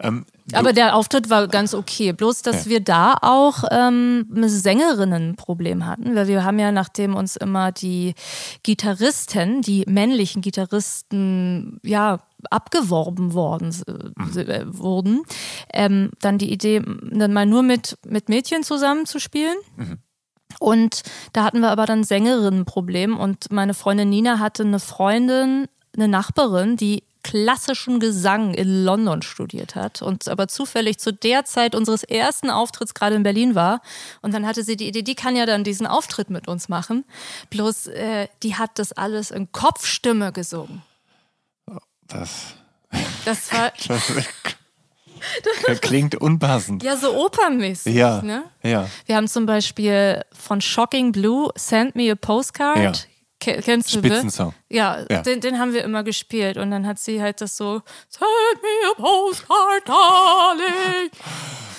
ähm, Aber der Auftritt war ganz okay. Bloß, dass Ja. wir da auch ähm, ein Sängerinnenproblem hatten, weil wir haben ja, nachdem uns immer die Gitarristen, die männlichen Gitarristen, ja, abgeworben worden äh, äh, wurden, ähm, dann die Idee, dann mal nur mit, mit Mädchen zusammen zu spielen. Und da hatten wir aber dann Sängerinnenproblem und meine Freundin Nina hatte eine Freundin, eine Nachbarin, die klassischen Gesang in London studiert hat und aber zufällig zu der Zeit unseres ersten Auftritts gerade in Berlin war. Und dann hatte sie die Idee, die kann ja dann diesen Auftritt mit uns machen. Bloß äh, die hat das alles in Kopfstimme gesungen. Das, Das war das klingt unpassend. ja so opernmäßig. Ja, Ne? ja. Wir haben zum Beispiel von Shocking Blue Send Me a Postcard. Ja. Ke- Kennst du ne? Spitzensong. Ja, Ja. Den, den haben wir immer gespielt und dann hat sie halt das so Send me a postcard, darling.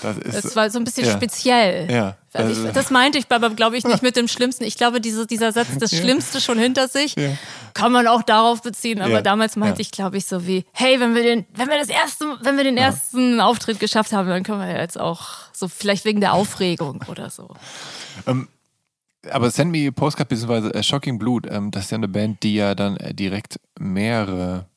Das ist, Das war so ein bisschen ja. speziell. Ja. Also Also- ich, das meinte ich aber, glaube ich, nicht mit dem Schlimmsten. Ich glaube, diese, dieser Satz, das Schlimmste schon hinter sich, Ja. Kann man auch darauf beziehen. Aber Ja. damals meinte Ja. ich, glaube ich, so wie, hey, wenn wir den, wenn wir das erste, wenn wir den ersten Auftritt geschafft haben, dann können wir ja jetzt auch so vielleicht wegen der Aufregung oder so. Aber Send Me Postcard bzw. Shocking Blood, ähm, das ist ja eine Band, die ja dann äh, direkt mehrere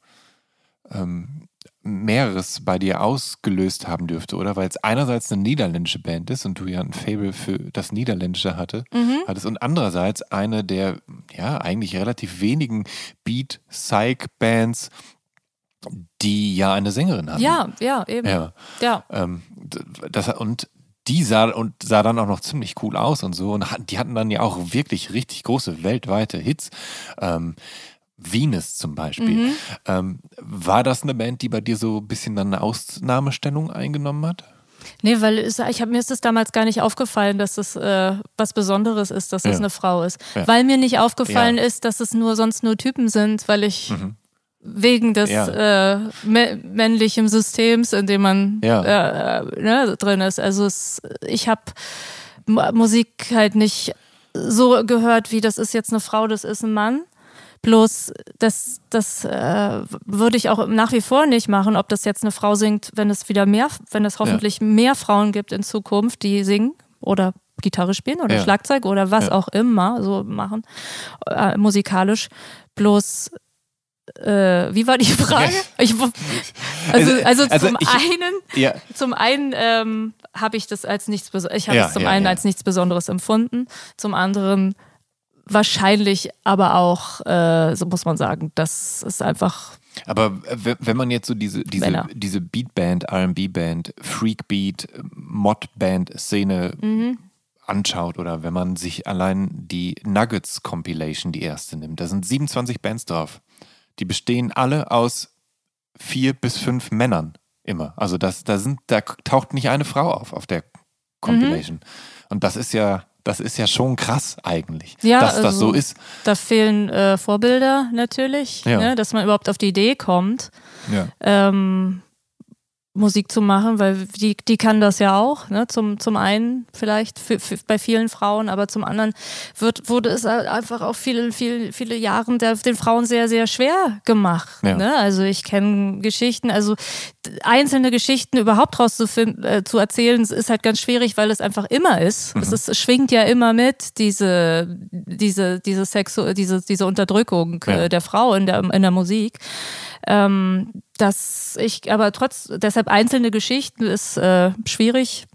ähm, mehreres bei dir ausgelöst haben dürfte, oder? Weil es einerseits eine niederländische Band ist und du ja ein Fable für das Niederländische hatte, Mhm. hattest und andererseits eine der ja eigentlich relativ wenigen Beat-Psych-Bands, die ja eine Sängerin hatten. Ja, ja, eben. Ja. Ja. Ähm, das, und die sah und sah dann auch noch ziemlich cool aus und so. Und die hatten dann ja auch wirklich richtig große weltweite Hits. Ähm, Venus zum Beispiel. Ähm, war das eine Band, die bei dir so ein bisschen dann eine Ausnahmestellung eingenommen hat? Nee, weil es- ich hab, mir ist es damals gar nicht aufgefallen, dass es äh, was Besonderes ist, dass es Ja. eine Frau ist. Ja. Weil mir nicht aufgefallen Ja. Mhm. ist, dass es nur sonst nur Typen sind, weil ich wegen des äh, mä- männlichen Systems, in dem man äh, äh, ne, drin ist. Also es, ich habe Musik halt nicht so gehört, wie das ist jetzt eine Frau, das ist ein Mann. Bloß das, das äh, würde ich auch nach wie vor nicht machen, ob das jetzt eine Frau singt, wenn es wieder mehr, wenn es hoffentlich mehr Frauen gibt in Zukunft, die singen oder Gitarre spielen oder Ja. Schlagzeug oder was Ja. auch immer so machen, äh, musikalisch. Bloß äh, wie war die Frage? Ich, also, Also- also, also zum ich- einen, Ja. zum einen ähm, habe ich das als nichts Besonderes, ich habe Ja, es zum ja, einen ja. als nichts Besonderes empfunden, zum anderen wahrscheinlich aber auch, äh, so muss man sagen, das ist einfach, Aber wenn man jetzt so diese, diese, Männer. diese Beatband, RB-Band, Freakbeat, Mod-Band-Szene Mhm. anschaut oder wenn man sich allein die Nuggets Compilation, die erste nimmt, da sind 27 Bands drauf. Die bestehen alle aus vier bis fünf Männern immer. Also das, da sind, da taucht nicht eine Frau auf auf der Compilation. Mhm. Und das ist ja, das ist ja schon krass eigentlich, Ja, dass das also- so ist. da fehlen äh, Vorbilder natürlich, Ja. ne, dass man überhaupt auf die Idee kommt. Ja. ähm, Musik zu machen, weil die, die kann das ja auch, ne? zum, zum einen vielleicht für, für, bei vielen Frauen, aber zum anderen wird, wurde es halt einfach auch viele, viele, viele Jahre der, den Frauen sehr, sehr schwer gemacht. Ja. Ne? Also ich kenne Geschichten, also einzelne Geschichten überhaupt rauszufinden, äh, zu erzählen, ist halt ganz schwierig, weil es einfach immer ist. Es, ist es schwingt ja immer mit, diese, diese, diese Sexu diese, diese Unterdrückung Ja. äh, der Frau in der, in der Musik ähm, dass ich aber trotz deshalb einzelne Geschichten ist äh, schwierig.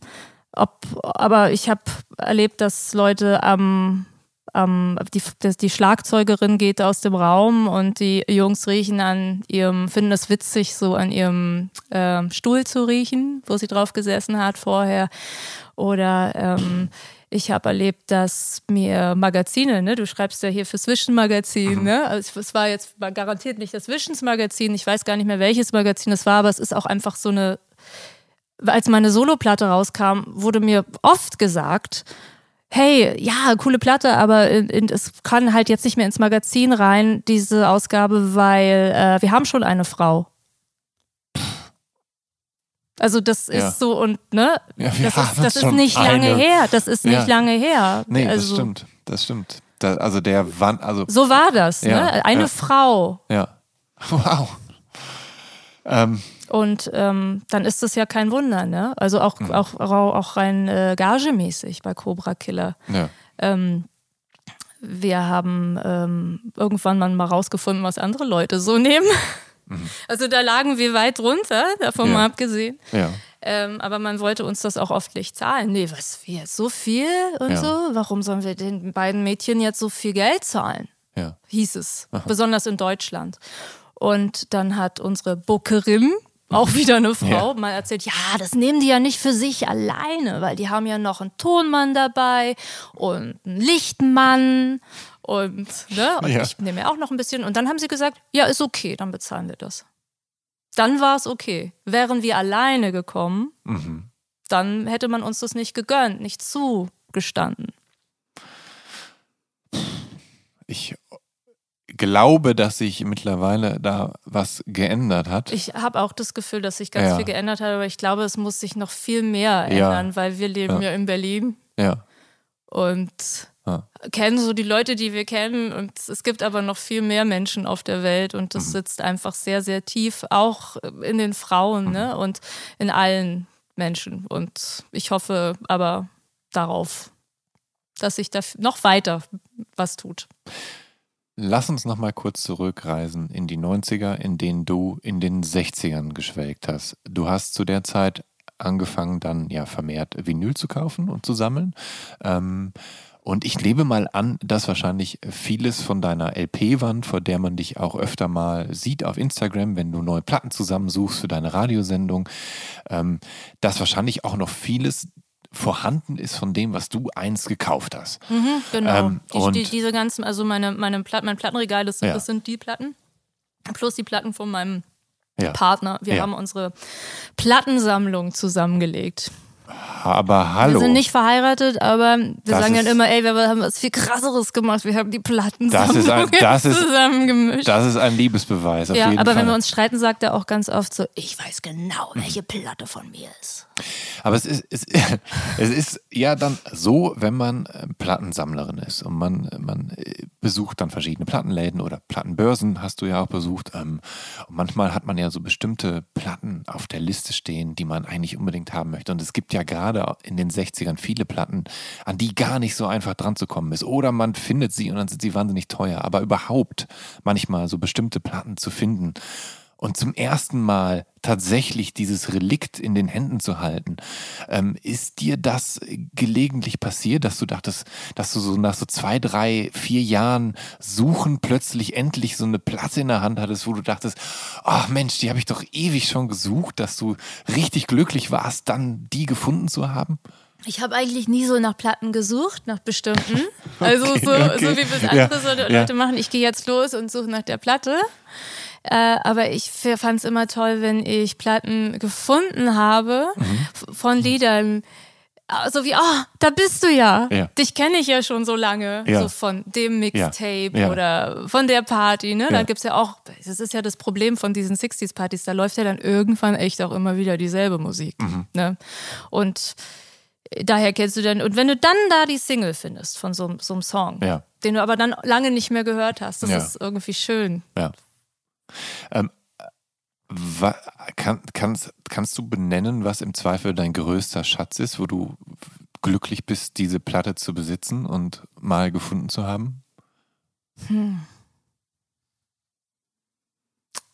Ob, aber ich habe erlebt, dass Leute am ähm, die, dass die Schlagzeugerin geht aus dem Raum und die Jungs riechen an ihrem, finden es witzig, so an ihrem ähm, Stuhl zu riechen, wo sie drauf gesessen hat vorher. Oder ähm, ich habe erlebt, dass mir Magazine, ne, du schreibst ja hier fürs Vision-Magazin, ne? Also es war jetzt garantiert nicht das Visions-Magazin, ich weiß gar nicht mehr, welches Magazin es war, aber es ist auch einfach so eine, als meine Soloplatte rauskam, wurde mir oft gesagt, hey, ja, coole Platte, aber in, in, es kann halt jetzt nicht mehr ins Magazin rein, diese Ausgabe, weil äh, wir haben schon eine Frau. Also das ist Ja. so und ne, Ja, das ist, das ist nicht lange eine. her. Das ist nicht Ja. lange her. Nee, das also, stimmt. Das stimmt. Da, also der Wann, also So war das, Ja, ne? Eine. Frau. ja. Wow. Ähm, Und ähm, dann ist das ja kein Wunder, ne? Also auch, Mhm. auch, auch, rein äh, gagemäßig bei Cobra Killer. ja. Ähm, wir haben ähm, irgendwann mal mal rausgefunden, was andere Leute so nehmen. Also da lagen wir weit runter, davon Mhm. Ja. mal abgesehen. Ja. Ähm, aber man wollte uns das auch oft nicht zahlen. Nee, was wir so viel und Ja. so? Warum sollen wir den beiden Mädchen jetzt so viel Geld zahlen? Ja. hieß es, besonders in Deutschland. Und dann hat unsere Bookerin, auch wieder eine Frau, Ja. mal erzählt, ja, das nehmen die ja nicht für sich alleine, weil die haben ja noch einen Tonmann dabei und einen Lichtmann und, ne, und Ja. ich nehme ja auch noch ein bisschen. Und dann haben sie gesagt, ja, ist okay, dann bezahlen wir das. Dann war es okay. Wären wir alleine gekommen, Mhm. dann hätte man uns das nicht gegönnt, nicht zugestanden. Ich glaube, dass sich mittlerweile da was geändert hat. Ich habe auch das Gefühl, dass sich ganz Ja. viel geändert hat, aber ich glaube, es muss sich noch viel mehr Ja. ändern, weil wir leben Ja. ja, in Berlin ja. und Ja. kennen so die Leute, die wir kennen. Und es gibt aber noch viel mehr Menschen auf der Welt und Mhm. das sitzt einfach sehr, sehr tief, auch in den Frauen Mhm. ne? und in allen Menschen. Und ich hoffe aber darauf, dass sich da noch weiter was tut. Lass uns noch mal kurz zurückreisen in die 90er, in denen du in den 60ern geschwelgt hast. Du hast zu der Zeit angefangen, dann ja vermehrt Vinyl zu kaufen und zu sammeln. Ähm, und ich nehme mal an, dass wahrscheinlich vieles von deiner LP-Wand, vor der man dich auch öfter mal sieht auf Instagram, wenn du neue Platten zusammensuchst für deine Radiosendung, ähm, dass wahrscheinlich auch noch vieles vorhanden ist von dem, was du einst gekauft hast. Genau. Ähm, die, und- die, diese ganzen, also meine, meine Platten, mein Plattenregal, das, sind- Ja. das sind die Platten. Plus die Platten von meinem Ja. Partner. Wir Ja. haben unsere Plattensammlung zusammengelegt. Aber hallo. Wir sind nicht verheiratet, aber wir Das sagen dann immer, ey, wir haben was viel krasseres gemacht. Wir haben die Plattensammlung Das ist ein- das ist- zusammengemischt. Das ist ein Liebesbeweis, ja, aber Fall. wenn wir uns streiten, sagt er auch ganz oft so, ich weiß genau, welche Platte von mir ist. Aber es ist, es, es ist ja dann so, wenn man äh, Plattensammlerin ist und man, man äh, besucht dann verschiedene Plattenläden oder Plattenbörsen, hast du ja auch besucht. ähm, Und manchmal hat man ja so bestimmte Platten auf der Liste stehen, die man eigentlich unbedingt haben möchte. Und es gibt ja gerade in den 60ern viele Platten, an die gar nicht so einfach dran zu kommen ist. Oder man findet sie und dann sind sie wahnsinnig teuer. Aber überhaupt manchmal so bestimmte Platten zu finden und zum ersten Mal tatsächlich dieses Relikt in den Händen zu halten. Ähm, ist dir das gelegentlich passiert, dass du dachtest, dass du so nach so zwei, drei, vier Jahren Suchen plötzlich endlich so eine Platte in der Hand hattest, wo du dachtest, ach Mensch, die habe ich doch ewig schon gesucht, dass du richtig glücklich warst, dann die gefunden zu haben? Ich habe eigentlich nie so nach Platten gesucht, nach bestimmten. Also Okay, so, okay. so wie wir es Ja, andere ja. Leute machen, ich gehe jetzt los und suche nach der Platte. Äh, aber ich fand es immer toll, wenn ich Platten gefunden habe Mhm. von Liedern. äh, So wie, ah, da bist du ja. Ja. Dich kenne ich ja schon so lange. Ja. So von dem Mixtape Ja. oder von der Party. Ne? Da gibt es ja auch, das ist ja das Problem von diesen 60s-Partys, da läuft ja dann irgendwann echt auch immer wieder dieselbe Musik. Mhm. Ne? Und daher kennst du dann, und wenn du dann da die Single findest von so, so einem Song, Ja. den du aber dann lange nicht mehr gehört hast, das Ja. ist irgendwie schön. Ja. Ähm, kann, kannst, kannst du benennen, was im Zweifel dein größter Schatz ist, wo du glücklich bist, diese Platte zu besitzen und mal gefunden zu haben?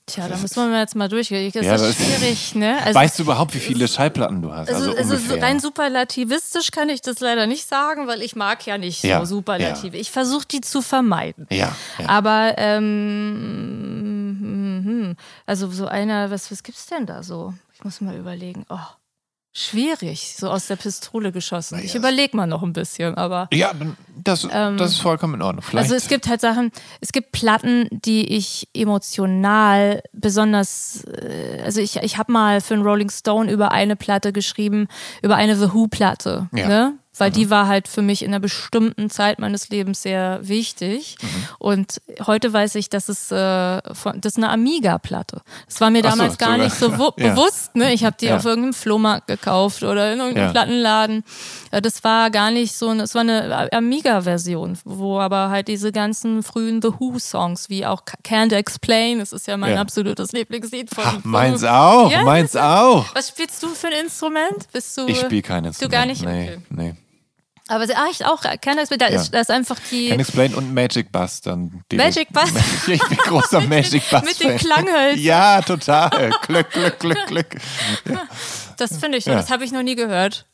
Tja, da müssen wir jetzt mal durchgehen. Das Ja, ist das- schwierig, ne? Also, weißt du überhaupt, wie viele Schallplatten du hast? also, Also, so ungefähr. rein superlativistisch kann ich das leider nicht sagen, weil ich mag ja nicht Ja, so Superlative. Ich versuche die zu vermeiden. ja, ja. Aber ähm, hm, hm, also so einer, was, was gibt's denn da so? Ich muss mal überlegen. Oh, schwierig, so aus der Pistole geschossen. Na Ich überlege mal noch ein bisschen, aber ja, das, das ist vollkommen in Ordnung. Vielleicht, ähm, also es gibt halt Sachen, es gibt Platten, die ich emotional besonders, äh, also ich, ich habe mal für einen Rolling Stone über eine Platte geschrieben, über eine The Who-Platte, Ja. ne? Weil die war halt für mich in einer bestimmten Zeit meines Lebens sehr wichtig. Mhm. Und heute weiß ich, dass es äh, von, das ist eine Amiga-Platte. Das war mir Ach so, damals gar sogar. nicht so Ja. bewusst. Ne? Ich habe die Ja. auf irgendeinem Flohmarkt gekauft oder in irgendeinem Ja. Plattenladen. Äh, Das war gar nicht so, eine- es war eine Amiga-Version, wo aber halt diese ganzen frühen The Who-Songs, wie auch Can't Explain, das ist ja mein absolutes Lieblingslied von. Ach, meins auch, meins auch. Was spielst du für ein Instrument? Bist du? Ich spiele kein Instrument. gar nicht? Nee, Okay. nee. Aber ah, ich auch. Can't Explain, da, Ja. ist, da ist einfach die. Can Explain und Magic Bass dann. Magic Bass? ich bin großer Magic Bass. mit den Klanghölzern. Ja, total. Glück, Glück, Glück, Glück. Das finde ich, Ja. das habe ich noch nie gehört.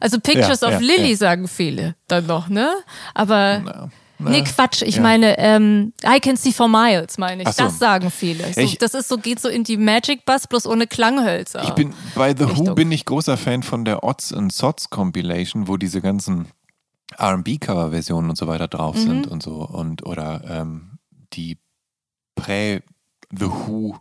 Also Pictures of Lily sagen viele dann noch, ne? Aber Nee, Quatsch. Ich ja. meine, ähm, I can see for miles, meine ich. So. Das sagen viele. So, Ich- das ist so, geht so in die Magic Bus, bloß ohne Klanghölzer. Ich bin bei The Who Richtung. bin ich großer Fan von der Odds and Sods Compilation, wo diese ganzen R&B-Cover-Versionen und so weiter drauf Mhm. sind und so und oder ähm, die Prä The Who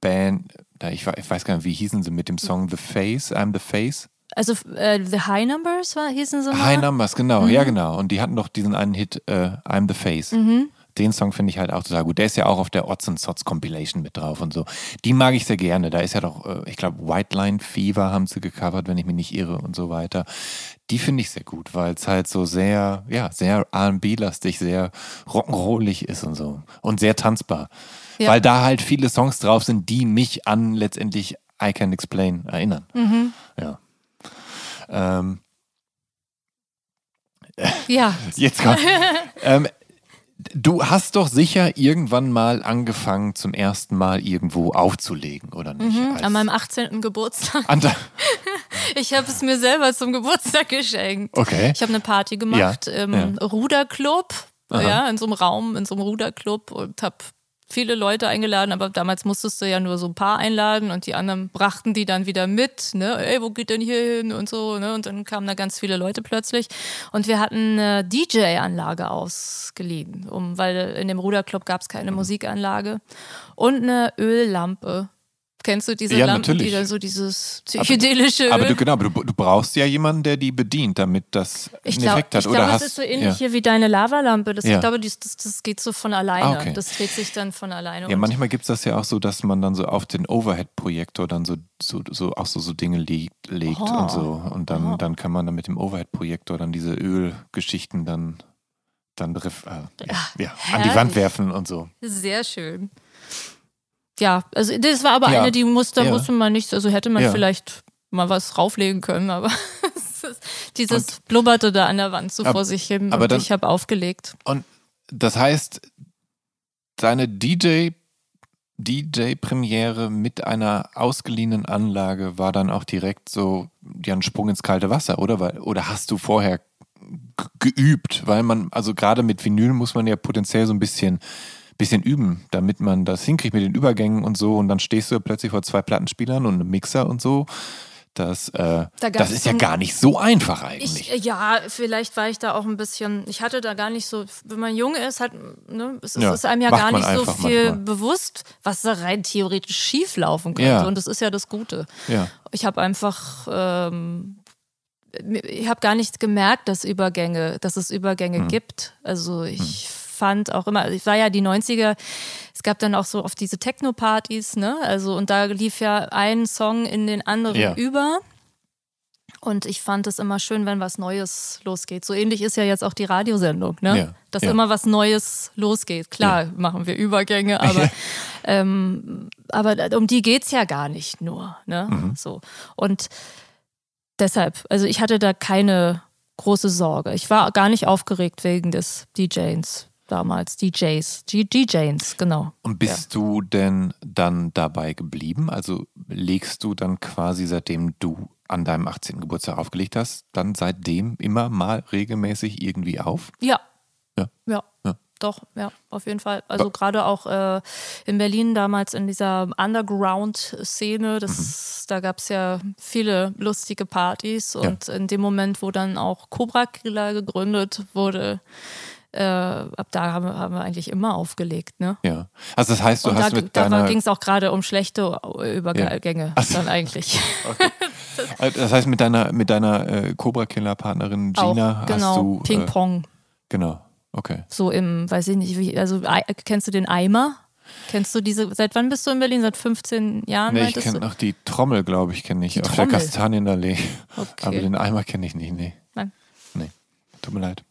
Band, ich, ich weiß gar nicht, wie hießen sie mit dem Song The Face, I'm the Face. Also äh, The High Numbers war, hießen sie mal? High Numbers, genau, ja genau. Und die hatten doch diesen einen Hit äh, I'm the Face. Mhm. Den Song finde ich halt auch total gut. Der ist ja auch auf der Odds and Sods Compilation mit drauf und so. Die mag ich sehr gerne. Da ist ja doch, äh, ich glaube, White Line Fever haben sie gecovert, wenn ich mich nicht irre und so weiter. Die finde ich sehr gut, weil es halt so sehr, ja, sehr R&B-lastig, sehr rock'n'rollig ist und so. Und sehr tanzbar. Ja. Weil da halt viele Songs drauf sind, die mich an letztendlich I Can Explain erinnern. Mhm. Ja. Ähm, Ja. Jetzt kommt. ähm, du hast doch sicher irgendwann mal angefangen, zum ersten Mal irgendwo aufzulegen, oder nicht? Mhm. An meinem 18. Geburtstag. Ich habe es mir selber zum Geburtstag geschenkt. Okay. Ich habe eine Party gemacht Ja, im ja. Ruderclub, Aha. ja, in so einem Raum, in so einem Ruderclub und habe viele Leute eingeladen, aber damals musstest du ja nur so ein paar einladen und die anderen brachten die dann wieder mit, ne, ey, wo geht denn hier hin und so, ne, und dann kamen da ganz viele Leute plötzlich und wir hatten eine DJ-Anlage ausgeliehen, um, weil in dem Ruderclub gab es keine Mhm. Musikanlage und eine Öllampe. Kennst du diese Ja, Lampen, natürlich. die dann so dieses psychedelische aber Öl? du, genau, aber du, du brauchst ja jemanden, der die bedient, damit das Ich einen glaube, Effekt hat. ich glaub, hast, das ist so ähnlich ja. hier wie deine Lavalampe. Das, Ja. Ich glaube, das, das, das geht so von alleine. Ah, okay. Das dreht sich dann von alleine. Ja, manchmal gibt es das ja auch so, dass man dann so auf den Overhead-Projektor dann so, so, so auch so, so Dinge legt, legt Oh. und so. Und dann, Oh. dann kann man dann mit dem Overhead-Projektor dann diese Ölgeschichten dann, dann äh, ja, ja, an die Wand werfen und so. Sehr schön. Ja, also das war aber Ja. eine, die musste, Ja. musste man nicht, also hätte man Ja. vielleicht mal was rauflegen können, aber dieses Und- blubberte da an der Wand so Ab- vor sich hin aber und dann- ich habe aufgelegt. Und das heißt, deine DJ, DJ-Premiere mit einer ausgeliehenen Anlage war dann auch direkt so ja, ein Sprung ins kalte Wasser, oder? Oder hast du vorher geübt? Weil man, also gerade mit Vinyl muss man ja potenziell so ein bisschen, bisschen üben, damit man das hinkriegt mit den Übergängen und so. Und dann stehst du plötzlich vor zwei Plattenspielern und einem Mixer und so. Das, äh, Da das ist ja gar nicht so einfach eigentlich. Ich, ja, vielleicht war ich da auch ein bisschen, ich hatte da gar nicht so, wenn man jung ist, hat, ne, es Ja, ist einem ja gar nicht so viel manchmal. bewusst, was da rein theoretisch schief laufen könnte. Ja. Und das ist ja das Gute. ja. Ich habe einfach, ähm, ich habe gar nicht gemerkt, dass Übergänge, dass es Übergänge Hm. gibt. Also ich fand auch immer, ich war ja die 90er, es gab dann auch so auf diese Techno-Partys, ne? Also und da lief ja ein Song in den anderen Ja. über. Und ich fand es immer schön, wenn was Neues losgeht. So ähnlich ist ja jetzt auch die Radiosendung, ne? Ja, Dass ja. immer was Neues losgeht. Klar, machen wir Übergänge, aber, ähm, aber um die geht's ja gar nicht nur. Ne? Mhm. So. Und deshalb, also ich hatte da keine große Sorge. Ich war gar nicht aufgeregt wegen des DJs damals. DJs. G DJs, genau. Und bist du denn dann dabei geblieben? Also legst du dann quasi, seitdem du an deinem 18. Geburtstag aufgelegt hast, dann seitdem immer mal regelmäßig irgendwie auf? Ja. Ja. Ja. Ja. Doch, ja, auf jeden Fall. Also gerade auch äh, in Berlin damals in dieser Underground-Szene, das, da gab es ja viele lustige Partys und in dem Moment, wo dann auch Cobra Killer gegründet wurde, äh, ab da haben wir, haben wir eigentlich immer aufgelegt, ne? Ja. Also das heißt, du Und hast da, mit da deiner, ging es auch gerade um schlechte Übergänge so. dann eigentlich. äh, das heißt mit deiner mit deiner äh, Cobra Killer Partnerin Gina auch, genau, hast du äh, Ping-Pong. genau. Okay. So im, weiß ich nicht, wie, also kennst du den Eimer? Kennst du diese, seit wann bist du in Berlin? Seit 15 Jahren? Nee, ich kenne noch die Trommel, glaube ich, kenne ich. Die auf Trommel? der Kastanienallee. Okay. Aber den Eimer kenne ich nicht, nee. Nein. Nee. Tut mir leid.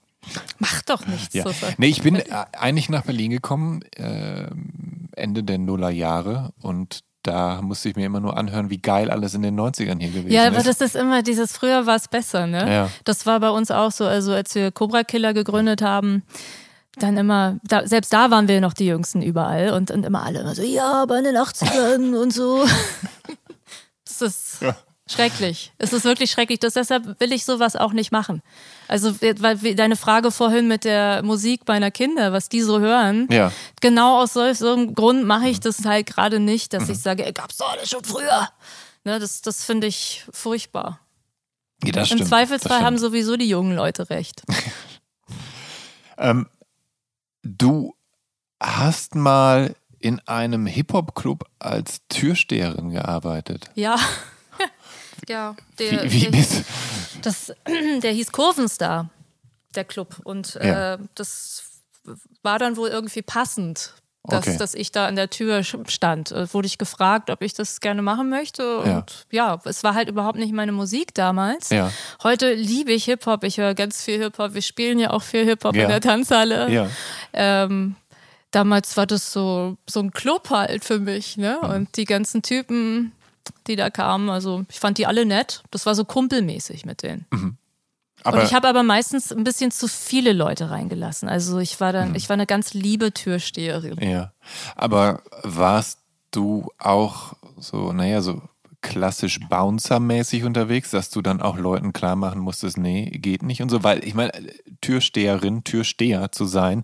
Mach doch nichts. Ja. so Nee, ich bin äh, eigentlich nach Berlin gekommen, ähm, Ende der Nullerjahre und da musste ich mir immer nur anhören, wie geil alles in den 90ern hier gewesen Ja, aber ist. das ist immer dieses, früher war es besser, ne? Ja. Das war bei uns auch so, also als wir Cobra Killer gegründet haben, dann immer, da, selbst da waren wir noch die Jüngsten überall und, und immer alle immer so, ja, aber in den 80ern und so. Das ist Ja. Schrecklich. Es ist wirklich schrecklich. Das, deshalb will ich sowas auch nicht machen. Also, weil deine Frage vorhin mit der Musik meiner Kinder, was die so hören, Ja. genau aus so so einem Grund mache ich das halt gerade nicht, dass ich sage, ey, gab's doch alles schon früher. Ne, das das finde ich furchtbar. Ja, das Im stimmt, Zweifelsfall haben sowieso die jungen Leute recht. Ähm, du hast mal in einem Hip-Hop-Club als Türsteherin gearbeitet. Ja. Ja, der, Wie, wie der, bist das, der hieß Kurvenstar, der Club. Und Ja. äh, das war dann wohl irgendwie passend, dass, Okay. dass ich da an der Tür stand. Äh, wurde ich gefragt, ob ich das gerne machen möchte. Und ja. es war halt überhaupt nicht meine Musik damals. Ja. Heute liebe ich Hip-Hop. Ich höre ganz viel Hip-Hop. Wir spielen ja auch viel Hip-Hop Ja. in der Tanzhalle. Ja. Ähm, damals war das so, so ein Club halt für mich, ne? Mhm. Und die ganzen Typen, die da kamen, also ich fand die alle nett. Das war so kumpelmäßig mit denen. Aber Und ich habe aber meistens ein bisschen zu viele Leute reingelassen. Also ich war Mhm. dann, ich war eine ganz liebe Türsteherin. Ja. Aber warst du auch so, naja, so klassisch Bouncer-mäßig unterwegs, dass du dann auch Leuten klar machen musstest, nee, geht nicht und so? Weil ich meine, Türsteherin, Türsteher zu sein,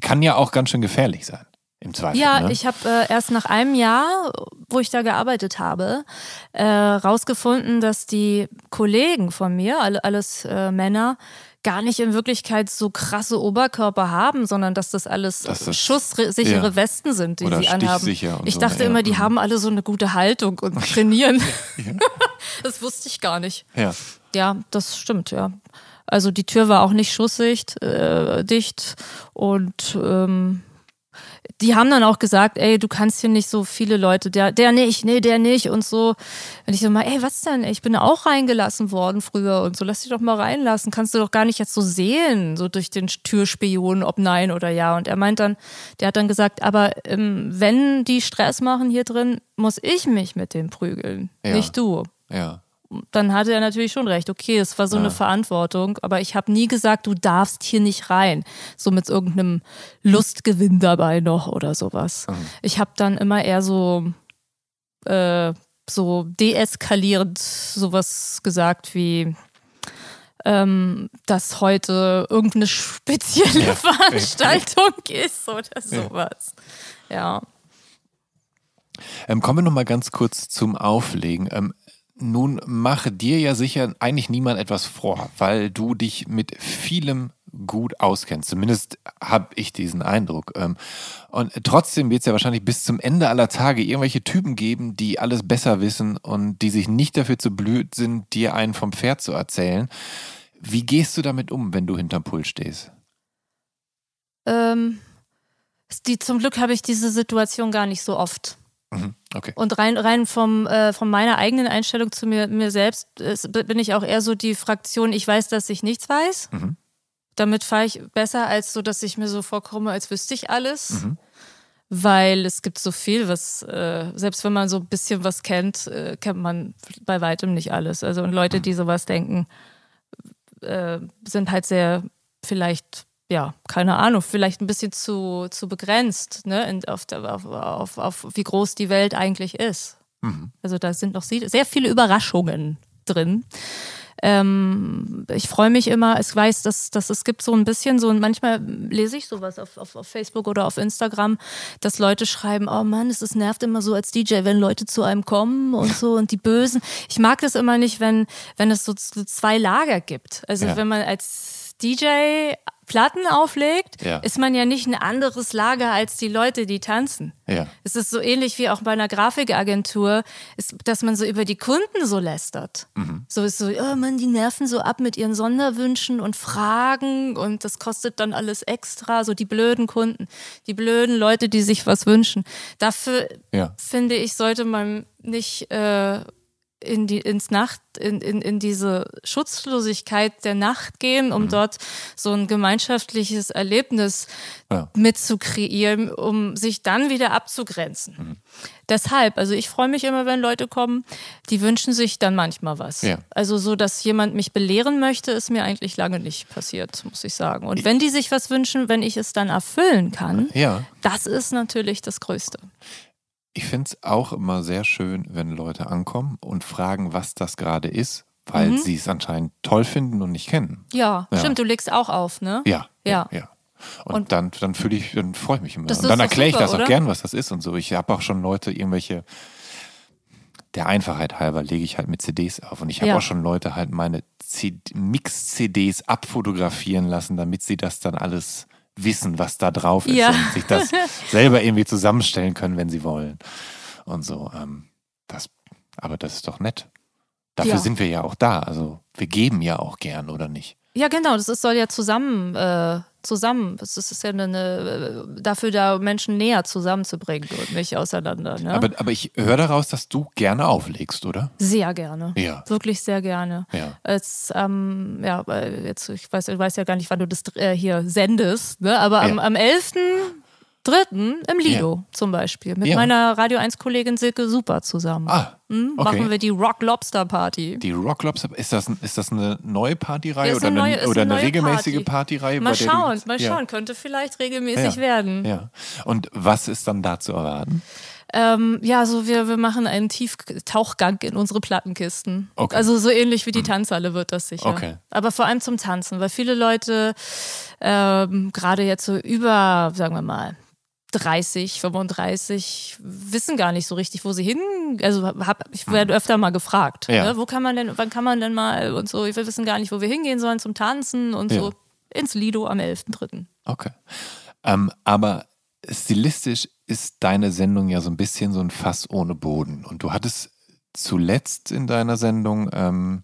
kann ja auch ganz schön gefährlich sein. Im Zweifel. Ja, ne? ich habe äh, erst nach einem Jahr, wo ich da gearbeitet habe, äh, rausgefunden, dass die Kollegen von mir, alle, alles äh, Männer, gar nicht in Wirklichkeit so krasse Oberkörper haben, sondern dass das alles das- schusssichere ja. Westen sind, die Oder sie anhaben. Ich so, dachte ja. immer, die Mhm. haben alle so eine gute Haltung und trainieren. das wusste ich gar nicht. ja. Ja, das stimmt, ja. Also die Tür war auch nicht schussdicht, äh, dicht und ähm, die haben dann auch gesagt, ey, du kannst hier nicht so viele Leute, der, der nicht, nee, der nicht und so. Und ich so mal, ey, was denn? Ich bin auch reingelassen worden früher und so, lass dich doch mal reinlassen. Kannst du doch gar nicht jetzt so sehen, so durch den Türspion, ob nein oder ja. Und er meint dann, der hat dann gesagt, aber ähm, wenn die Stress machen hier drin, muss ich mich mit dem prügeln, Ja. nicht du Ja. Dann hatte er natürlich schon recht. Okay, es war so Ja. eine Verantwortung, aber ich habe nie gesagt, du darfst hier nicht rein. So mit irgendeinem Lustgewinn dabei noch oder sowas. Mhm. Ich habe dann immer eher so, äh, so deeskalierend sowas gesagt wie, ähm, dass heute irgendeine spezielle Ja. Veranstaltung ist oder sowas. Ja. Ähm, kommen wir noch mal ganz kurz zum Auflegen. Ähm, nun mache dir ja sicher eigentlich niemand etwas vor, weil du dich mit vielem gut auskennst. Zumindest habe ich diesen Eindruck. Ähm, und trotzdem wird es ja wahrscheinlich bis zum Ende aller Tage irgendwelche Typen geben, die alles besser wissen und die sich nicht dafür zu blöd sind, dir einen vom Pferd zu erzählen. Wie gehst du damit um, wenn du hinterm Pult stehst? Ähm, die, zum Glück habe ich diese Situation gar nicht so oft. Mhm. Okay. Und rein, rein vom, äh, von meiner eigenen Einstellung zu mir, mir selbst ist, bin ich auch eher so die Fraktion, ich weiß, dass ich nichts weiß. Mhm. Damit fahre ich besser, als so, dass ich mir so vorkomme, als wüsste ich alles. Mhm. Weil es gibt so viel, was, äh, selbst wenn man so ein bisschen was kennt, äh, kennt man bei weitem nicht alles. Also und Leute, die sowas denken, äh, sind halt sehr vielleicht, ja, keine Ahnung, vielleicht ein bisschen zu, zu begrenzt, ne, in, auf, der, auf, auf, auf wie groß die Welt eigentlich ist. Mhm. Also da sind noch sehr viele Überraschungen drin. Ähm, ich freue mich immer, ich weiß, dass, dass es gibt so ein bisschen so, und manchmal lese ich sowas auf, auf, auf Facebook oder auf Instagram, dass Leute schreiben, oh Mann, es ist- nervt immer so als DJ, wenn Leute zu einem kommen und so und die Bösen. Ich mag das immer nicht, wenn, wenn es so, so zwei Lager gibt. Also Ja. wenn man als DJ Platten auflegt, Ja. ist man ja nicht ein anderes Lager als die Leute, die tanzen. Ja. Es ist so ähnlich wie auch bei einer Grafikagentur, ist, dass man so über die Kunden so lästert. So ist so, oh Mann, die nerven so ab mit ihren Sonderwünschen und Fragen und das kostet dann alles extra. So die blöden Kunden, die blöden Leute, die sich was wünschen. Dafür Ja. finde ich, sollte man nicht äh, in die, ins Nacht, in, in, in diese Schutzlosigkeit der Nacht gehen, um dort so ein gemeinschaftliches Erlebnis Ja. mitzukreieren, um sich dann wieder abzugrenzen. Deshalb, also ich freue mich immer, wenn Leute kommen, die wünschen sich dann manchmal was. Ja. Also so, dass jemand mich belehren möchte, ist mir eigentlich lange nicht passiert, muss ich sagen. Und wenn die sich was wünschen, wenn ich es dann erfüllen kann, Ja. das ist natürlich das Größte. Ich finde es auch immer sehr schön, wenn Leute ankommen und fragen, was das gerade ist, weil Mhm. sie es anscheinend toll finden und nicht kennen. Ja, Ja. stimmt, du legst auch auf, ne? Ja. Ja. ja. Und, Und- dann, dann fühle ich, dann freue ich mich immer. Und dann erkläre ich super, das auch oder? gern, was das ist und so. Ich habe auch schon Leute irgendwelche, der Einfachheit halber lege ich halt mit CDs auf. Und ich habe Ja. auch schon Leute halt meine Mix-CDs abfotografieren lassen, damit sie das dann alles wissen, was da drauf ist Ja. und sich das selber irgendwie zusammenstellen können, wenn sie wollen. Und so. Ähm, das, aber das ist doch nett. Dafür Ja. sind wir ja auch da. Also wir geben ja auch gern, oder nicht? Ja, genau, das ist, soll ja zusammen, äh, zusammen. Das ist ja eine, dafür da Menschen näher zusammenzubringen und nicht auseinander. Ne? Aber, aber ich höre daraus, dass du gerne auflegst, oder? Sehr gerne. Ja. Wirklich sehr gerne. Ja. Es, ähm, ja, jetzt, ich weiß, ich weiß ja gar nicht, wann du das äh, hier sendest, ne? aber ja. am 11 dritten im Lido ja. zum Beispiel. Mit ja. meiner Radio 1-Kollegin Silke Super zusammen. Ah, hm, okay. Machen wir die Rock Lobster Party. Die Rock Lobster Ist das, ist das eine neue Partyreihe ja, oder eine, neue, oder eine, eine regelmäßige Party. Partyreihe? Mal schauen, du, mal schauen. Könnte vielleicht regelmäßig werden. Ja. Und was ist dann da zu erwarten? Ähm, ja, so wir, wir machen einen Tieftauchgang in unsere Plattenkisten. Okay. Also so ähnlich wie die mhm. Tanzhalle wird das sicher. Okay. Aber vor allem zum Tanzen, weil viele Leute ähm, gerade jetzt so über, sagen wir mal, 30, 35 wissen gar nicht so richtig, wo sie hin. Also hab, ich werde öfter mal gefragt, Ja. ne? wo kann man denn, wann kann man denn mal und so. Wir wissen gar nicht, wo wir hingehen sollen zum Tanzen und Ja. so. Ins Lido am 11.3. Okay. Ähm, aber stilistisch ist deine Sendung ja so ein bisschen so ein Fass ohne Boden. Und du hattest zuletzt in deiner Sendung ähm,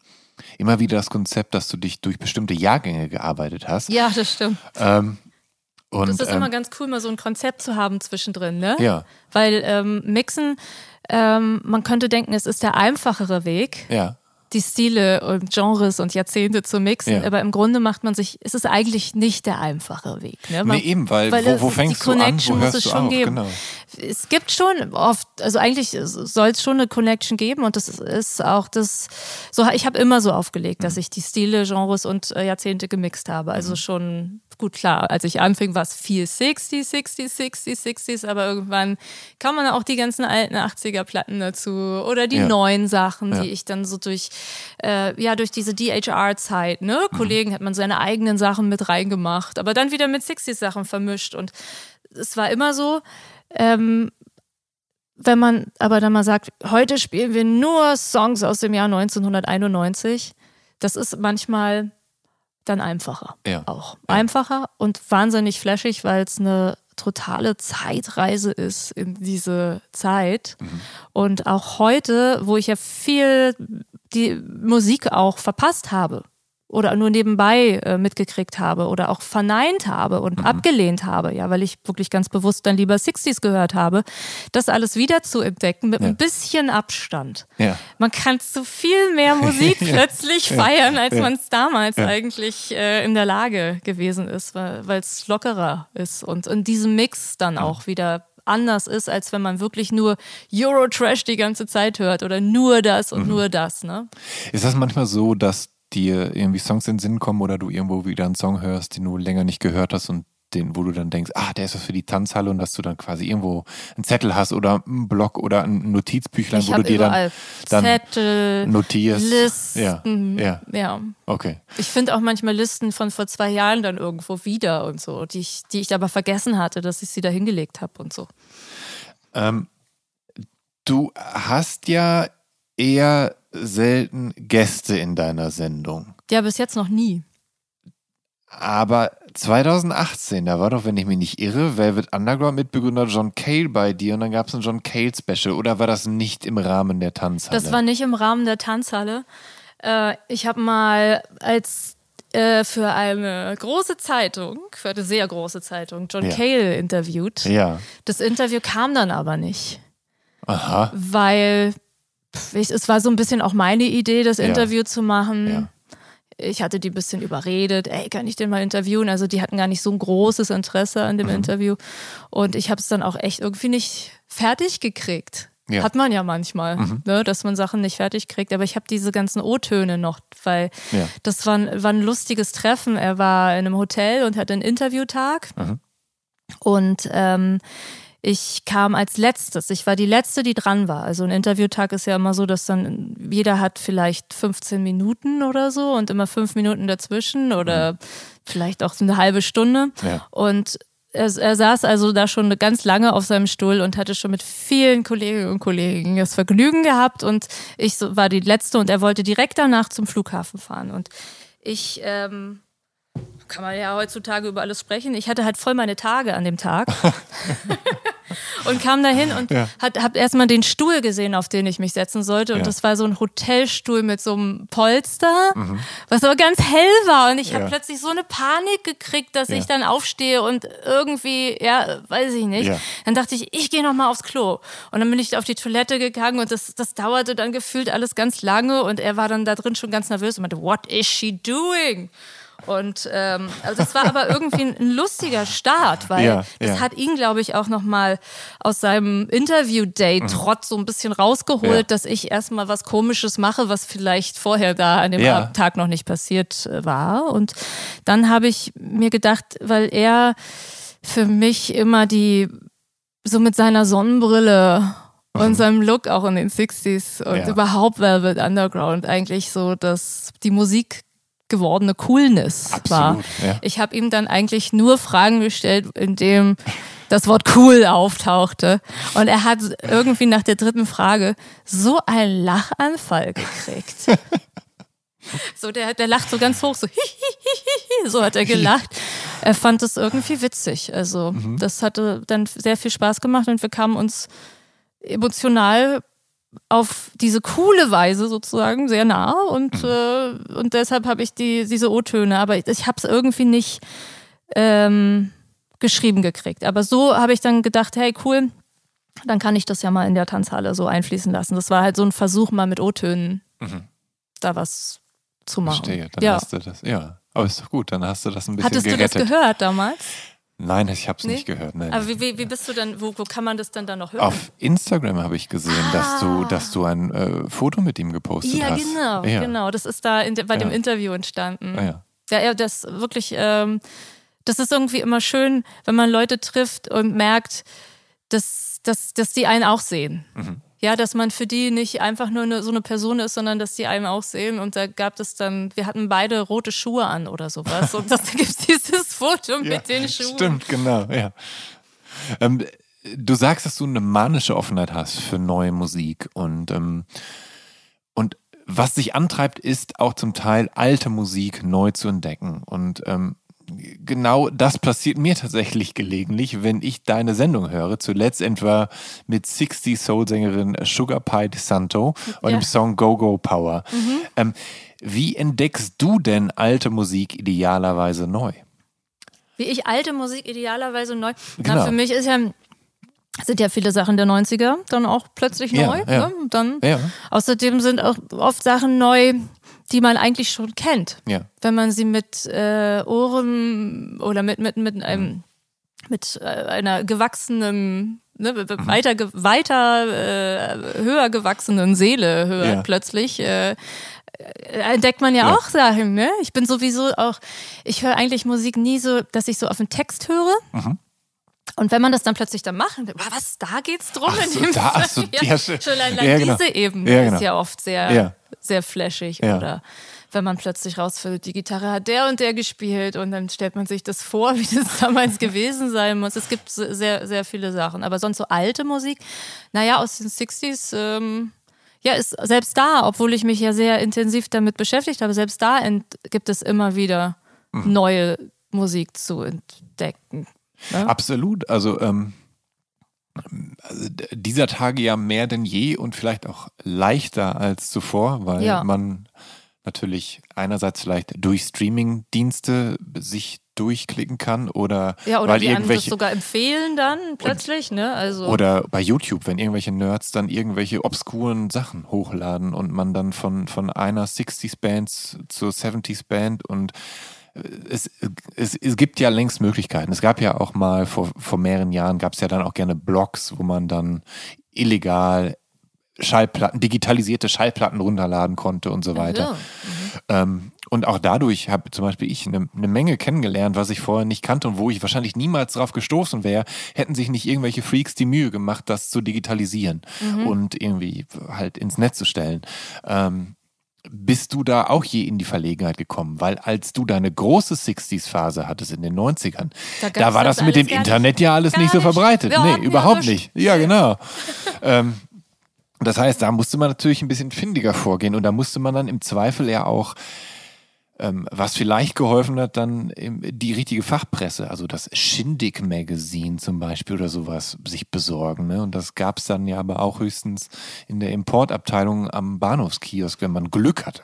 immer wieder das Konzept, dass du dich durch bestimmte Jahrgänge gearbeitet hast. Ja, das stimmt. Ähm, und, Das ist ähm, immer ganz cool, mal so ein Konzept zu haben zwischendrin, ne? Ja. Weil ähm, Mixen, ähm, man könnte denken, es ist der einfachere Weg, Ja. die Stile und Genres und Jahrzehnte zu mixen, Ja. aber im Grunde macht man sich, es ist eigentlich nicht der einfache Weg. Ne? Man, Nee, eben, weil, weil wo, wo fängst die du an, wo Connection muss hörst es du schon auf? geben. Genau. Es gibt schon oft, also eigentlich soll es schon eine Connection geben und das ist auch das, so ich habe immer so aufgelegt, dass ich die Stile, Genres und äh, Jahrzehnte gemixt habe. Also schon gut klar, als ich anfing, war es viel 60s, 60s, 60s, 60s, aber irgendwann kann man auch die ganzen alten 80er Platten dazu oder die Ja. neuen Sachen, Ja. die ich dann so durch äh, ja durch diese DHR-Zeit, ne, Kollegen hat man seine eigenen Sachen mit reingemacht, aber dann wieder mit 60s Sachen vermischt und es war immer so, ähm, wenn man aber dann mal sagt, heute spielen wir nur Songs aus dem Jahr 1991, das ist manchmal dann einfacher Ja. auch. Einfacher und wahnsinnig flashig, weil es eine totale Zeitreise ist in diese Zeit. Und auch heute, wo ich ja viel die Musik auch verpasst habe oder nur nebenbei äh, mitgekriegt habe oder auch verneint habe und abgelehnt habe, ja, weil ich wirklich ganz bewusst dann lieber 60s gehört habe, das alles wieder zu entdecken mit Ja. ein bisschen Abstand. Ja. Man kann so viel mehr Musik plötzlich Ja. feiern, als man es damals eigentlich äh, in der Lage gewesen ist, weil es lockerer ist und in diesem Mix dann auch wieder anders ist, als wenn man wirklich nur Eurotrash die ganze Zeit hört oder nur das Mhm. und nur das, ne? Ist das manchmal so, dass dir irgendwie Songs in den Sinn kommen oder du irgendwo wieder einen Song hörst, den du länger nicht gehört hast und den, wo du dann denkst, ah, der ist was für die Tanzhalle und dass du dann quasi irgendwo einen Zettel hast oder einen Block oder ein Notizbüchlein, Ich wo du dir dann, dann Zettel, notierst. Listen. Ja, ja, ja. okay. Ich finde auch manchmal Listen von vor zwei Jahren dann irgendwo wieder und so, die ich, die ich aber vergessen hatte, dass ich sie da hingelegt habe und so. Ähm, du hast ja eher selten Gäste in deiner Sendung. Ja, bis jetzt noch nie. Aber 2018, da war doch, wenn ich mich nicht irre, Velvet Underground Mitbegründer John Cale bei dir und dann gab es ein John Cale Special oder war das nicht im Rahmen der Tanzhalle? Das war nicht im Rahmen der Tanzhalle. Äh, ich habe mal als äh, für eine große Zeitung, für eine sehr große Zeitung, John Ja. Cale interviewt. ja. Das Interview kam dann aber nicht, Aha. weil ich, es war so ein bisschen auch meine Idee, das Ja. Interview zu machen. Ja. Ich hatte die ein bisschen überredet, ey, kann ich den mal interviewen? Also die hatten gar nicht so ein großes Interesse an dem Mhm. Interview. Und ich habe es dann auch echt irgendwie nicht fertig gekriegt. Ja. Mhm. Hat man ja manchmal, ne, dass man Sachen nicht fertig kriegt. Aber ich habe diese ganzen O-Töne noch, weil Ja. das war, ein- war ein lustiges Treffen. Er war in einem Hotel und hatte einen Interviewtag. Mhm. Und ähm, ich kam als letztes. Ich war die letzte, die dran war. Also ein Interviewtag ist ja immer so, dass dann jeder hat vielleicht 15 Minuten oder so und immer fünf Minuten dazwischen oder mhm. vielleicht auch eine halbe Stunde. Ja. Und er, er, saß also da schon ganz lange auf seinem Stuhl und hatte schon mit vielen Kolleginnen und Kollegen das Vergnügen gehabt und ich war die letzte und er wollte direkt danach zum Flughafen fahren und ich ähm, kann man ja heutzutage über alles sprechen. Ich hatte halt voll meine Tage an dem Tag. und kam dahin und ja. habe erstmal den Stuhl gesehen, auf den ich mich setzen sollte. Und ja. das war so ein Hotelstuhl mit so einem Polster, mhm. was aber ganz hell war. Und ich ja. habe plötzlich so eine Panik gekriegt, dass ich dann aufstehe und irgendwie, ja, weiß ich nicht. Dann dachte ich, ich gehe nochmal aufs Klo. Und dann bin ich auf die Toilette gegangen und das, das dauerte dann gefühlt alles ganz lange. Und er war dann da drin schon ganz nervös und meinte, what is she doing? Und ähm, also das war aber irgendwie ein, lustiger Start, weil ja, das ja. hat ihn, glaube ich, auch nochmal aus seinem Interview-Day mhm. trotz so ein bisschen rausgeholt, ja. dass ich erstmal was Komisches mache, was vielleicht vorher da an dem ja. Tag noch nicht passiert äh, war. Und dann habe ich mir gedacht, weil er für mich immer die so mit seiner Sonnenbrille und mhm. seinem Look auch in den 60s und überhaupt Velvet Underground eigentlich so, dass die Musik gewordene Coolness Absolut, war. Ja. Ich habe ihm dann eigentlich nur Fragen gestellt, in dem das Wort cool auftauchte. Und er hat irgendwie nach der dritten Frage so einen Lachanfall gekriegt. So, der, der lacht so ganz hoch, so hihihihi, so hat er gelacht. Er fand es irgendwie witzig. Also, mhm. das hatte dann sehr viel Spaß gemacht und wir kamen uns emotional auf diese coole Weise sozusagen sehr nah und, mhm. äh, und deshalb habe ich die, diese O-Töne, aber ich, ich habe es irgendwie nicht ähm, geschrieben gekriegt. Aber so habe ich dann gedacht, hey cool, dann kann ich das ja mal in der Tanzhalle so einfließen lassen. Das war halt so ein Versuch mal mit O-Tönen mhm. da was zu machen. Verstehe, dann ja. hast du das, ja. Aber ist doch gut, dann hast du das ein bisschen Hattest gerettet. du das gehört damals? Nein, ich habe es nee? nicht gehört. Nein. Aber wie, wie, wie, bist du denn, wo, wo, kann man das dann da noch hören? Auf Instagram habe ich gesehen, ah. dass, du, ah. dass du ein äh, Foto mit ihm gepostet ja, hast. Genau, ja, genau. Das ist da de, bei ja. dem Interview entstanden. Ah, ja. ja, ja, das wirklich, ähm, das ist irgendwie immer schön, wenn man Leute trifft und merkt, dass, dass, dass die einen auch sehen. Mhm ja, dass man für die nicht einfach nur eine, so eine Person ist, sondern dass die einen auch sehen. Und da gab es dann, wir hatten beide rote Schuhe an oder sowas. Und da gibt es dieses Foto mit ja, den Schuhen. Stimmt, genau, ja. Ähm, du sagst, dass du eine manische Offenheit hast für neue Musik und, ähm, und was dich antreibt, ist auch zum Teil alte Musik neu zu entdecken. Und ähm, genau das passiert mir tatsächlich gelegentlich, wenn ich deine Sendung höre. Zuletzt etwa mit 60 Soul-Sängerin Sugar Pie DeSanto und ja. dem Song Go Go Power. Mhm. Ähm, wie entdeckst du denn alte Musik idealerweise neu? Wie ich alte Musik idealerweise neu? Genau. Na, für mich ist ja sind ja viele Sachen der 90er dann auch plötzlich neu. Ja, ja. Ne? Dann, ja. Außerdem sind auch oft Sachen neu, die man eigentlich schon kennt. Ja. Wenn man sie mit äh, Ohren oder mit, mit, mit einem mit äh, einer gewachsenen, ne, mhm. weiter, weiter äh, höher gewachsenen Seele hört ja. plötzlich, äh, entdeckt man ja, ja, auch Sachen. Ne? Ich bin sowieso auch, ich höre eigentlich Musik nie so, dass ich so auf den Text höre. Mhm. Und wenn man das dann plötzlich dann macht, was, da geht's drum ach so, in dem da, ach so, ja, schon allein ja, genau. diese Ebene ja, genau. ist ja oft sehr, sehr flashig. Oder wenn man plötzlich rausfindet, die Gitarre hat der und der gespielt und dann stellt man sich das vor, wie das damals gewesen sein muss. Es gibt sehr, sehr viele Sachen. Aber sonst so alte Musik, naja, aus den 60s, ähm, ja, ist selbst da, obwohl ich mich ja sehr intensiv damit beschäftigt habe, selbst da gibt es immer wieder mhm. neue Musik zu entdecken. Ne? Absolut. Also, ähm, also dieser Tage ja mehr denn je und vielleicht auch leichter als zuvor, weil ja. man natürlich einerseits vielleicht durch Streaming-Dienste sich durchklicken kann oder ja oder weil die irgendwelche sogar empfehlen dann plötzlich und, ne also oder bei YouTube wenn irgendwelche Nerds dann irgendwelche obskuren Sachen hochladen und man dann von von einer 60s Band zur 70s Band und es, es, es gibt ja längst Möglichkeiten. Es gab ja auch mal vor, vor mehreren Jahren, gab es ja dann auch gerne Blogs, wo man dann illegal Schallplatten, digitalisierte Schallplatten runterladen konnte und so weiter. Mhm. Ähm, und auch dadurch habe zum Beispiel ich eine, eine Menge kennengelernt, was ich vorher nicht kannte und wo ich wahrscheinlich niemals drauf gestoßen wäre, hätten sich nicht irgendwelche Freaks die Mühe gemacht, das zu digitalisieren Mhm. und irgendwie halt ins Netz zu stellen. Ähm, bist du da auch je in die Verlegenheit gekommen? Weil als du deine große 60s-Phase hattest in den 90ern, Da da, war das das mit dem. Internet ja alles nicht so nicht. verbreitet. Wir nee, überhaupt nicht. Ja, genau. ähm, das heißt, da musste man natürlich ein bisschen findiger vorgehen und da musste man dann im Zweifel ja auch, was vielleicht geholfen hat, dann die richtige Fachpresse, also das Shindig Magazine zum Beispiel oder sowas, sich besorgen. Ne? Und das gab es dann ja aber auch höchstens in der Importabteilung am Bahnhofskiosk, wenn man Glück hatte.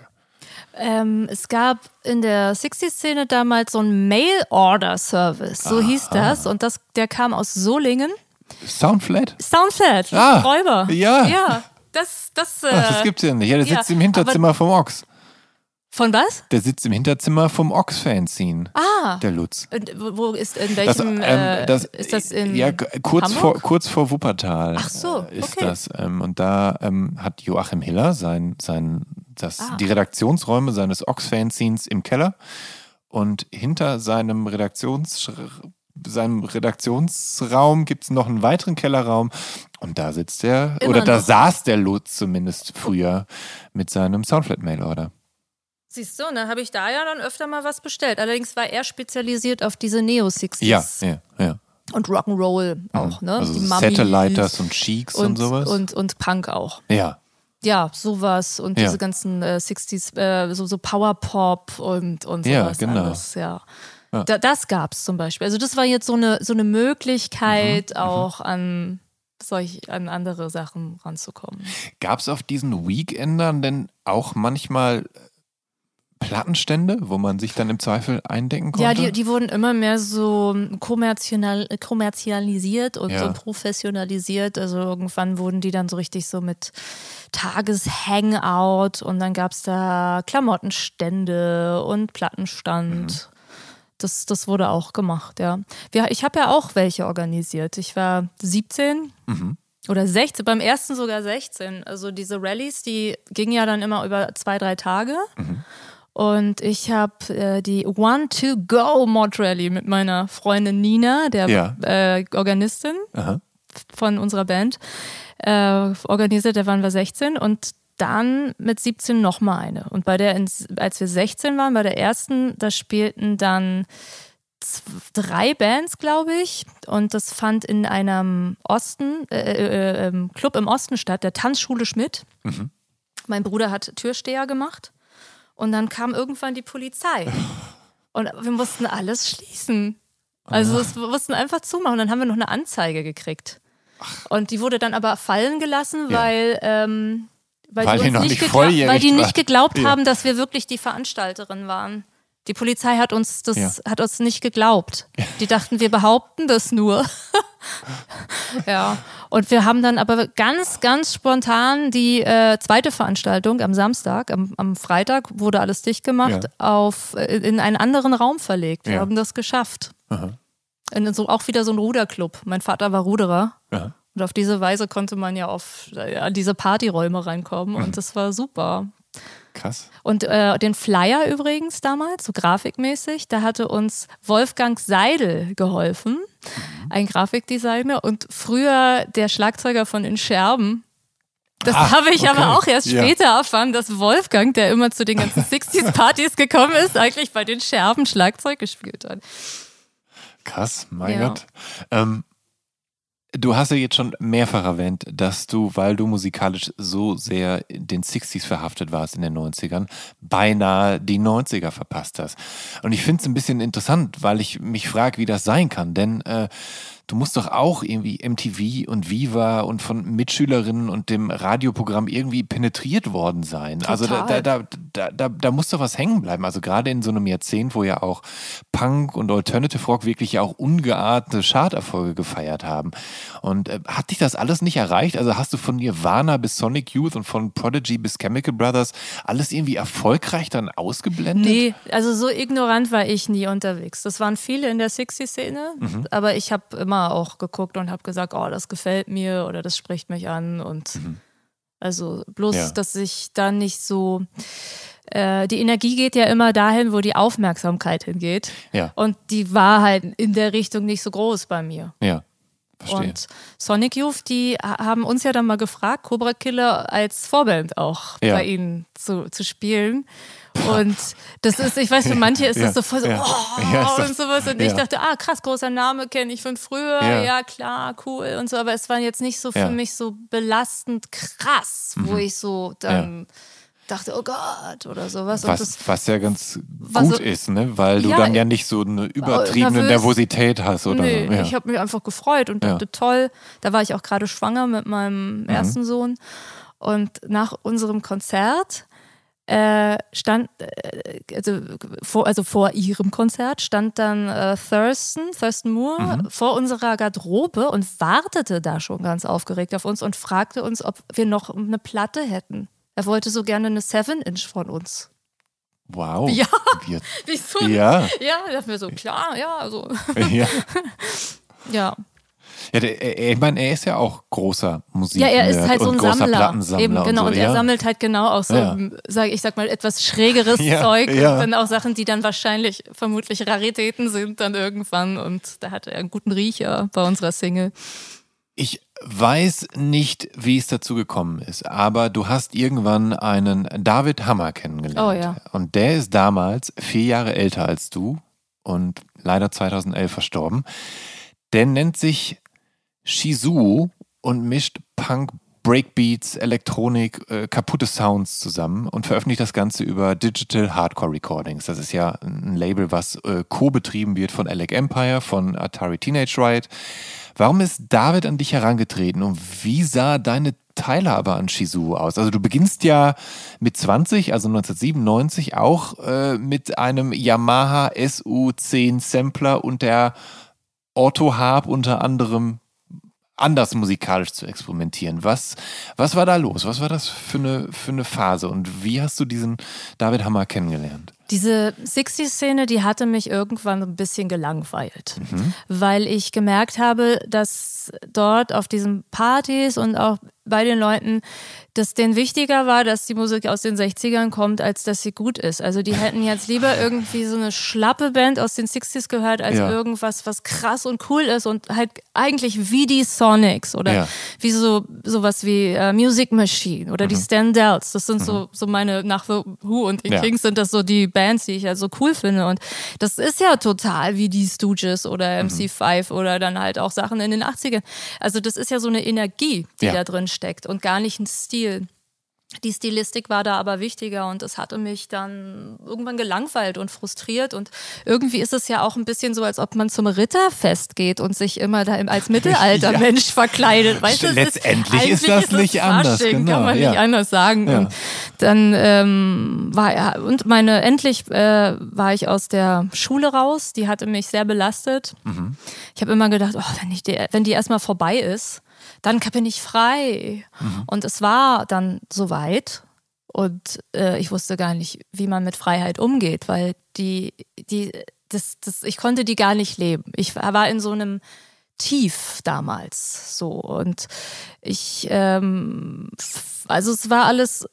Ähm, es gab in der 60-Szene damals so einen Mail-Order-Service, so hieß das. Und das, der kam aus Solingen. Soundflat? Soundflat, Ah, Räuber. ja. Ja, das, das, äh, Ach, das gibt's ja nicht. Ja, der ja, sitzt im Hinterzimmer vom Ochs. Von was? Der sitzt im Hinterzimmer vom Ochs-Fanzine. Ah. Der Lutz. Und wo ist, in Das, welchem, ähm, äh, das, ist das in ja, kurz Hamburg? vor, kurz vor Wuppertal Ach so, äh, ist okay. das. Ähm, und da ähm, hat Joachim Hiller sein, sein, das, Ah. die Redaktionsräume seines Ox-Fanzines im Keller und hinter seinem Redaktions seinem Redaktionsraum gibt es noch einen weiteren Kellerraum und da sitzt er, Immer oder da noch. saß der Lutz zumindest früher mit seinem Soundflat-Mail-Order. Siehst du, dann habe ich da ja dann öfter mal was bestellt. Allerdings war er spezialisiert auf diese Neo-60s. Ja, ja, ja. Und Rock'n'Roll auch, ne? Also Die Satelliters und Cheeks und, und, sowas. Und, und Punk auch. ja. Ja, sowas und Ja. diese ganzen äh, 60s, äh, so, so Power-Pop und, und Ja, sowas genau. alles, ja. Da, das gab es zum Beispiel. Also das war jetzt so eine, so eine Mhm, Möglichkeit, auch an solch, an andere Sachen ranzukommen. Gab es auf diesen Weekendern denn auch manchmal Plattenstände, wo man sich dann im Zweifel eindecken konnte? Ja, die, die wurden immer mehr so kommerzial, kommerzialisiert und Ja. so professionalisiert. Also irgendwann wurden die dann so richtig so mit Tageshangout und dann gab es da Klamottenstände und Plattenstand. Das, das wurde auch gemacht, ja. Wir, ich habe ja auch welche organisiert. Ich war 17 oder 16, beim ersten sogar 16. Also diese Rallyes, die gingen ja dann immer über zwei, drei Tage. Und ich habe äh, die One-to-Go Mod Rally mit meiner Freundin Nina, der Ja. äh, Organistin Aha. von unserer Band, äh, organisiert. Da waren wir 16 und dann mit 17 nochmal eine. Und bei der, als wir 16 waren, bei der ersten, da spielten dann drei Bands, glaube ich. Und das fand in einem Osten, äh, äh, äh, Club im Osten statt, der Tanzschule Schmidt. Mein Bruder hat Türsteher gemacht. Und dann kam irgendwann die Polizei. Und wir mussten alles schließen. Also es, wir mussten einfach zumachen. Und dann haben wir noch eine Anzeige gekriegt. Und die wurde dann aber fallen gelassen, Ja. weil, ähm, weil, Weil die, noch nicht nicht weil die nicht geglaubt Ja. haben, dass wir wirklich die Veranstalterin waren. Die Polizei hat uns das Ja. hat uns nicht geglaubt. Die dachten, wir behaupten das nur. ja. Und wir haben dann aber ganz, ganz spontan die äh, zweite Veranstaltung am Samstag, am, am Freitag wurde alles dicht gemacht, Ja. auf, äh, in einen anderen Raum verlegt. Wir Ja. haben das geschafft. Aha. In so, auch wieder so ein Ruderclub. Mein Vater war Ruderer. Aha. Und auf diese Weise konnte man ja auf an diese Partyräume reinkommen Mhm. und das war super. Krass. Und äh, den Flyer übrigens damals, so grafikmäßig, da hatte uns Wolfgang Seidel geholfen, Mhm. ein Grafikdesigner und früher der Schlagzeuger von In Scherben. Das Ah, habe ich okay. aber auch erst Ja. später erfahren, dass Wolfgang, der immer zu den ganzen 60s-Partys gekommen ist, eigentlich bei den Scherben Schlagzeug gespielt hat. Krass, mein Ja. Gott. Ähm, du hast ja jetzt schon mehrfach erwähnt, dass du, weil du musikalisch so sehr den 60s verhaftet warst in den 90ern, beinahe die 90er verpasst hast. Und ich finde es ein bisschen interessant, weil ich mich frage, wie das sein kann. Denn äh, du musst doch auch irgendwie MTV und Viva und von Mitschülerinnen und dem Radioprogramm irgendwie penetriert worden sein. Also da, da, Total. da, da, da, muss doch was hängen bleiben. Also gerade in so einem Jahrzehnt, wo ja auch Punk und Alternative Rock wirklich ja auch ungeahnte Charterfolge gefeiert haben. Und äh, hat dich das alles nicht erreicht? Also hast du von Nirvana bis Sonic Youth und von Prodigy bis Chemical Brothers alles irgendwie erfolgreich dann ausgeblendet? Nee, also so ignorant war ich nie unterwegs. Das waren viele in der 60-Szene, Mhm. aber ich habe immer auch geguckt und habe gesagt, oh, das gefällt mir oder das spricht mich an und also bloß, Mhm. Ja. dass ich da nicht so äh, die Energie geht ja immer dahin, wo die Aufmerksamkeit hingeht. Ja. Und die war halt in der Richtung nicht so groß bei mir. Ja. Verstehe. Und Sonic Youth, die ha- haben uns ja dann mal gefragt, Cobra Killer als Vorband auch Ja. bei ihnen zu, zu spielen. Und das ist, ich weiß, für manche ist Ja, das so voll so, ja. oh, Ja, und sowas. Und ich ja. dachte, ah, krass, großer Name, kenne ich von früher, Ja. ja. klar, cool und so. Aber es war jetzt nicht so für Ja. mich so belastend krass, wo ich so dann dachte, oh Gott, oder sowas. Und das, Was, was ja ganz gut so- ist, ne? weil du Ja, dann ja nicht so eine übertriebene nervös. Nervosität hast. Oder nee, so. ja. ich habe mich einfach gefreut und Ja. dachte, toll. Da war ich auch gerade schwanger mit meinem Mhm. ersten Sohn. Und nach unserem Konzert äh, stand, äh, also, vor, also vor ihrem Konzert, stand dann äh, Thurston, Thurston Moore Mhm. vor unserer Garderobe und wartete da schon ganz aufgeregt auf uns und fragte uns, ob wir noch eine Platte hätten. Er wollte so gerne eine 7-Inch von uns. Wow. Ja. Wir, Wieso? ja. Ja, da dachten wir so, klar, ja, also, ja. ja. Ja der, er- ich meine, er ist ja auch großer Musik. Ja, er ist halt so und ein großer Sammler. Plattensammler. Eben, genau. Und, Und, so. er ja. sammelt halt genau auch so, Ja. sage ich sag mal, etwas schrägeres Ja, Zeug und dann auch Sachen, die dann wahrscheinlich vermutlich Raritäten sind dann irgendwann. Und da hat er einen guten Riecher bei unserer Single. Ich weiß nicht, wie es dazu gekommen ist, aber du hast irgendwann einen David Hammer kennengelernt. Oh ja. Und der ist damals vier Jahre älter als du und leider 2011 verstorben. Der nennt sich Shizu und mischt Punk, Breakbeats, Elektronik, äh, kaputte Sounds zusammen und veröffentlicht das Ganze über Digital Hardcore Recordings. Das ist ja ein Label, was äh, co-betrieben wird von Alec Empire, von Atari Teenage Riot. Warum ist David an dich herangetreten und wie sah deine Teilhabe an Shizu aus? Also du beginnst ja mit 20, also 1997, auch äh, mit einem Yamaha SU10 Sampler und der Otto Harp unter anderem anders musikalisch zu experimentieren. Was, was war da los? Was war das für eine, für eine Phase und wie hast du diesen David Hammer kennengelernt? Diese 60-Szene, die hatte mich irgendwann ein bisschen gelangweilt, weil ich gemerkt habe, dass dort auf diesen Partys und auch bei den Leuten, dass denen wichtiger war, dass die Musik aus den 60ern kommt, als dass sie gut ist. Also die hätten jetzt lieber irgendwie so eine schlappe Band aus den 60s gehört, als Ja. irgendwas, was krass und cool ist und halt eigentlich wie die Sonics oder Ja. wie so sowas wie äh, Music Machine oder die Mhm. Standouts. Das sind so, so meine, nach The Who und den Ja. Kings sind das so die Bands, die ich halt so cool finde. Und das ist ja total wie die Stooges oder Mhm. MC5 oder dann halt auch Sachen in den 80ern. Also das ist ja so eine Energie, die da drin steckt und gar nicht ein Stil. Die Stilistik war da aber wichtiger und das hatte mich dann irgendwann gelangweilt und frustriert. Und irgendwie ist es ja auch ein bisschen so, als ob man zum Ritterfest geht und sich immer da als Mittelaltermensch verkleidet. Weißt es Letztendlich eigentlich ist das nicht anders, Fasching, genau, Kann man ja. nicht anders sagen. Ja. Und dann ähm, war ja, und meine, endlich äh, war ich aus der Schule raus. Die hatte mich sehr belastet. Mhm. Ich habe immer gedacht, oh, wenn, ich die, wenn die erstmal vorbei ist, dann bin ich frei. Mhm. Und es war dann soweit. Und äh, ich wusste gar nicht, wie man mit Freiheit umgeht, weil die, die, das, das, ich konnte die gar nicht leben. Ich war in so einem Tief damals so. Und ich, ähm, also es war alles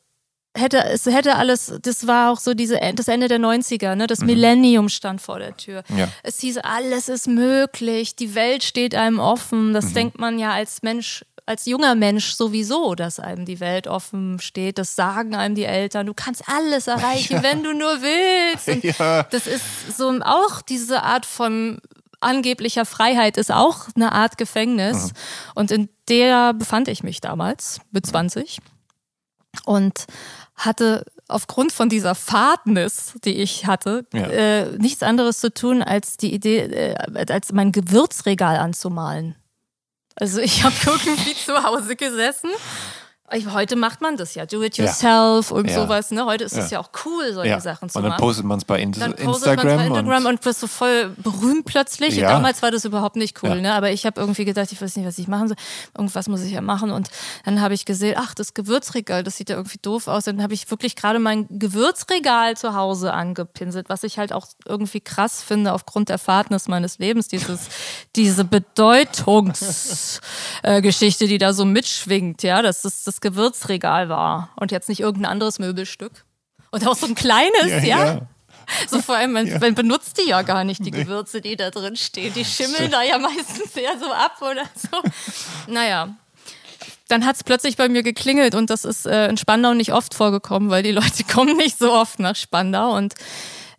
hätte, es hätte alles, das war auch so diese, das Ende der 90er, ne? Das Millennium stand vor der Tür. Ja. Es hieß, alles ist möglich, die Welt steht einem offen. Das denkt man ja als Mensch, als junger Mensch sowieso, dass einem die Welt offen steht. Das sagen einem die Eltern. Du kannst alles erreichen, wenn du nur willst. Und Ja. das ist so auch diese Art von angeblicher Freiheit ist auch eine Art Gefängnis. Und in der befand ich mich damals mit 20 und hatte aufgrund von dieser Fadness, die ich hatte, Ja. äh, nichts anderes zu tun, als die Idee, äh, als mein Gewürzregal anzumalen. Also ich habe irgendwie zu Hause gesessen. Heute macht man das ja, do it yourself und Ja. sowas. Ne? Heute ist es Ja. ja auch cool, solche Ja. Sachen zu Und dann machen. postet man es bei Inst Instagram. bei Instagram und, und, bist so voll berühmt plötzlich. Ja. Damals war das überhaupt nicht cool, Ja. ne? Aber ich habe irgendwie gedacht, ich weiß nicht, was ich machen soll. Irgendwas muss ich ja machen. Und dann habe ich gesehen, ach, das Gewürzregal, das sieht ja irgendwie doof aus. Dann habe ich wirklich gerade mein Gewürzregal zu Hause angepinselt, was ich halt auch irgendwie krass finde aufgrund der Fadness meines Lebens. Dieses, diese Bedeutungsgeschichte, die da so mitschwingt, ja, dass das das Gewürzregal war und jetzt nicht irgendein anderes Möbelstück. Und auch so ein kleines, ja. Ja, ja. So vor allem, man, man benutzt die ja gar nicht, die Gewürze, die da drin stehen. Die schimmeln da ja meistens eher so ab oder so. Naja. Dann hat es plötzlich bei mir geklingelt und das ist äh, in Spandau nicht oft vorgekommen, weil die Leute kommen nicht so oft nach Spandau und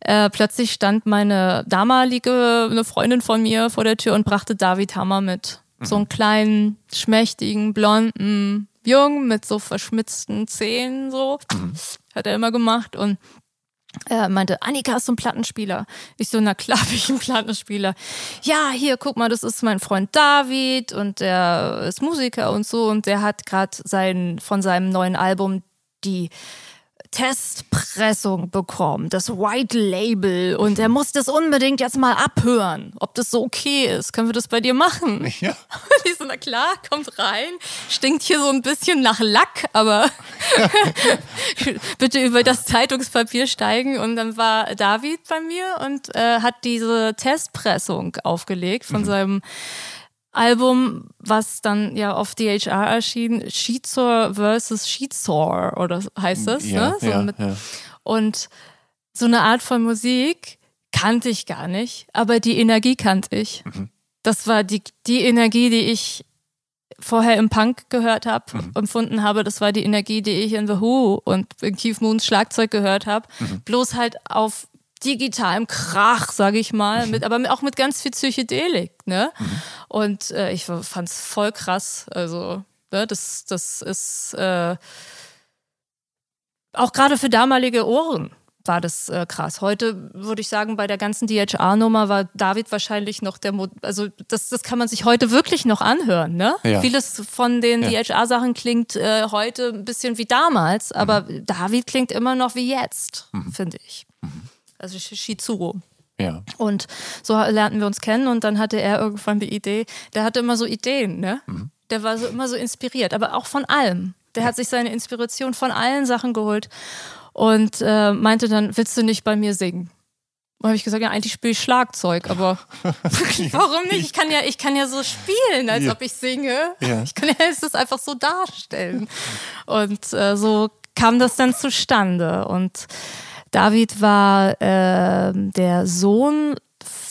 äh, plötzlich stand meine damalige eine Freundin von mir vor der Tür und brachte David Hammer mit. So einen kleinen, schmächtigen, blonden Jungen mit so verschmitzten Zähnen, so. Hat er immer gemacht und er meinte, Annika hast du einen Plattenspieler. Ich so, na klar hab ich einen Plattenspieler. Ja, hier, guck mal, das ist mein Freund David und der ist Musiker und so und der hat gerade sein, von seinem neuen Album die Testpressung bekommen, das White Label und er muss das unbedingt jetzt mal abhören, ob das so okay ist. Können wir das bei dir machen? Ja. Und ich so, na klar, kommt rein, stinkt hier so ein bisschen nach Lack, aber bitte über das Zeitungspapier steigen. Und dann war David bei mir und äh, hat diese Testpressung aufgelegt von seinem Album, was dann ja auf DHR erschien, Sheetsor versus Sheetsor oder so heißt das, Ja, ne? So ja, mit, ja. Und so eine Art von Musik kannte ich gar nicht, aber die Energie kannte ich. Mhm. Das war die, die Energie, die ich vorher im Punk gehört habe, Mhm. empfunden habe. Das war die Energie, die ich in The Who und in Keith Moons Schlagzeug gehört habe. Mhm. Bloß halt auf digitalem Krach, sage ich mal, mit, aber auch mit ganz viel Psychedelik. Ne? Und äh, ich fand es voll krass. Also, ne, das, das ist äh, auch gerade für damalige Ohren war das äh, krass. Heute würde ich sagen, bei der ganzen DHR-Nummer war David wahrscheinlich noch der, Mo also das, das kann man sich heute wirklich noch anhören. Ne? Ja. Vieles von den Ja. DHR-Sachen klingt äh, heute ein bisschen wie damals, aber David klingt immer noch wie jetzt, finde ich. Also Sh- Shizuru. Ja. Und so lernten wir uns kennen und dann hatte er irgendwann die Idee, der hatte immer so Ideen, ne? Der war so immer so inspiriert, aber auch von allem. Der hat sich seine Inspiration von allen Sachen geholt und äh, meinte dann, willst du nicht bei mir singen? Und habe ich gesagt, ja, eigentlich spiele ich Schlagzeug, aber warum nicht? Ich kann ja, ich kann ja so spielen, als Ja. ob ich singe. Ja. Ich kann ja das einfach so darstellen. Und äh, so kam das dann zustande. Und David war ähm, der Sohn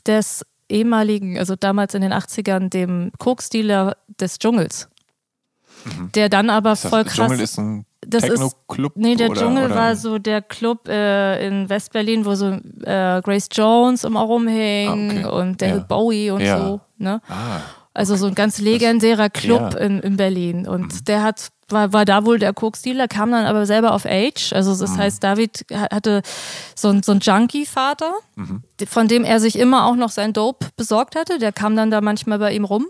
des ehemaligen, also damals in den 80ern, dem Koksdealer des Dschungels. Der dann aber das- voll krass. Dschungel ist ein Das ist-? Nee, der oder, Dschungel oder? war so der Club äh, in Westberlin, wo so äh, Grace Jones immer rumhing Ah, okay. und David Ja. Bowie und Ja. so. Ne? Ah, Also so ein ganz legendärer Club Ja. Mhm. in, in Berlin. Und der hat, war, war da wohl der Koksdealer, kam dann aber selber auf Age. Also Mhm. das heißt, David ha- hatte so, ein- so einen Junkie-Vater, Mhm. von dem er sich immer auch noch sein Dope besorgt hatte. Der kam dann da manchmal bei ihm rum.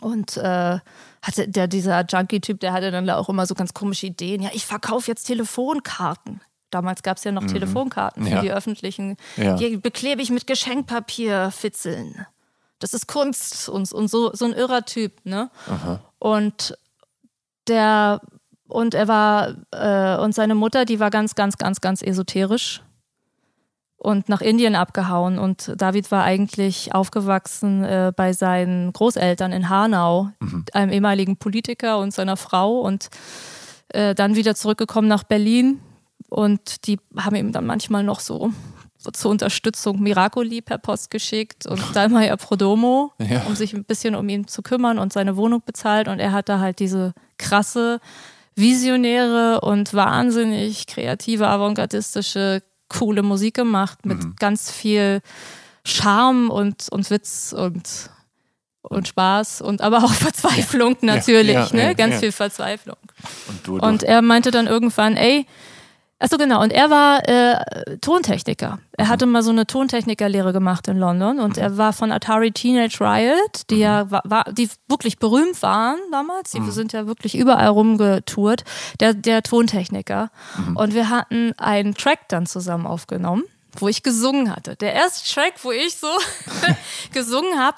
Und äh, hatte der, dieser Junkie-Typ, der hatte dann da auch immer so ganz komische Ideen. Ja, ich verkaufe jetzt Telefonkarten. Damals gab es ja noch Telefonkarten für Mhm. Ja. die öffentlichen. Ja. Die beklebe ich mit Geschenkpapier fitzeln. Das ist Kunst und, und so, so ein irrer Typ, ne? Und der und er war äh, und seine Mutter, die war ganz, ganz, ganz, ganz esoterisch und nach Indien abgehauen. Und David war eigentlich aufgewachsen äh, bei seinen Großeltern in Hanau, einem ehemaligen Politiker und seiner Frau und äh, dann wieder zurückgekommen nach Berlin. Und die haben ihm dann manchmal noch so zur Unterstützung Miracoli per Post geschickt und Dalmayer Prodomo, Ja. um sich ein bisschen um ihn zu kümmern und seine Wohnung bezahlt. Und er hat da halt diese krasse, visionäre und wahnsinnig kreative, avantgardistische, coole Musik gemacht mit ganz viel Charme und, und Witz und, und Spaß und aber auch Verzweiflung natürlich, ja, ne? ja, ganz ja. viel Verzweiflung. und du, Und er meinte dann irgendwann, ey, achso genau, und er war äh, Tontechniker. Er Mhm. hatte mal so eine Tontechnikerlehre gemacht in London und er war von Atari Teenage Riot, die Mhm. ja wa- war, die wirklich berühmt waren damals. Die sind ja wirklich überall rumgetourt. Der, der Tontechniker. Mhm. Und wir hatten einen Track dann zusammen aufgenommen. Wo ich gesungen hatte. Der erste Track, wo ich so gesungen habe,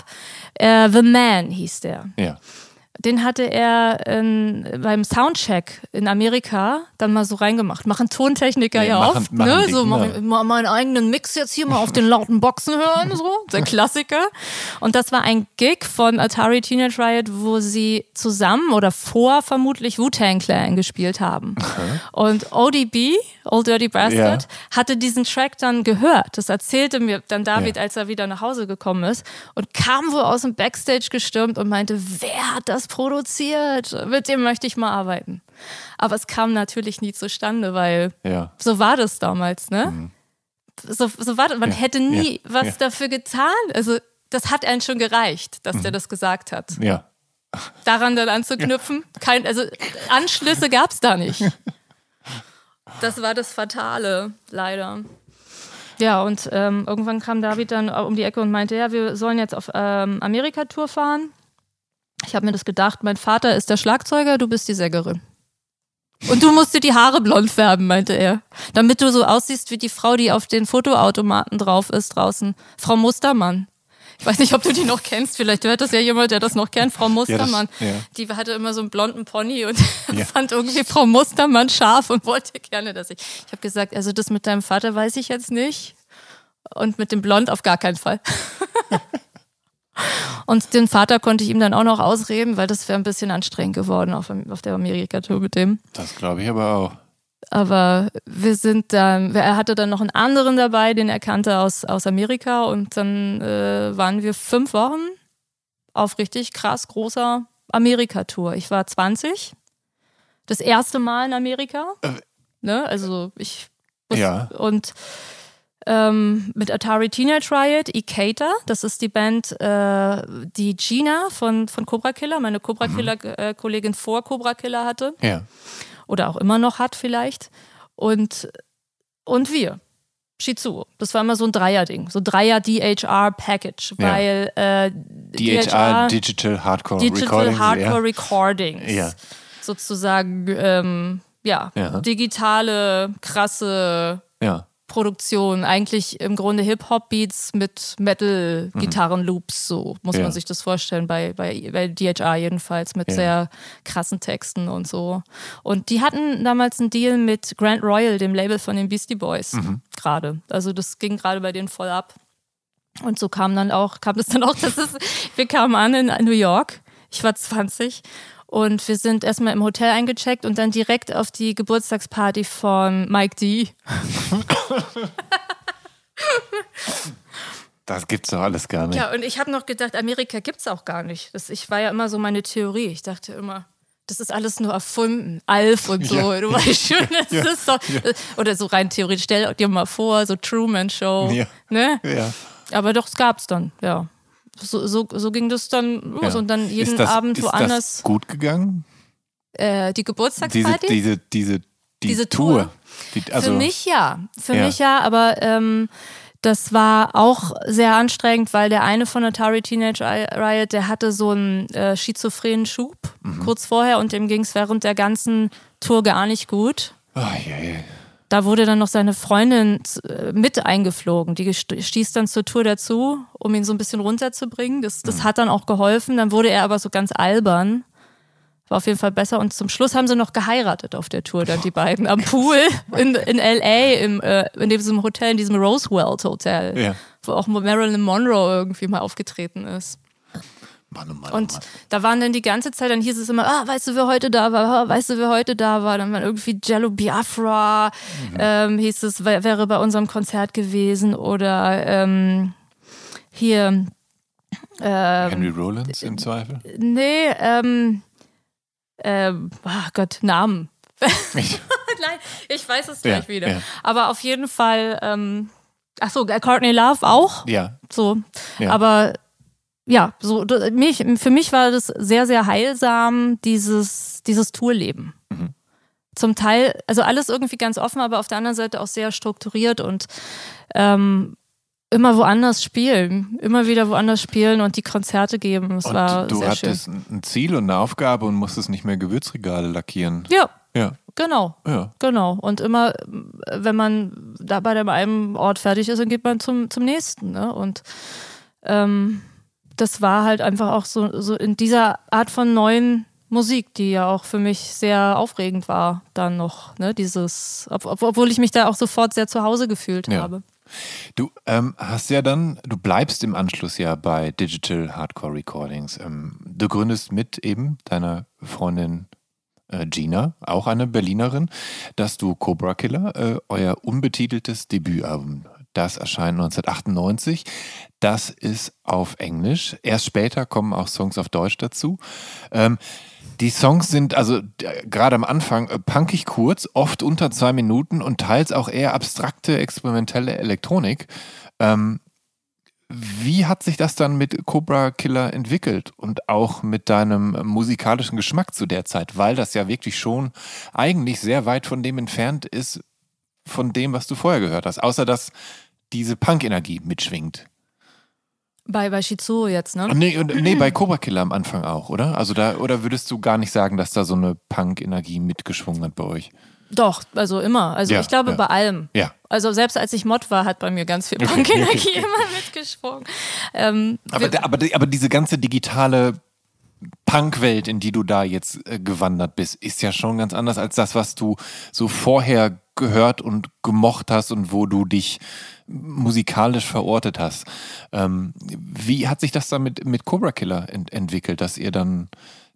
äh, The Man hieß der ja. Den hatte er in, beim Soundcheck in Amerika dann mal so reingemacht. Machen Tontechniker ja, Ja, machen- oft, machen ne? So, mach ich mal meinen eigenen Mix jetzt hier mal auf den lauten Boxen hören, so. Der Klassiker. Und das war ein Gig von Atari Teenage Riot, wo sie zusammen oder vor vermutlich Wu-Tang Clan gespielt haben. Und ODB, Old Dirty Bastard, hatte diesen Track dann gehört. Das erzählte mir dann David, Ja. als er wieder nach Hause gekommen ist und kam wohl aus dem Backstage gestürmt und meinte, wer hat das produziert? Mit dem möchte ich mal arbeiten. Aber es kam natürlich nie zustande, weil Ja. so war das damals, ne? So, so war das. Man Mhm. Ja, hätte nie ja, was dafür getan. Also das hat einen schon gereicht, dass Mhm. der das gesagt hat. Ja. Daran dann anzuknüpfen, kein, also Anschlüsse gab es da nicht. Das war das Fatale, leider. Ja, und ähm, irgendwann kam David dann um die Ecke und meinte, ja, wir sollen jetzt auf ähm, Amerika-Tour fahren. Ich habe mir das gedacht, mein Vater ist der Schlagzeuger, du bist die Sängerin. Und du musst dir die Haare blond färben, meinte er. Damit du so aussiehst wie die Frau, die auf den Fotoautomaten drauf ist draußen. Frau Mustermann. Ich weiß nicht, ob du die noch kennst. Vielleicht hört das ja jemand, der das noch kennt. Frau Mustermann. ja. Die hatte immer so einen blonden Pony und Ja. fand irgendwie Frau Mustermann scharf und wollte gerne, dass ich. Ich habe gesagt, also das mit deinem Vater weiß ich jetzt nicht. Und mit dem Blond auf gar keinen Fall. und den Vater konnte ich ihm dann auch noch ausreden, weil das wäre ein bisschen anstrengend geworden auf, auf der Amerika-Tour mit dem. Das glaube ich aber auch. Aber wir sind dann, er hatte dann noch einen anderen dabei, den er kannte aus, aus Amerika und dann äh, waren wir fünf Wochen auf richtig krass großer Amerika-Tour. Ich war 20, das erste Mal in Amerika. Ne? Also ich Ja. und ähm, mit Atari Teenage Riot, Ikata, das ist die Band, äh, die Gina von, von Cobra Killer, meine Cobra Killer-Kollegin vor Cobra Killer hatte Ja. oder auch immer noch hat vielleicht. Und, und wir. Shizuo. Das war immer so ein Dreier-Ding, so Dreier-DHR-Package, Ja. weil äh, DHR, Digital Hardcore Digital Recordings. Hardcore ja. Recordings. Ja. Sozusagen, ähm, ja, Ja. digitale, krasse ja. Produktion, eigentlich im Grunde Hip-Hop-Beats mit Metal-Gitarren-Loops, so muss Ja. man sich das vorstellen, bei, bei, bei DHR jedenfalls, mit Ja. sehr krassen Texten und so. Und die hatten damals einen Deal mit Grand Royal, dem Label von den Beastie Boys, gerade. Also das ging gerade bei denen voll ab. Und so kam dann auch, kam es dann auch, dass es, wir kamen an in New York, ich war 20 und wir sind erstmal im Hotel eingecheckt und dann direkt auf die Geburtstagsparty von Mike D. Das gibt's doch alles gar nicht. Ja, und ich habe noch gedacht, Amerika gibt's auch gar nicht. Das ich war ja immer so meine Theorie. Ich dachte immer, das ist alles nur erfunden. Alf und so. Ja. Du weißt schon, das Ja. ist doch. Oder so rein theoretisch, stell dir mal vor, so Truman Show. Ja. Ne? Ja. Aber doch, es gab's dann, ja. So, so, so ging das dann los. Ja. Und dann jeden ist das, Abend ist woanders Das gut gegangen? äh, die Diese, Geburtstagsparty. diese, diese, die Diese Tour. Tour? Die, also, Für mich ja. Für Ja. mich ja, aber ähm, das war auch sehr anstrengend, weil der eine von Atari Teenage Riot, der hatte so einen äh, schizophrenen Schub Mhm. kurz vorher und dem ging es während der ganzen Tour gar nicht gut. Oh, je, je. Da wurde dann noch seine Freundin äh, mit eingeflogen. Die stieß dann zur Tour dazu, um ihn so ein bisschen runterzubringen. Das, Mhm. das hat dann auch geholfen. Dann wurde er aber so ganz albern. War auf jeden Fall besser. Und zum Schluss haben sie noch geheiratet auf der Tour, dann die beiden am Pool in, in L.A., im, äh, in diesem Hotel, in diesem Roosevelt Hotel, Ja. wo auch Marilyn Monroe irgendwie mal aufgetreten ist. Mann, oh Mann, Und oh Mann. da waren dann die ganze Zeit, dann hieß es immer, ah, weißt du, wer heute da war? Ah, Weißt du, wer heute da war? Dann war irgendwie Jello Biafra, ähm, hieß es, wär- wäre bei unserem Konzert gewesen. Oder ähm, hier, Henry Rollins im Zweifel? nee, ähm, ähm, ach Gott, Namen. Nein, ich weiß es gleich Ja, wieder. ja. Aber auf jeden Fall, ähm, ach so, Courtney Love auch. Ja. So. Ja. Aber ja, so mich, für mich war das sehr, sehr heilsam, dieses, dieses Tourleben. Mhm. Zum Teil, also alles irgendwie ganz offen, aber auf der anderen Seite auch sehr strukturiert und ähm, immer woanders spielen, immer wieder woanders spielen und die Konzerte geben. Es war Und du sehr schön. hattest ein Ziel und eine Aufgabe und musstest nicht mehr Gewürzregale lackieren. Ja, Ja. genau. Ja. Genau. Und immer, wenn man da bei dem einen Ort fertig ist, dann geht man zum, zum nächsten. Ne? Und ähm, das war halt einfach auch so, so in dieser Art von neuen Musik, die ja auch für mich sehr aufregend war, dann noch, ne, dieses, ob, obwohl ich mich da auch sofort sehr zu Hause gefühlt ja. habe. Du ähm, hast ja dann, du bleibst im Anschluss ja bei Digital Hardcore Recordings. Ähm, du gründest mit eben deiner Freundin äh, Gina, auch eine Berlinerin, dass du Cobra Killer, äh, euer unbetiteltes Debütalbum das erscheint 1998. Das ist auf Englisch. Erst später kommen auch Songs auf Deutsch dazu. Ähm, die Songs sind also gerade am Anfang äh, punkig kurz, oft unter zwei Minuten und teils auch eher abstrakte, experimentelle Elektronik. Ähm, wie hat sich das dann mit Cobra Killer entwickelt und auch mit deinem musikalischen Geschmack zu der Zeit? Weil das ja wirklich schon eigentlich sehr weit von dem entfernt ist, von dem, was du vorher gehört hast, außer dass diese Punk-Energie mitschwingt. Bei, bei Shizuo jetzt, ne? Nee, nee, bei Cobra Killer am Anfang auch, oder? Also da, oder würdest du gar nicht sagen, dass da so eine Punk-Energie mitgeschwungen hat bei euch? Doch, also immer. Also ja, ich glaube ja. bei allem. Ja. Also selbst als ich Mod war, hat bei mir ganz viel Punk-Energie immer mitgeschwungen. Ähm, aber, aber, aber diese ganze digitale Punk-Welt, in die du da jetzt äh, gewandert bist, ist ja schon ganz anders als das, was du so vorher gehört und gemocht hast und wo du dich musikalisch verortet hast. Ähm, wie hat sich das dann mit, mit Cobra Killer ent entwickelt, dass ihr dann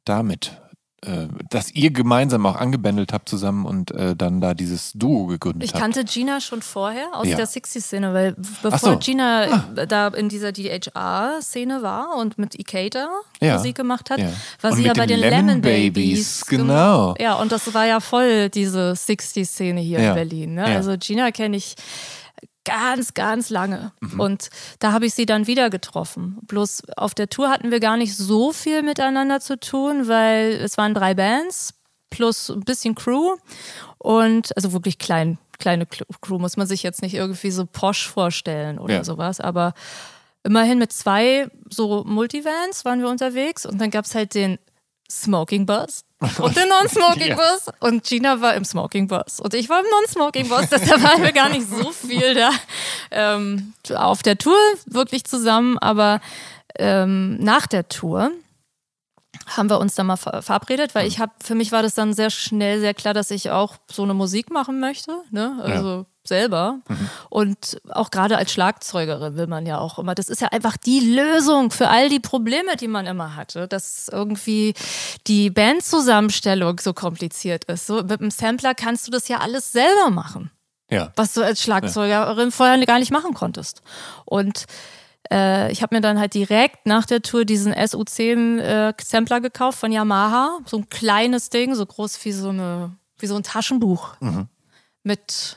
damit äh, dass ihr gemeinsam auch angebändelt habt zusammen und äh, dann da dieses Duo gegründet habt. Ich kannte Gina schon vorher aus ja. der 60-Szene, weil bevor so. Gina ah. da in dieser DHR-Szene war und mit Ikeda ja. Musik gemacht hat, ja. war und sie ja bei den Lemon, Lemon Babies. Babies. Genau. Ja, und das war ja voll diese 60-Szene hier in Berlin. Ne? Also Gina kenne ich ganz, ganz lange. Mhm. Und da habe ich sie dann wieder getroffen. Bloß auf der Tour hatten wir gar nicht so viel miteinander zu tun, weil es waren drei Bands plus ein bisschen Crew und also wirklich klein, kleine Crew muss man sich jetzt nicht irgendwie so posch vorstellen oder ja. sowas, aber immerhin mit zwei so Multivans waren wir unterwegs und dann gab es halt den Smoking Bus und den Non-Smoking Bus. Ja. Und Gina war im Smoking Bus. Und ich war im Non-Smoking Bus. Deshalb waren wir gar nicht so viel da ähm, auf der Tour wirklich zusammen. Aber ähm, nach der Tour haben wir uns dann mal verabredet, weil ich habe, für mich war das dann sehr schnell sehr klar, dass ich auch so eine Musik machen möchte. Ne? Also ja selber. Mhm. Und auch gerade als Schlagzeugerin will man ja auch immer, das ist ja einfach die Lösung für all die Probleme, die man immer hatte, dass irgendwie die Bandzusammenstellung so kompliziert ist. So mit dem Sampler kannst du das ja alles selber machen. Ja. Was du als Schlagzeugerin ja. vorher gar nicht machen konntest. Und äh, ich habe mir dann halt direkt nach der Tour diesen SU10 äh, Sampler gekauft von Yamaha. So ein kleines Ding, so groß wie so, eine, wie so ein Taschenbuch. Mhm. Mit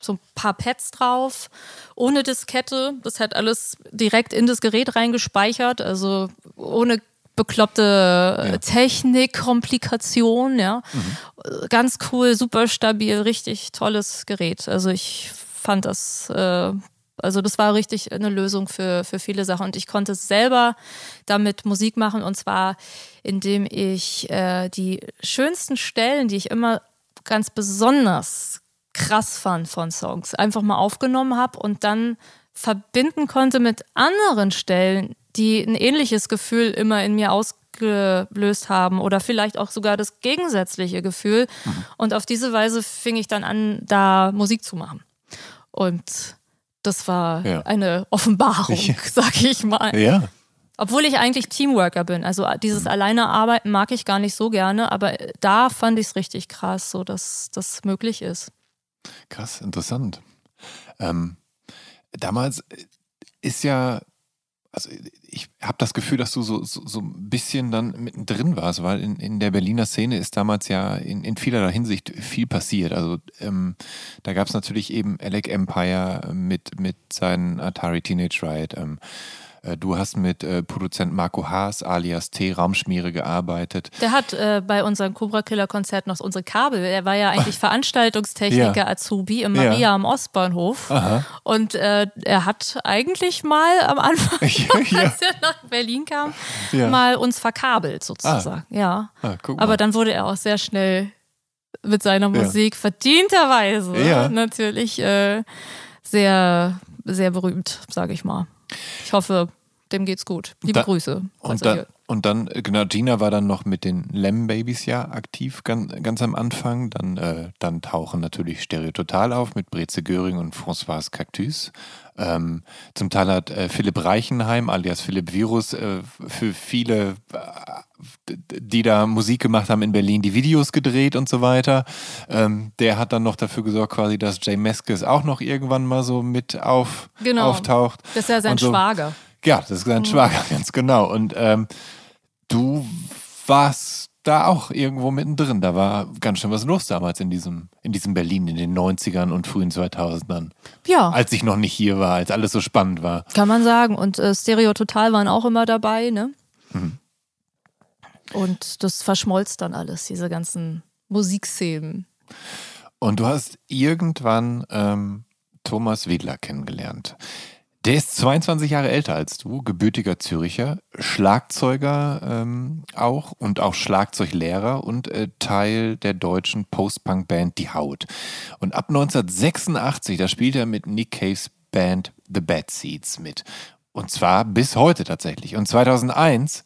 so ein paar Pads drauf, ohne Diskette. Das hat alles direkt in das Gerät reingespeichert, also ohne bekloppte ja. Technik, Komplikation, ja. Mhm. Ganz cool, super stabil, richtig tolles Gerät. Also ich fand das, äh, also das war richtig eine Lösung für, für viele Sachen. Und ich konnte selber damit Musik machen und zwar, indem ich äh, die schönsten Stellen, die ich immer ganz besonders krass fand von Songs, einfach mal aufgenommen habe und dann verbinden konnte mit anderen Stellen, die ein ähnliches Gefühl immer in mir ausgelöst haben oder vielleicht auch sogar das gegensätzliche Gefühl. Mhm. Und auf diese Weise fing ich dann an, da Musik zu machen. Und das war ja. eine Offenbarung, sag ich mal. Ja. Obwohl ich eigentlich Teamworker bin. Also dieses mhm. alleine arbeiten mag ich gar nicht so gerne, aber da fand ich es richtig krass, so dass das möglich ist. Krass, interessant. Ähm, damals ist ja, also ich habe das Gefühl, dass du so, so, so, ein bisschen dann mittendrin warst, weil in, in der Berliner Szene ist damals ja in, in vielerlei Hinsicht viel passiert. Also ähm, da gab es natürlich eben Alec Empire mit, mit seinen Atari Teenage Riot. Ähm, äh, du hast mit äh, Produzent Marco Haas alias T Raumschmiere gearbeitet. Der hat äh, bei unserem Cobra Killer Konzert noch unsere Kabel. Er war ja eigentlich Veranstaltungstechniker ja. Azubi im Maria ja. am Ostbahnhof. Aha. Und äh, er hat eigentlich mal am Anfang, ja. als er nach Berlin kam, mal uns verkabelt sozusagen. Ah. Ja. Ah, Aber dann wurde er auch sehr schnell mit seiner Musik verdienterweise natürlich äh, sehr, sehr berühmt, sage ich mal. Ich hoffe, dem geht's gut. Liebe Da- Grüße. Und dann, hier. und dann, äh, genau, Gina war dann noch mit den Lem Babies ja aktiv, ganz, ganz am Anfang. Dann, äh, dann tauchen natürlich Stereo Total auf mit Breze Göring und Françoise Cactus. Ähm, zum Teil hat äh, Philipp Reichenheim, alias Philipp Virus, äh, für viele, äh, die da Musik gemacht haben in Berlin, die Videos gedreht und so weiter. Ähm, der hat dann noch dafür gesorgt, quasi, dass Jay Meskes auch noch irgendwann mal so mit auf, Genau. auftaucht. Das ist ja sein so. Schwager. Ja, das ist sein Schwager, ganz genau. Und ähm, du warst da auch irgendwo mittendrin. Da war ganz schön was los damals in diesem, in diesem Berlin in den 90ern und frühen 2000ern. Ja, Als ich noch nicht hier war, als alles so spannend war. kann man sagen. Und äh, Stereo Total waren auch immer dabei, ne? Mhm. Und das verschmolz dann alles, diese ganzen Musikszenen. Und du hast irgendwann ähm, Thomas Wedler kennengelernt. Der ist 22 Jahre älter als du, gebürtiger Züricher, Schlagzeuger ähm, auch und auch Schlagzeuglehrer und äh, Teil der deutschen Post-Punk-Band Die Haut. Und ab 1986, da spielt er mit Nick Caves Band The Bad Seeds mit. Und zwar bis heute tatsächlich. Und 2001,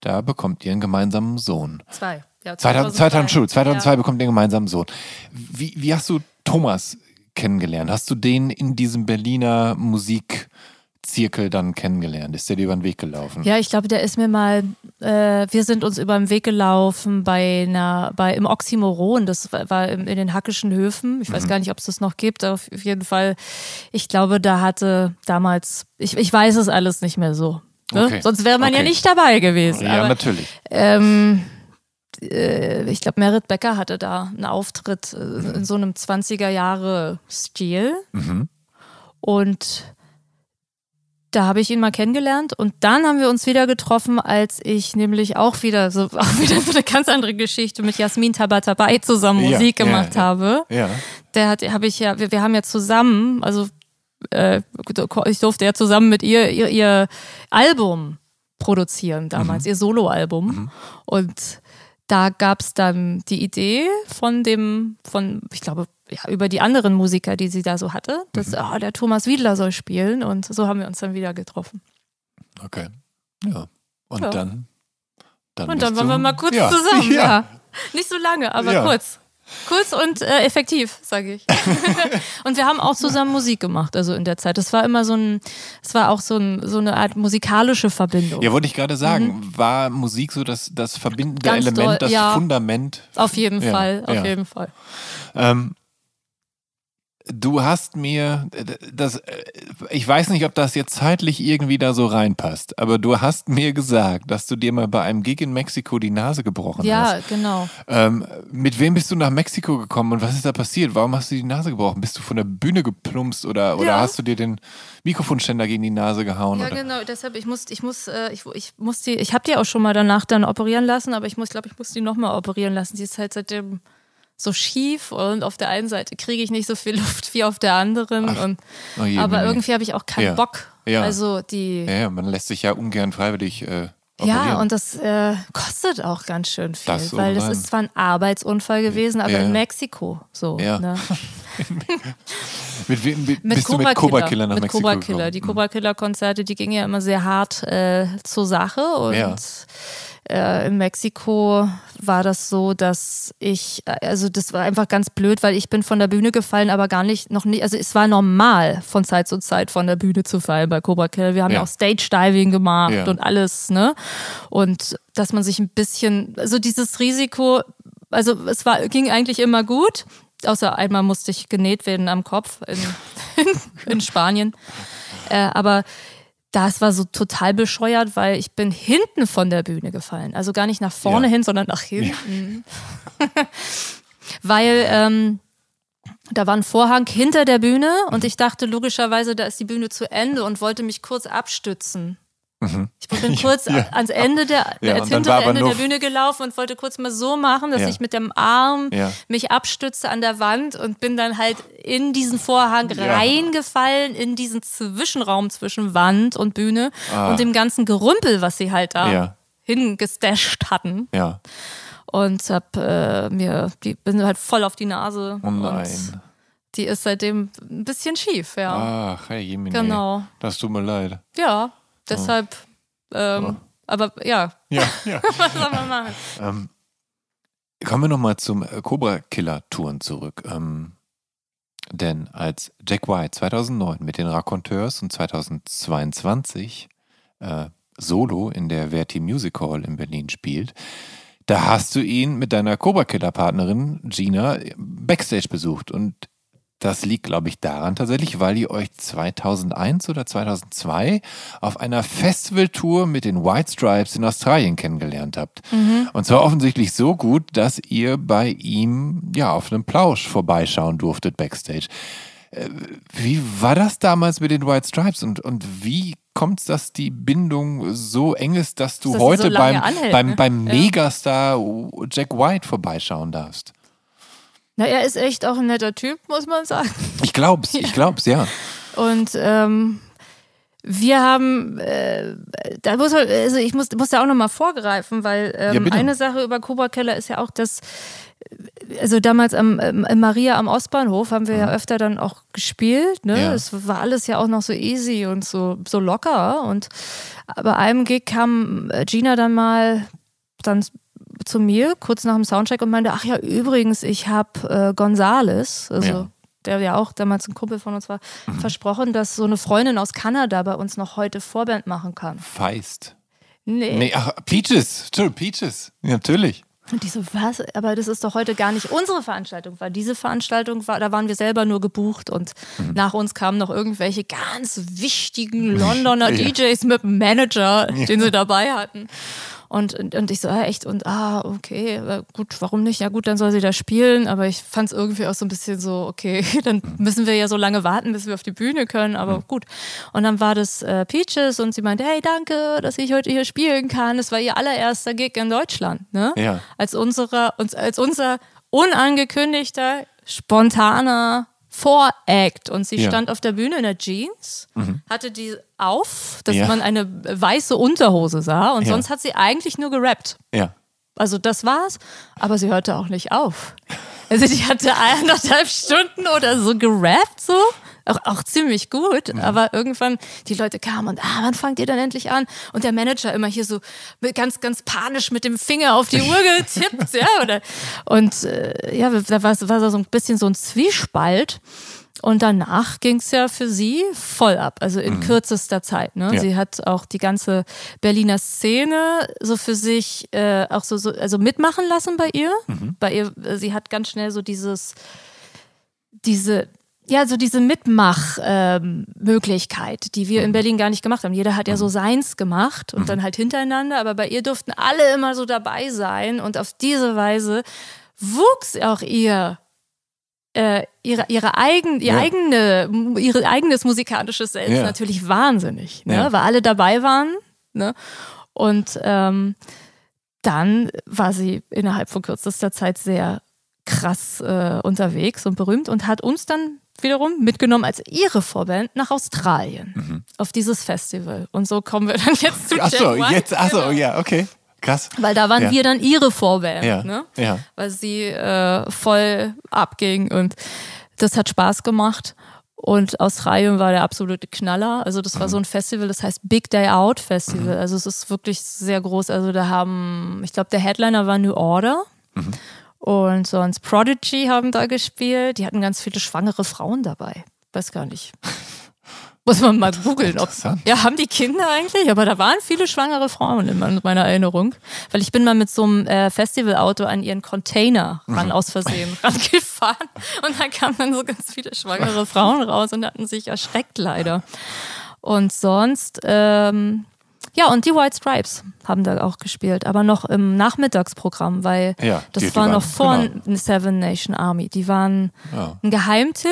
da bekommt ihr einen gemeinsamen Sohn. Zwei. Ja, 2000, 2000, Entschuldigung, 2002 Ja. bekommt ihr einen gemeinsamen Sohn. Wie, wie hast du Thomas kennengelernt? Hast du den in diesem Berliner Musikzirkel dann kennengelernt? Ist der dir über den Weg gelaufen? Ja, ich glaube, der ist mir mal, äh, wir sind uns über den Weg gelaufen bei einer, bei im Oxymoron, das war, in den Hackischen Höfen. Ich weiß Mhm. gar nicht, ob es das noch gibt. Auf jeden Fall, ich glaube, da hatte damals, ich, ich weiß es alles nicht mehr so. Ne? Okay. Sonst wäre man ja Okay. nicht dabei gewesen. Ja, Aber, natürlich. ähm, äh, ich glaube, Merit Becker hatte da einen Auftritt äh, in so einem 20er Jahre Stil. Mhm. Und da habe ich ihn mal kennengelernt und dann haben wir uns wieder getroffen, als ich nämlich auch wieder so, auch wieder so eine ganz andere Geschichte mit Jasmin Tabatabai zusammen Ja, Musik ja, gemacht ja. habe. Ja. Der hat, habe ich ja, wir, wir haben ja zusammen, also äh, ich durfte ja zusammen mit ihr ihr, ihr Album produzieren damals, Mhm. ihr Soloalbum. Und da gab es dann die Idee von dem, von, ich glaube, ja, über die anderen Musiker, die sie da so hatte, dass Mhm. ah, der Thomas Wiedler soll spielen und so haben wir uns dann wieder getroffen. Okay. Ja. Und Ja. dann. dann Und dann waren wir mal kurz ja. zusammen, ja. Nicht so lange, aber Ja. kurz. Kurz und äh, effektiv, sage ich. und wir haben auch zusammen Musik gemacht, also in der Zeit. Das war immer so ein, es war auch so, ein, so eine Art musikalische Verbindung. Ja, wollte ich gerade sagen. War Musik so das, das verbindende Mhm. Ganz Element, doll, das ja. Fundament? Auf jeden Ja, Fall, auf ja. jeden Fall. Ähm, du hast mir, das, äh, ich weiß nicht, ob das jetzt zeitlich irgendwie da so reinpasst, aber du hast mir gesagt, dass du dir mal bei einem Gig in Mexiko die Nase gebrochen Ja, hast. genau. Ähm, mit wem bist du nach Mexiko gekommen und was ist da passiert? Warum hast du die Nase gebrochen? Bist du von der Bühne geplumpst oder, oder Ja. hast du dir den Mikrofonständer gegen die Nase gehauen? Ja, oder? genau. Deshalb, ich muss, ich muss, äh, ich, ich muss die, ich habe die auch schon mal danach dann operieren lassen, aber ich muss, glaube ich, muss die nochmal operieren lassen. Die ist halt seitdem so schief und auf der einen Seite kriege ich nicht so viel Luft wie auf der anderen. und, Oh je, aber Mini. irgendwie habe ich auch keinen Ja. Bock. Ja. Also die. Ja, man lässt sich ja ungern freiwillig äh, Ja, und das äh, kostet auch ganz schön viel, Das weil das ist zwar ein Arbeitsunfall gewesen, aber Ja, in Mexiko so. Ja. Ne? mit wem mit, Mit bist du Cobra mit Cobra Killer, Killer nach mit Mexiko Cobra? Killer. Die Mhm. Cobra Killer Konzerte, die gingen ja immer sehr hart äh, zur Sache und Ja. Äh, in Mexiko war das so, dass ich, äh, also das war einfach ganz blöd, weil ich bin von der Bühne gefallen, aber gar nicht, noch nicht, also es war normal von Zeit zu Zeit von der Bühne zu fallen bei Cobra Killer. Wir haben ja, Ja. auch Stage Diving gemacht Ja. und alles, ne? Und dass man sich ein bisschen, also dieses Risiko, also es war, ging eigentlich immer gut. Außer einmal musste ich genäht werden am Kopf in, in, in Spanien. Äh, aber das war so total bescheuert, weil ich bin hinten von der Bühne gefallen. Also gar nicht nach vorne Ja. hin, sondern nach hinten. weil ähm, da war ein Vorhang hinter der Bühne und ich dachte logischerweise, da ist die Bühne zu Ende und wollte mich kurz abstützen. Ich bin kurz Mhm. Ja. ans Ende der, Ja, ans hintere Ende der Bühne gelaufen und wollte kurz mal so machen, dass Ja. ich mit dem Arm mich abstütze an der Wand und bin dann halt in diesen Vorhang reingefallen, in diesen Zwischenraum zwischen Wand und Bühne Ah. und dem ganzen Gerümpel, was sie halt da hingestasht hatten. Ja. Und hab äh, mir, die bin halt voll auf die Nase. Oh Und nein. die ist seitdem ein bisschen schief, ja. Ach, hey, Jemine. Genau. Das tut mir leid. Ja. Deshalb, ähm, Oh. aber ja, Ja, ja. was soll man machen? ähm, kommen wir nochmal zum äh, Cobra Killer Touren zurück. Ähm, denn als Jack White 2009 mit den Raconteurs und 2022 äh, solo in der Verti Music Hall in Berlin spielt, da hast du ihn mit deiner Cobra Killer Partnerin Gina backstage besucht und das liegt, glaube ich, daran tatsächlich, weil ihr euch 2001 oder 2002 auf einer Festivaltour mit den White Stripes in Australien kennengelernt habt. Und zwar offensichtlich so gut, dass ihr bei ihm ja auf einem Plausch vorbeischauen durftet backstage. Äh, Wie war das damals mit den White Stripes und, und wie kommt es, dass die Bindung so eng ist, dass du Dass heute so beim, anhält, beim, ne? beim Ja. Megastar Jack White vorbeischauen darfst? Na, er ist echt auch ein netter Typ, muss man sagen. Ich glaub's, ich glaub's, ja. Und ähm, wir haben, äh, da muss also ich muss, muss da auch nochmal vorgreifen, weil Ja, ähm, bitte. eine Sache über Cobra Keller ist ja auch, dass also damals am ähm, Maria am Ostbahnhof haben wir ja öfter dann auch gespielt. Ne? Mhm. Ja. Es war alles ja auch noch so easy und so, so locker. Und bei einem Gig kam äh, Gina dann mal dann zu mir kurz nach dem Soundcheck und meinte, ach ja, übrigens, ich habe äh, Gonzales, also Ja. der ja auch damals ein Kumpel von uns war, versprochen, dass so eine Freundin aus Kanada bei uns noch heute Vorband machen kann. Feist. Nee. Nee, ach, Peaches. Peaches. Ja, natürlich. Und die so, was? Aber das ist doch heute gar nicht unsere Veranstaltung, weil diese Veranstaltung war, da waren wir selber nur gebucht und Mhm. nach uns kamen noch irgendwelche ganz wichtigen Londoner Ja. DJs mit Manager, den sie dabei hatten. Und, und, und ich so, ah, echt, und ah, okay, äh, gut, warum nicht? Ja gut, dann soll sie da spielen, aber ich fand es irgendwie auch so ein bisschen so, okay, dann müssen wir ja so lange warten, bis wir auf die Bühne können, aber gut. Und dann war das äh, Peaches und sie meinte, hey, danke, dass ich heute hier spielen kann. Das war ihr allererster Gig in Deutschland, ne? Ja. als, unserer, uns, als unser unangekündigter, spontaner Voract. Und sie Ja. stand auf der Bühne in der Jeans, hatte die auf, dass Ja. man eine weiße Unterhose sah. Und Ja. sonst hat sie eigentlich nur gerappt. Ja. Also das war's, aber sie hörte auch nicht auf. Also die hatte eineinhalb Stunden oder so gerappt, so. Auch, auch ziemlich gut, aber irgendwann die Leute kamen und, ah, wann fangt ihr dann endlich an? Und der Manager immer hier so ganz, ganz panisch mit dem Finger auf die Uhr getippt, ja, oder? Und äh, ja, da war, war so ein bisschen so ein Zwiespalt. Und danach ging es ja für sie voll ab, also in kürzester Zeit. Ne? Ja. Sie hat auch die ganze Berliner Szene so für sich äh, auch so, so also mitmachen lassen bei ihr. Bei ihr, äh, sie hat ganz schnell so dieses, diese, ja, so diese Mitmach-Möglichkeit, die wir in Berlin gar nicht gemacht haben. Jeder hat ja so seins gemacht und dann halt hintereinander, aber bei ihr durften alle immer so dabei sein und auf diese Weise wuchs auch ihr äh, ihre, ihre eigen, ihr Ja. eigene, ihre eigenes musikalisches Selbst Ja. natürlich wahnsinnig, ne? Ja. weil alle dabei waren. Ne? Und ähm, dann war sie innerhalb von kürzester Zeit sehr krass äh, unterwegs und berühmt und hat uns dann wiederum mitgenommen als ihre Vorband nach Australien auf dieses Festival. Und so kommen wir dann jetzt zu Achso, jetzt, achso, genau. ja, okay. Krass. Weil da waren Ja. wir dann ihre Vorband, Ja, ne? ja. Weil sie äh, voll abging und das hat Spaß gemacht. Und Australien war der absolute Knaller. Also das Mhm. war so ein Festival, das heißt Big Day Out Festival. Also es ist wirklich sehr groß. Also da haben, ich glaube, der Headliner war New Order. Mhm. Und sonst Prodigy haben da gespielt. Die hatten ganz viele schwangere Frauen dabei. Weiß gar nicht. Muss man mal googeln. Ja, haben die Kinder eigentlich? Aber da waren viele schwangere Frauen in mein- meiner Erinnerung. Weil ich bin mal mit so einem äh, Festivalauto an ihren Container ran aus Versehen rangefahren. Und da kamen dann so ganz viele schwangere Frauen raus und hatten sich erschreckt leider. Und sonst, ähm, ja, und die White Stripes haben da auch gespielt, aber noch im Nachmittagsprogramm, weil Ja, das die- die war waren- noch vor genau. Seven Nation Army. Die waren Ja. ein Geheimtipp,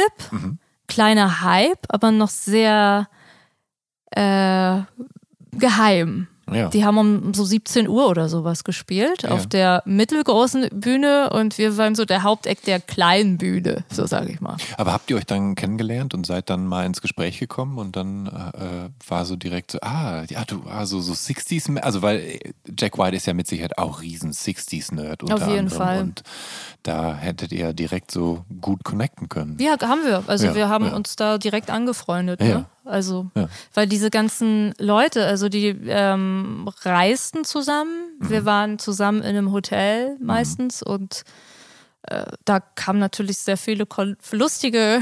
kleiner Hype, aber noch sehr äh, geheim. Ja. Die haben um so 17 Uhr oder sowas gespielt Ja. auf der mittelgroßen Bühne und wir waren so der Haupteck der kleinen Bühne, so sage ich mal. Aber habt ihr euch dann kennengelernt und seid dann mal ins Gespräch gekommen und dann äh, war so direkt so, ah, ja, du, also so 60s, also weil äh, Jack White ist ja mit Sicherheit auch riesen 60s-Nerd unter Auf jeden anderem Fall. und da hättet ihr direkt so gut connecten können. Ja, haben wir. Also Ja, wir haben uns da direkt angefreundet. Ja, Ne? Also Ja. weil diese ganzen Leute, also die ähm, reisten zusammen. Mhm. Wir waren zusammen in einem Hotel meistens und äh, da kamen natürlich sehr viele lustige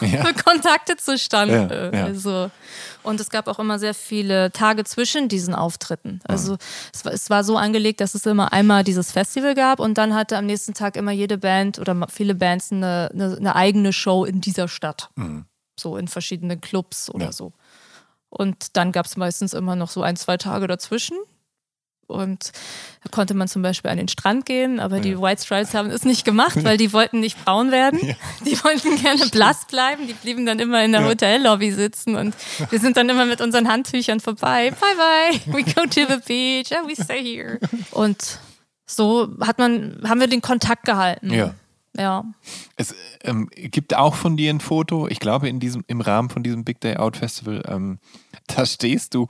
Ja. Kontakte zustande. Ja. Also, und es gab auch immer sehr viele Tage zwischen diesen Auftritten. Also es, war, es war so angelegt, dass es immer einmal dieses Festival gab und dann hatte am nächsten Tag immer jede Band oder viele Bands eine, eine, eine eigene Show in dieser Stadt. So in verschiedenen Clubs oder Ja. so. Und dann gab es meistens immer noch so ein, zwei Tage dazwischen. Und da konnte man zum Beispiel an den Strand gehen, aber die White Stripes haben es nicht gemacht, weil die wollten nicht braun werden. Die wollten gerne blass bleiben. Die blieben dann immer in der Hotellobby sitzen und wir sind dann immer mit unseren Handtüchern vorbei. Bye bye, we go to the beach, and we stay here. Und so hat man, haben wir den Kontakt gehalten. Ja. Ja. Es ähm, gibt auch von dir ein Foto, ich glaube in diesem, im Rahmen von diesem Big Day Out Festival, ähm, da stehst du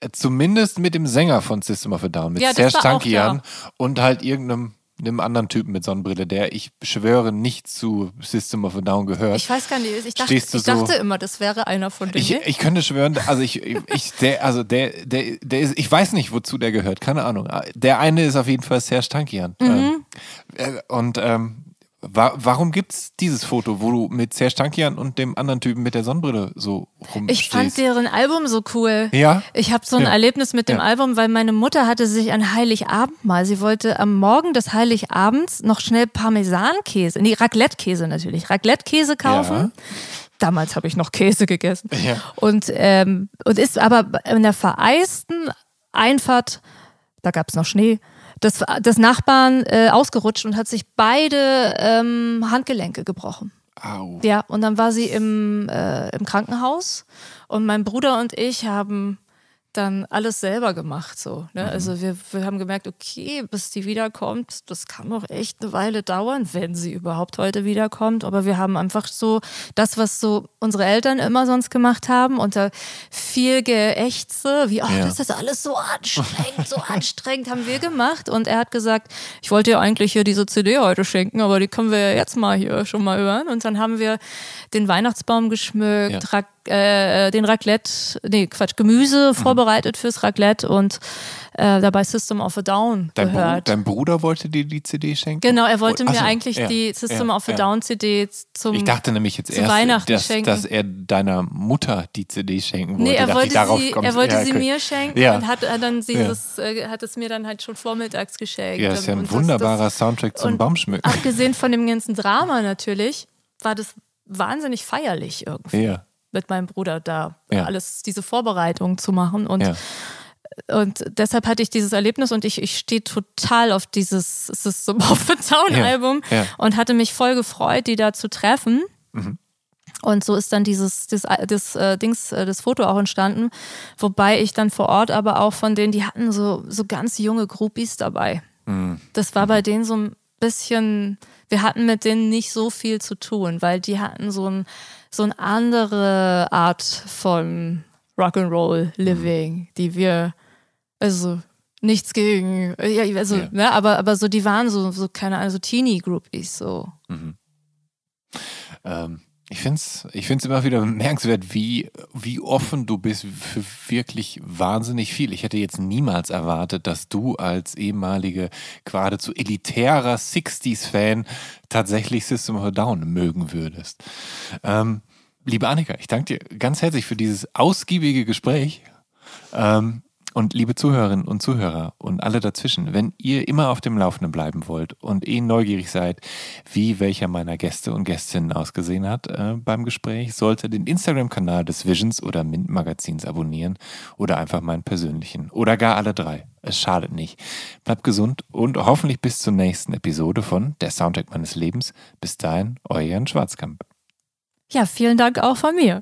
äh, zumindest mit dem Sänger von System of a Down, mit Ja, Serge Tankian und halt irgendeinem einem anderen Typen mit Sonnenbrille, der, ich schwöre, nicht zu System of a Down gehört. Ich weiß gar nicht, ich dachte, ich dachte so- immer, das wäre einer von denen. Ich, ich könnte schwören, also ich, ich der, also der, der, der ist, ich weiß nicht, wozu der gehört, keine Ahnung. Der eine ist auf jeden Fall Serge Tankian. Mhm. Ähm, äh, und ähm, wa warum gibt's dieses Foto, wo du mit Serge Tankian und dem anderen Typen mit der Sonnenbrille so rumstehst? Ich fand deren Album so cool. Ja? Ich habe so ein Ja. Erlebnis mit dem Ja. Album, weil meine Mutter hatte sich an Heiligabend mal, sie wollte am Morgen des Heiligabends noch schnell Parmesankäse, nee, Raclette-Käse natürlich, Raclette-Käse kaufen. Damals habe ich noch Käse gegessen. Ja. Und, ähm, und ist aber in der vereisten Einfahrt, da gab es noch Schnee, des, des Nachbarn äh, ausgerutscht und hat sich beide ähm, Handgelenke gebrochen. Au. Ja, und dann war sie im, äh, im Krankenhaus und mein Bruder und ich haben dann alles selber gemacht. So, ne? Also wir, wir haben gemerkt, okay, bis die wiederkommt, das kann noch echt eine Weile dauern, wenn sie überhaupt heute wiederkommt. Aber wir haben einfach so das, was so unsere Eltern immer sonst gemacht haben, unter viel Geächze, wie, ach, Ja. das ist alles so anstrengend, so anstrengend, haben wir gemacht. Und er hat gesagt, ich wollte ja eigentlich hier diese CD heute schenken, aber die können wir ja jetzt mal hier schon mal hören. Und dann haben wir den Weihnachtsbaum geschmückt, Ja. Rac äh, den Raclette, nee, Quatsch, Gemüse vorbereitet fürs Raclette und äh, dabei System of a Down Dein, gehört. dein Bruder wollte dir die CD schenken? Genau, er wollte Oh, mir so, eigentlich ja, die System ja, of a ja. Down CD zum. Ich dachte nämlich jetzt erst, Weihnachten dass, schenken. dass er deiner Mutter die CD schenken wollte. Nee, er wollte, sie, er wollte sie mir schenken Ja. und hat, dann dieses, äh, hat es mir dann halt schon vormittags geschenkt. Ja, ist ja ein Und wunderbarer das, Soundtrack zum Baumschmücken. Abgesehen von dem ganzen Drama natürlich, war das wahnsinnig feierlich irgendwie. Ja. Mit meinem Bruder da Ja. alles, diese Vorbereitung zu machen. Und Ja. Und deshalb hatte ich dieses Erlebnis und ich, ich stehe total auf dieses System of Down Ja, Album ja. und hatte mich voll gefreut, die da zu treffen. Und so ist dann dieses das, das, äh, Dings, äh, das Foto auch entstanden. Wobei ich dann vor Ort aber auch von denen, die hatten so, so ganz junge Groupies dabei. Das war bei denen so ein bisschen, wir hatten mit denen nicht so viel zu tun, weil die hatten so, ein, so eine andere Art von Rock'n'Roll Living, die wir, also nichts gegen, ja, also, Ja. Ne, aber, aber so, die waren so, so keine Ahnung, so Teenie-Groupies, so. Ähm, ich finde es ich find's immer wieder bemerkenswert, wie, wie offen du bist für wirklich wahnsinnig viel. Ich hätte jetzt niemals erwartet, dass du als ehemalige, geradezu elitärer 60s-Fan tatsächlich System of a Down mögen würdest. Ähm, liebe Annika, ich danke dir ganz herzlich für dieses ausgiebige Gespräch. Ähm, und liebe Zuhörerinnen und Zuhörer und alle dazwischen, wenn ihr immer auf dem Laufenden bleiben wollt und eh neugierig seid, wie welcher meiner Gäste und Gästinnen ausgesehen hat äh, beim Gespräch, sollte den Instagram-Kanal des Visions oder Mint Magazins abonnieren oder einfach meinen persönlichen oder gar alle drei. Es schadet nicht. Bleibt gesund und hoffentlich bis zur nächsten Episode von Der Soundtrack meines Lebens. Bis dahin, euer Jan Schwarzkamp. Ja, vielen Dank auch von mir.